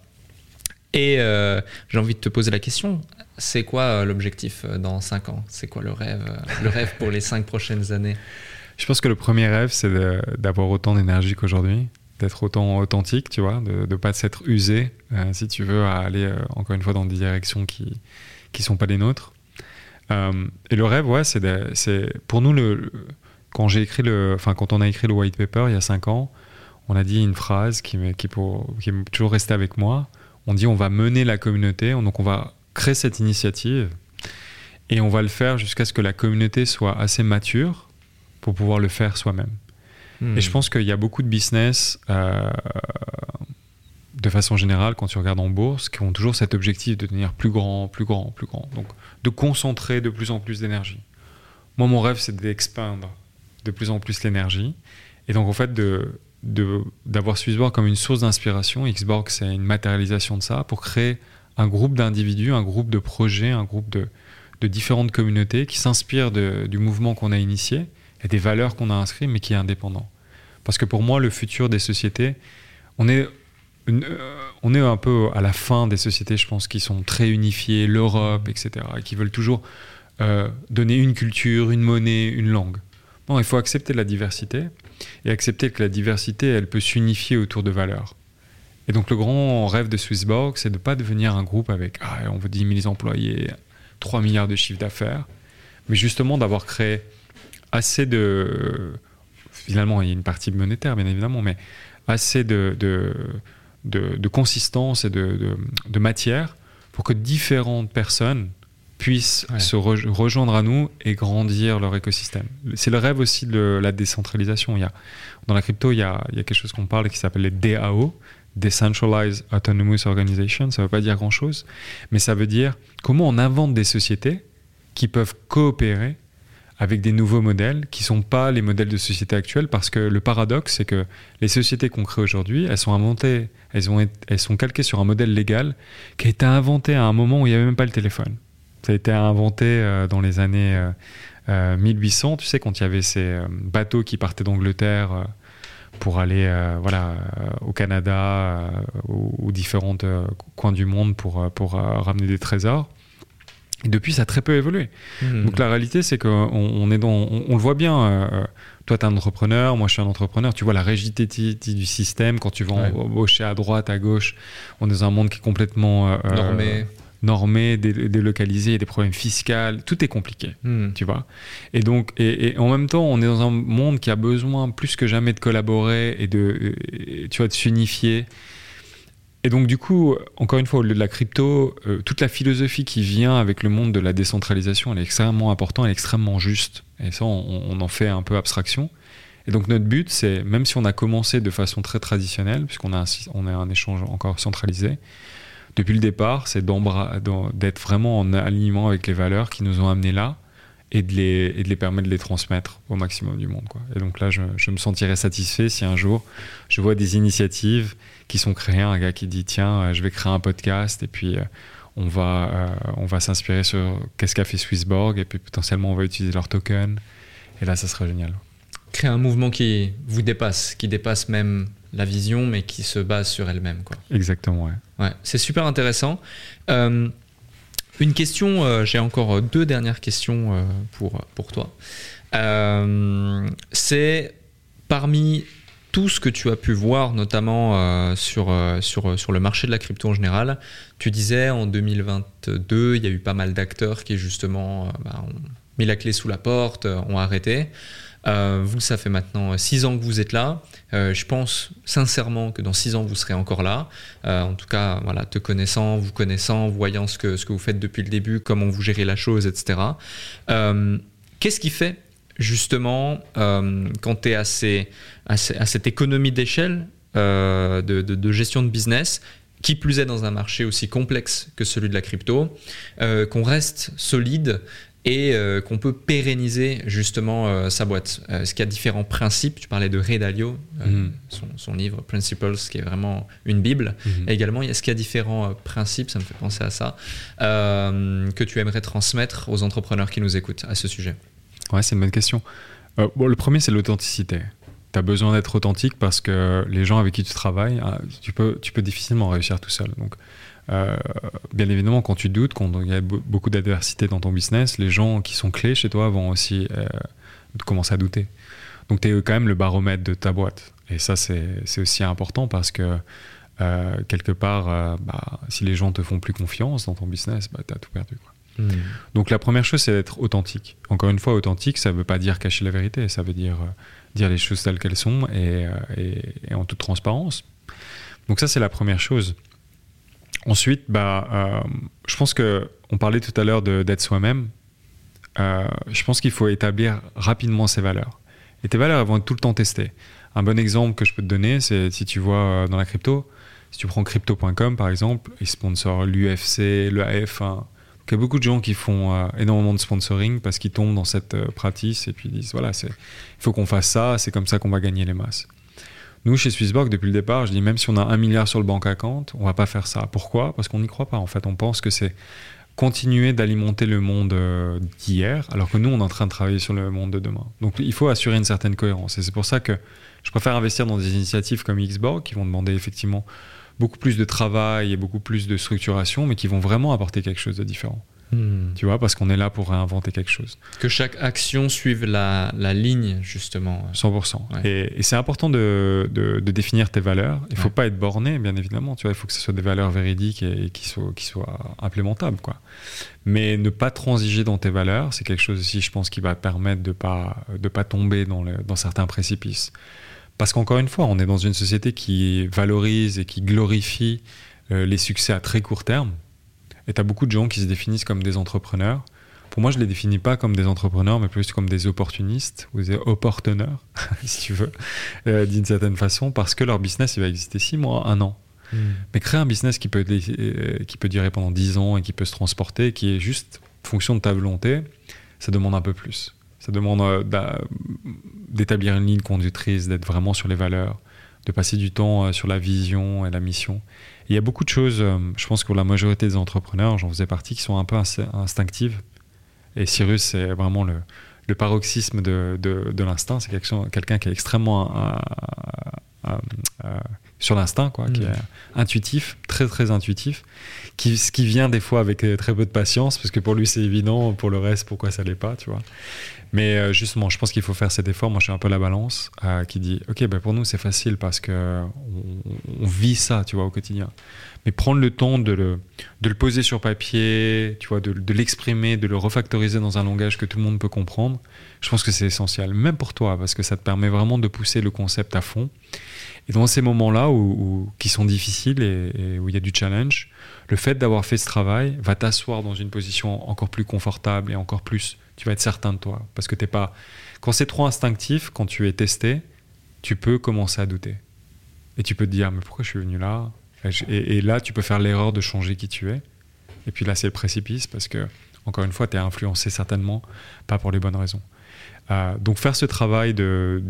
Et euh, j'ai envie de te poser la question, c'est quoi l'objectif dans 5 ans? C'est quoi le rêve, le rêve pour les 5 prochaines années? Je pense que le premier rêve, c'est d'avoir autant d'énergie qu'aujourd'hui, d'être autant authentique, tu vois, de ne pas s'être usé, si tu veux, à aller, encore une fois, dans des directions qui qui sont pas les nôtres. Euh, et le rêve, ouais, c'est pour nous, le, quand, j'ai écrit le, enfin, quand on a écrit le white paper il y a cinq ans, on a dit une phrase qui, m'est- qui, pour- qui est toujours restée avec moi. On dit on va mener la communauté, donc on va créer cette initiative et on va le faire jusqu'à ce que la communauté soit assez mature pour pouvoir le faire soi-même. Hmm. Et je pense qu'il y a beaucoup de business, euh, de façon générale, quand tu regardes en bourse, qui ont toujours cet objectif de devenir plus grand, plus grand, plus grand. Donc, de concentrer de plus en plus d'énergie. Moi, mon rêve, c'est d'expandre de plus en plus l'énergie. Et donc, en fait, d'avoir Swissborg comme une source d'inspiration. Xborg, c'est une matérialisation de ça pour créer un groupe d'individus, un groupe de projets, un groupe de, différentes communautés qui s'inspirent du mouvement qu'on a initié et des valeurs qu'on a inscrites, mais qui est indépendant. Parce que pour moi, le futur des sociétés, on est, on est un peu à la fin des sociétés, je pense, qui sont très unifiées, l'Europe, etc., et qui veulent toujours euh, donner une culture, une monnaie, une langue. Non, il faut accepter la diversité et accepter que la diversité, elle peut s'unifier autour de valeurs. Et donc le grand rêve de Swissborg, c'est de ne pas devenir un groupe avec, ah, on veut 10 000 employés, 3 milliards de chiffre d'affaires, mais justement d'avoir créé assez de... Finalement, il y a une partie monétaire, bien évidemment, mais assez de, de, de, de consistance et de, matière pour que différentes personnes puissent Ouais. se re- rejoindre à nous et grandir leur écosystème. C'est le rêve aussi de la décentralisation. Il y a, dans la crypto, il y a, il y a quelque chose qu'on parle qui s'appelle les DAO, Decentralized Autonomous Organization. Ça ne veut pas dire grand-chose, mais ça veut dire comment on invente des sociétés qui peuvent coopérer avec des nouveaux modèles qui ne sont pas les modèles de société actuels parce que le paradoxe, c'est que les sociétés qu'on crée aujourd'hui, elles sont inventées, elles, ont, elles sont calquées sur un modèle légal qui a été inventé à un moment où il n'y avait même pas le téléphone. Ça a été inventé euh, dans les années euh, euh, 1800, tu sais, quand il y avait ces euh, bateaux qui partaient d'Angleterre euh, pour aller euh, voilà, euh, au Canada euh, ou différents euh, coins du monde pour, euh, pour euh, ramener des trésors. Et depuis, ça a très peu évolué. Hmm. Donc la réalité, c'est qu'on on est dans, on, on le voit bien. euh, toi, tu es un entrepreneur, moi, je suis un entrepreneur. Tu vois la rigidité du système quand tu vas Ouais. embaucher à droite, à gauche. On est dans un monde qui est complètement euh, Normé. normé, dé- délocalisé, des problèmes fiscaux, tout est compliqué. Hmm. Tu vois et donc, et, et en même temps, on est dans un monde qui a besoin plus que jamais de collaborer et de, et, tu vois, de s'unifier. Et donc, du coup, encore une fois, au lieu de la crypto, euh, toute la philosophie qui vient avec le monde de la décentralisation, elle est extrêmement importante, elle est extrêmement juste. Et ça, on, en fait un peu abstraction. Et donc, notre but, c'est, même si on a commencé de façon très traditionnelle, puisqu'on a, on a un échange encore centralisé, depuis le départ, c'est d'être vraiment en alignement avec les valeurs qui nous ont amenés là et de les, et de les permettre de les transmettre au maximum du monde. Quoi. Et donc là, je, je, me sentirais satisfait si un jour je vois des initiatives qui sont créées, un gars qui dit tiens, euh, je vais créer un podcast et puis euh, on va, euh, on va s'inspirer sur qu'est-ce qu'a fait Swissborg et puis potentiellement on va utiliser leur token. Et là, ça serait génial. Créer un mouvement qui vous dépasse, qui dépasse même la vision, mais qui se base sur elle-même. Quoi. Exactement, ouais. ouais c'est super intéressant. Une question, euh, j'ai encore deux dernières questions euh, pour, pour toi. Euh, c'est parmi tout ce que tu as pu voir, notamment sur, sur, sur le marché de la crypto en général, tu disais en 2022, il y a eu pas mal d'acteurs qui justement bah, ont mis la clé sous la porte, ont arrêté. Euh, vous, ça fait maintenant six ans que vous êtes là. Euh, je pense sincèrement que dans six ans, vous serez encore là. Euh, en tout cas, voilà, te connaissant, vous connaissant, voyant ce que, ce que vous faites depuis le début, comment vous gérez la chose, etc. Qu'est-ce qui fait justement quand tu es à, cette économie d'échelle de, gestion de business qui plus est dans un marché aussi complexe que celui de la crypto, qu'on reste solide et euh, qu'on peut pérenniser justement euh, sa boîte. Euh, est-ce qu'il y a différents principes? Tu parlais de Ray Dalio, mhm. son, livre Principles, qui est vraiment une bible. Mhm. également, est-ce qu'il y a différents principes, ça me fait penser à ça, que tu aimerais transmettre aux entrepreneurs qui nous écoutent à ce sujet? Ouais, c'est une bonne question. bon, le premier, c'est l'authenticité. Tu as besoin d'être authentique parce que les gens avec qui tu travailles, ah, tu peux, tu peux difficilement réussir tout seul. Donc, euh, bien évidemment, quand tu doutes, quand il y a beaucoup d'adversité dans ton business, les gens qui sont clés chez toi vont aussi euh, commencer à douter. Donc, tu es quand même le baromètre de ta boîte. Et ça, c'est aussi important parce que euh, quelque part, bah, si les gens te font plus confiance dans ton business, bah, tu as tout perdu. Hmm. Donc, la première chose, c'est d'être authentique. Encore une fois, authentique, ça ne veut pas dire cacher la vérité, ça veut dire dire les choses telles qu'elles sont et, et en toute transparence. Donc, ça, c'est la première chose. Ensuite, bah, euh, je pense que on parlait tout à l'heure d'être soi-même. Euh, je pense qu'il faut établir rapidement ses valeurs. Et tes valeurs vont être tout le temps testées. Un bon exemple que je peux te donner, c'est si tu vois euh, dans la crypto, si tu prends crypto.com par exemple, ils sponsorent l'UFC, le AF1. il y a beaucoup de gens qui font énormément de sponsoring parce qu'ils tombent dans cette pratique et puis ils disent voilà, il faut qu'on fasse ça, c'est comme ça qu'on va gagner les masses. Nous, chez Swissborg, depuis le départ, je dis même si on a un milliard sur le bank account, on va pas faire ça. Pourquoi? Parce qu'on n'y croit pas. En fait, on pense que c'est continuer d'alimenter le monde euh, d'hier, alors que nous, on est en train de travailler sur le monde de demain. Donc, il faut assurer une certaine cohérence. Et c'est pour ça que je préfère investir dans des initiatives comme Xborg, qui vont demander effectivement beaucoup plus de travail et beaucoup plus de structuration, mais qui vont vraiment apporter quelque chose de différent. Hmm. Tu vois, parce qu'on est là pour réinventer quelque chose. Que chaque action suive la, la ligne, justement. 100%. Et, c'est important de, de, définir tes valeurs. Il ne faut pas être borné, bien évidemment. Tu vois, il faut que ce soit des valeurs véridiques et, qui, soient, qui soient implémentables. Quoi. Mais ne pas transiger dans tes valeurs, c'est quelque chose aussi, je pense, qui va permettre de ne pas, de pas tomber dans, le, dans certains précipices. Parce qu'encore une fois, on est dans une société qui valorise et qui glorifie euh, les succès à très court terme et tu as beaucoup de gens qui se définissent comme des entrepreneurs. Pour moi, je ne les définis pas comme des entrepreneurs, mais plus comme des opportunistes ou des opportuneurs, [laughs] si tu veux, euh, d'une certaine façon, parce que leur business, il va exister six mois, un an. Hmm. Mais créer un business qui peut, euh, qui peut durer pendant dix ans et qui peut se transporter, qui est juste fonction de ta volonté, ça demande un peu plus. Ça demande euh, d'établir une ligne conductrice, d'être vraiment sur les valeurs, de passer du temps sur la vision et la mission. Il y a beaucoup de choses, euh, je pense que pour la majorité des entrepreneurs, j'en faisais partie, qui sont un peu instinctives. Et Cyrus, c'est vraiment le, paroxysme de, de, l'instinct. C'est quelqu'un qui est extrêmement euh, euh, sur l'instinct, quoi, qui mm. est intuitif, très très intuitif, qui, ce qui vient des fois avec très peu de patience, parce que pour lui c'est évident, pour le reste, pourquoi ça l'est pas, tu vois. Mais euh, justement, je pense qu'il faut faire cet effort. Moi, je suis un peu la balance euh, qui dit, ok, ben pour nous c'est facile parce que on, vit ça, tu vois, au quotidien. Mais prendre le temps de le, de le poser sur papier, tu vois, de, l'exprimer, de le refactoriser dans un langage que tout le monde peut comprendre, je pense que c'est essentiel, même pour toi, parce que ça te permet vraiment de pousser le concept à fond. Et dans ces moments-là où, qui sont difficiles et, où il y a du challenge, le fait d'avoir fait ce travail va t'asseoir dans une position encore plus confortable et encore plus, tu vas être certain de toi. Parce que t'es pas. Quand c'est trop instinctif, quand tu es testé, tu peux commencer à douter. Et tu peux te dire, mais pourquoi je suis venu là? Et, là, tu peux faire l'erreur de changer qui tu es. Et puis là, c'est le précipice parce que, encore une fois, tu es influencé certainement pas pour les bonnes raisons. Euh, donc faire ce travail de,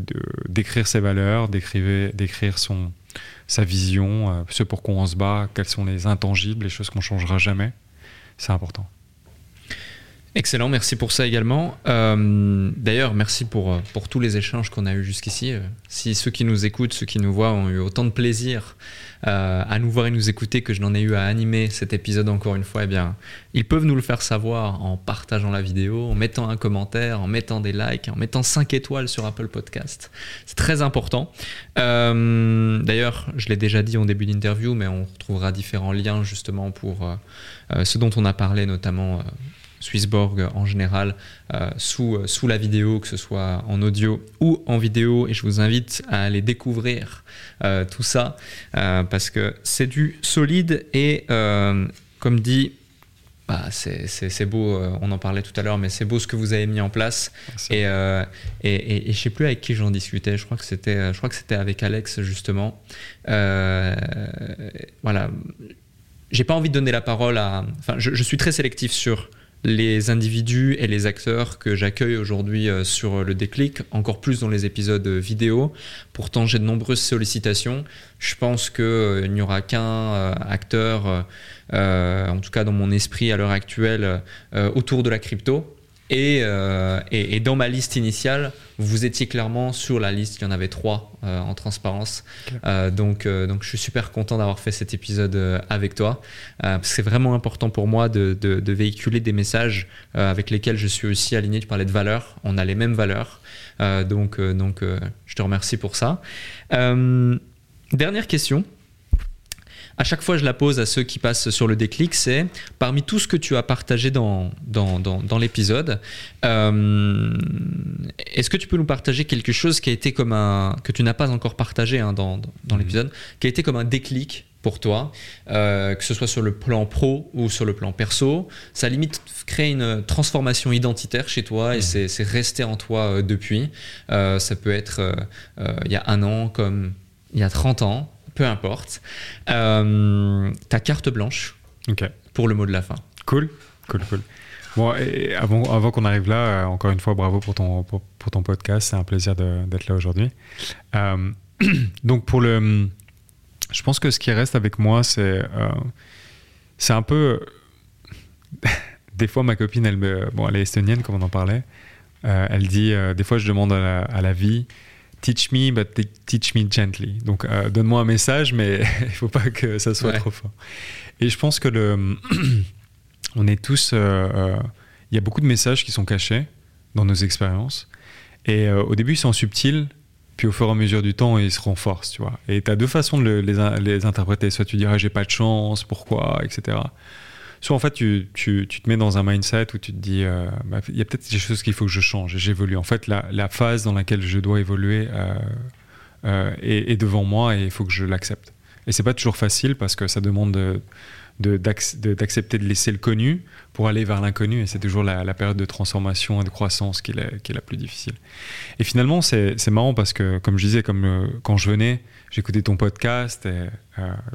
d'écrire ses valeurs, d'écrire, sa vision, euh, ce pour quoi on se bat, quels sont les intangibles, les choses qu'on changera jamais, c'est important. Excellent, merci pour ça également. Euh, d'ailleurs, merci pour, euh, pour tous les échanges qu'on a eus jusqu'ici. Euh, si ceux qui nous écoutent, ceux qui nous voient ont eu autant de plaisir à nous voir et nous écouter que je n'en ai eu à animer cet épisode encore une fois, eh bien, ils peuvent nous le faire savoir en partageant la vidéo, en mettant un commentaire, en mettant des likes, en mettant 5 étoiles sur Apple Podcast. C'est très important. D'ailleurs, je l'ai déjà dit en début d'interview, mais on retrouvera différents liens justement pour ce dont on a parlé, notamment Swissborg en général euh, sous, euh, sous la vidéo, que ce soit en audio ou en vidéo. Et je vous invite à aller découvrir euh, tout ça parce que c'est du solide et comme dit, bah, c'est beau, on en parlait tout à l'heure, mais c'est beau ce que vous avez mis en place. Et, et, et, je sais plus avec qui j'en discutais, je crois que c'était avec Alex justement. voilà, j'ai pas envie de donner la parole à. Enfin, je, je suis très sélectif sur les individus et les acteurs que j'accueille aujourd'hui euh, sur le déclic, encore plus dans les épisodes vidéo. Pourtant, j'ai de nombreuses sollicitations. Je pense qu'il euh, n'y aura qu'un euh, acteur, en tout cas dans mon esprit à l'heure actuelle, autour de la crypto. Euh, et, et, dans ma liste initiale, vous étiez clairement sur la liste. Il y en avait trois euh, en transparence. Euh, donc, donc, je suis super content d'avoir fait cet épisode avec toi. c'est vraiment important pour moi de, de, véhiculer des messages avec lesquels je suis aussi aligné. Tu parlais de valeurs. On a les mêmes valeurs. donc, donc je te remercie pour ça. dernière question à chaque fois je la pose à ceux qui passent sur le déclic, c'est parmi tout ce que tu as partagé dans, dans, dans, l'épisode, euh, est-ce que tu peux nous partager quelque chose qui a été comme un, que tu n'as pas encore partagé hein, dans, dans mhm. l'épisode, qui a été comme un déclic pour toi, euh, que ce soit sur le plan pro ou sur le plan perso? Ça limite crée une transformation identitaire chez toi et mhm. c'est resté en toi euh, depuis. ça peut être il y a un an comme il y a 30 ans peu importe. Euh, ta carte blanche pour le mot de la fin. Cool, cool, cool. Bon, et avant, avant qu'on arrive là, euh, encore une fois, bravo pour ton, pour, ton podcast. C'est un plaisir d'être là aujourd'hui. Euh, [clears throat] donc, pour le. Je pense que ce qui reste avec moi, c'est. c'est un peu. [laughs] des fois, ma copine, elle, me, bon, elle est estonienne, comme on en parlait. elle dit Des fois, je demande à à la vie Teach me, but teach me gently. Donc, euh, donne-moi un message, mais [laughs] il faut pas que ça soit trop fort. Et je pense que le, [clears throat] on est tous. Euh, euh, il y a beaucoup de messages qui sont cachés dans nos expériences. Et au début, ils sont subtils, puis au fur et à mesure du temps, ils se renforcent, tu vois. Et tu as deux façons de les, les, interpréter. Soit tu dirais, j'ai pas de chance, pourquoi, etc. Soit en fait, tu, tu, tu, te mets dans un mindset où tu te dis, euh, bah, il y a peut-être des choses qu'il faut que je change et j'évolue. En fait, la, phase dans laquelle je dois évoluer euh, euh, est, devant moi et il faut que je l'accepte. Et c'est pas toujours facile parce que ça demande de, d'accepter de, laisser le connu pour aller vers l'inconnu. Et c'est toujours la, période de transformation et de croissance qui est, la plus difficile. Et finalement, c'est marrant parce que, comme je disais, comme, quand je venais, j'écoutais ton podcast, euh,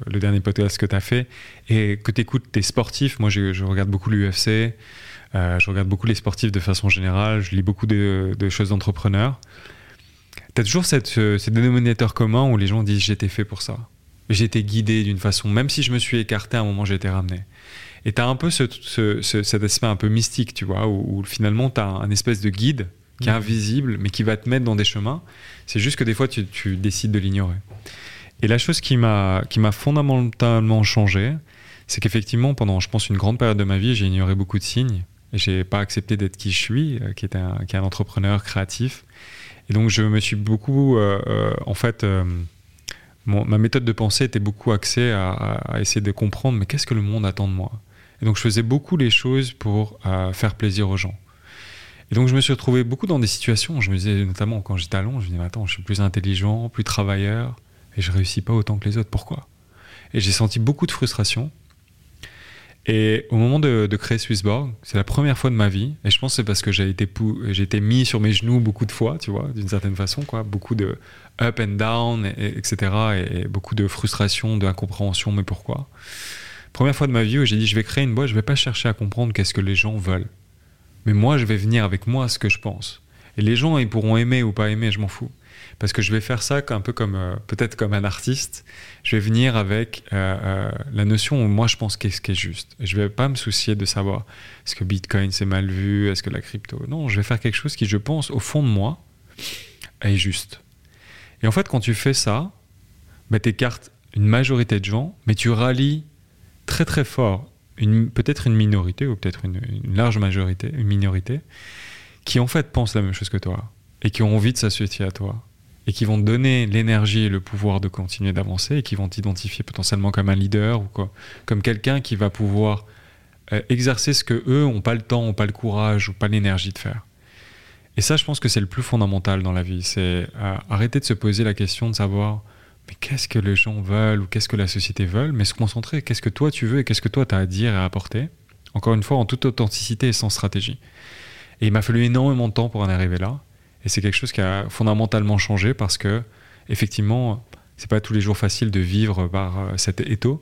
le dernier podcast que tu as fait, et que tu écoutes tes sportifs. Moi, je, regarde beaucoup l'UFC, euh, je regarde beaucoup les sportifs de façon générale, je lis beaucoup de, choses d'entrepreneurs. Tu as toujours cette, ce dénominateur commun où les gens disent j'étais fait pour ça été guidé d'une façon, même si je me suis écarté à un moment, j'ai été ramené. Et tu as un peu ce, cet aspect un peu mystique, tu vois, où, finalement tu as un espèce de guide qui est invisible, mais qui va te mettre dans des chemins. C'est juste que des fois, tu, décides de l'ignorer. Et la chose qui m'a fondamentalement changé, c'est qu'effectivement, pendant, je pense, une grande période de ma vie, j'ai ignoré beaucoup de signes. Et j'ai pas accepté d'être qui je suis, euh, qui, est un, qui est un entrepreneur créatif. Et donc, je me suis beaucoup, euh, euh, en fait, ma méthode de pensée était beaucoup axée à, essayer de comprendre, mais qu'est-ce que le monde attend de moi? Et donc je faisais beaucoup les choses pour faire plaisir aux gens. Et donc je me suis retrouvé beaucoup dans des situations, je me disais notamment quand j'étais à Londres, je me disais, attends, je suis plus intelligent, plus travailleur, et je réussis pas autant que les autres, pourquoi? Et j'ai senti beaucoup de frustration. Et au moment de, créer Swissborg, c'est la première fois de ma vie, et je pense que c'est parce que j'ai été, mis sur mes genoux beaucoup de fois, tu vois, d'une certaine façon, quoi, beaucoup de up and down, etc., et, beaucoup de frustration, d'incompréhension, mais pourquoi? Première fois de ma vie où j'ai dit, je vais créer une boîte, je vais pas chercher à comprendre qu'est-ce que les gens veulent, mais moi, je vais venir avec moi ce que je pense. Et les gens, ils pourront aimer ou pas aimer, je m'en fous parce que je vais faire ça un peu comme euh, peut-être comme un artiste. Je vais venir avec euh, euh, la notion où moi je pense qu'est-ce qui est juste. Et je vais pas me soucier de savoir est-ce que Bitcoin c'est mal vu, est-ce que la crypto. Non, je vais faire quelque chose qui, je pense, au fond de moi, est juste. Et en fait, quand tu fais ça, bah, tu écartes une majorité de gens, mais tu rallies très très fort peut-être une minorité ou peut-être une, large majorité, une minorité, qui en fait pense la même chose que toi et qui ont envie de s'associer à toi et qui vont te donner l'énergie et le pouvoir de continuer d'avancer et qui vont t'identifier potentiellement comme un leader ou comme quelqu'un qui va pouvoir euh, exercer ce que eux ont pas le temps, ont pas le courage ou pas l'énergie de faire. Et ça, je pense que c'est le plus fondamental dans la vie, c'est euh, arrêter de se poser la question de savoir mais qu'est-ce que les gens veulent ou qu'est-ce que la société veut, mais se concentrer qu'est-ce que toi tu veux et qu'est-ce que toi tu as à dire et à apporter? Encore une fois, en toute authenticité et sans stratégie. Et il m'a fallu énormément de temps pour en arriver là. Et c'est quelque chose qui a fondamentalement changé parce que, effectivement, c'est pas tous les jours facile de vivre par euh, cet étau.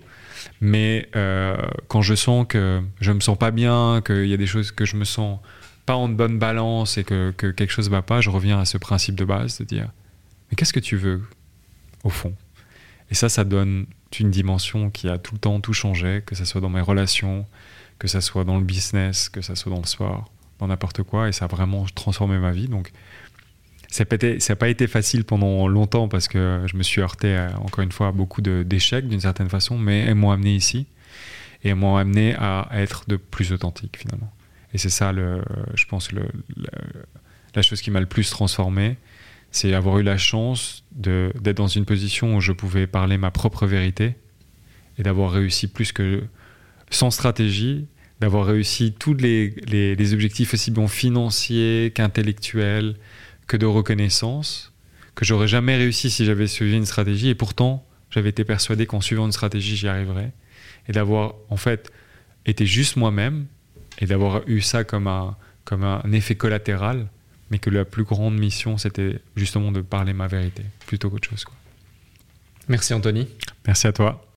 Mais euh, quand je sens que je me sens pas bien, qu'il y a des choses que je me sens pas en bonne balance et que, que quelque chose va pas, je reviens à ce principe de base de dire mais qu'est-ce que tu veux? Au fond Et ça, ça donne une dimension qui a tout le temps tout changé, que ce soit dans mes relations, que ce soit dans le business, que ce soit dans le sport, dans n'importe quoi, et ça a vraiment transformé ma vie. Donc ça n'a pas été facile pendant longtemps parce que je me suis heurté, encore une fois, à beaucoup d'échecs d'une certaine façon, mais elles m'ont amené ici et elles m'ont amené à être de plus authentique finalement. Et c'est ça, le, je pense, le, la chose qui m'a le plus transformé, c'est avoir eu la chance d'être dans une position où je pouvais parler ma propre vérité et d'avoir réussi plus que sans stratégie, d'avoir réussi tous les, objectifs aussi bien financiers qu'intellectuels, que de reconnaissance, que j'aurais jamais réussi si j'avais suivi une stratégie. Et pourtant, j'avais été persuadé qu'en suivant une stratégie, j'y arriverais. Et d'avoir, en fait, été juste moi-même et d'avoir eu ça comme un effet collatéral, mais que la plus grande mission, c'était justement de parler ma vérité plutôt qu'autre chose. Quoi. Merci Anthony. Merci à toi.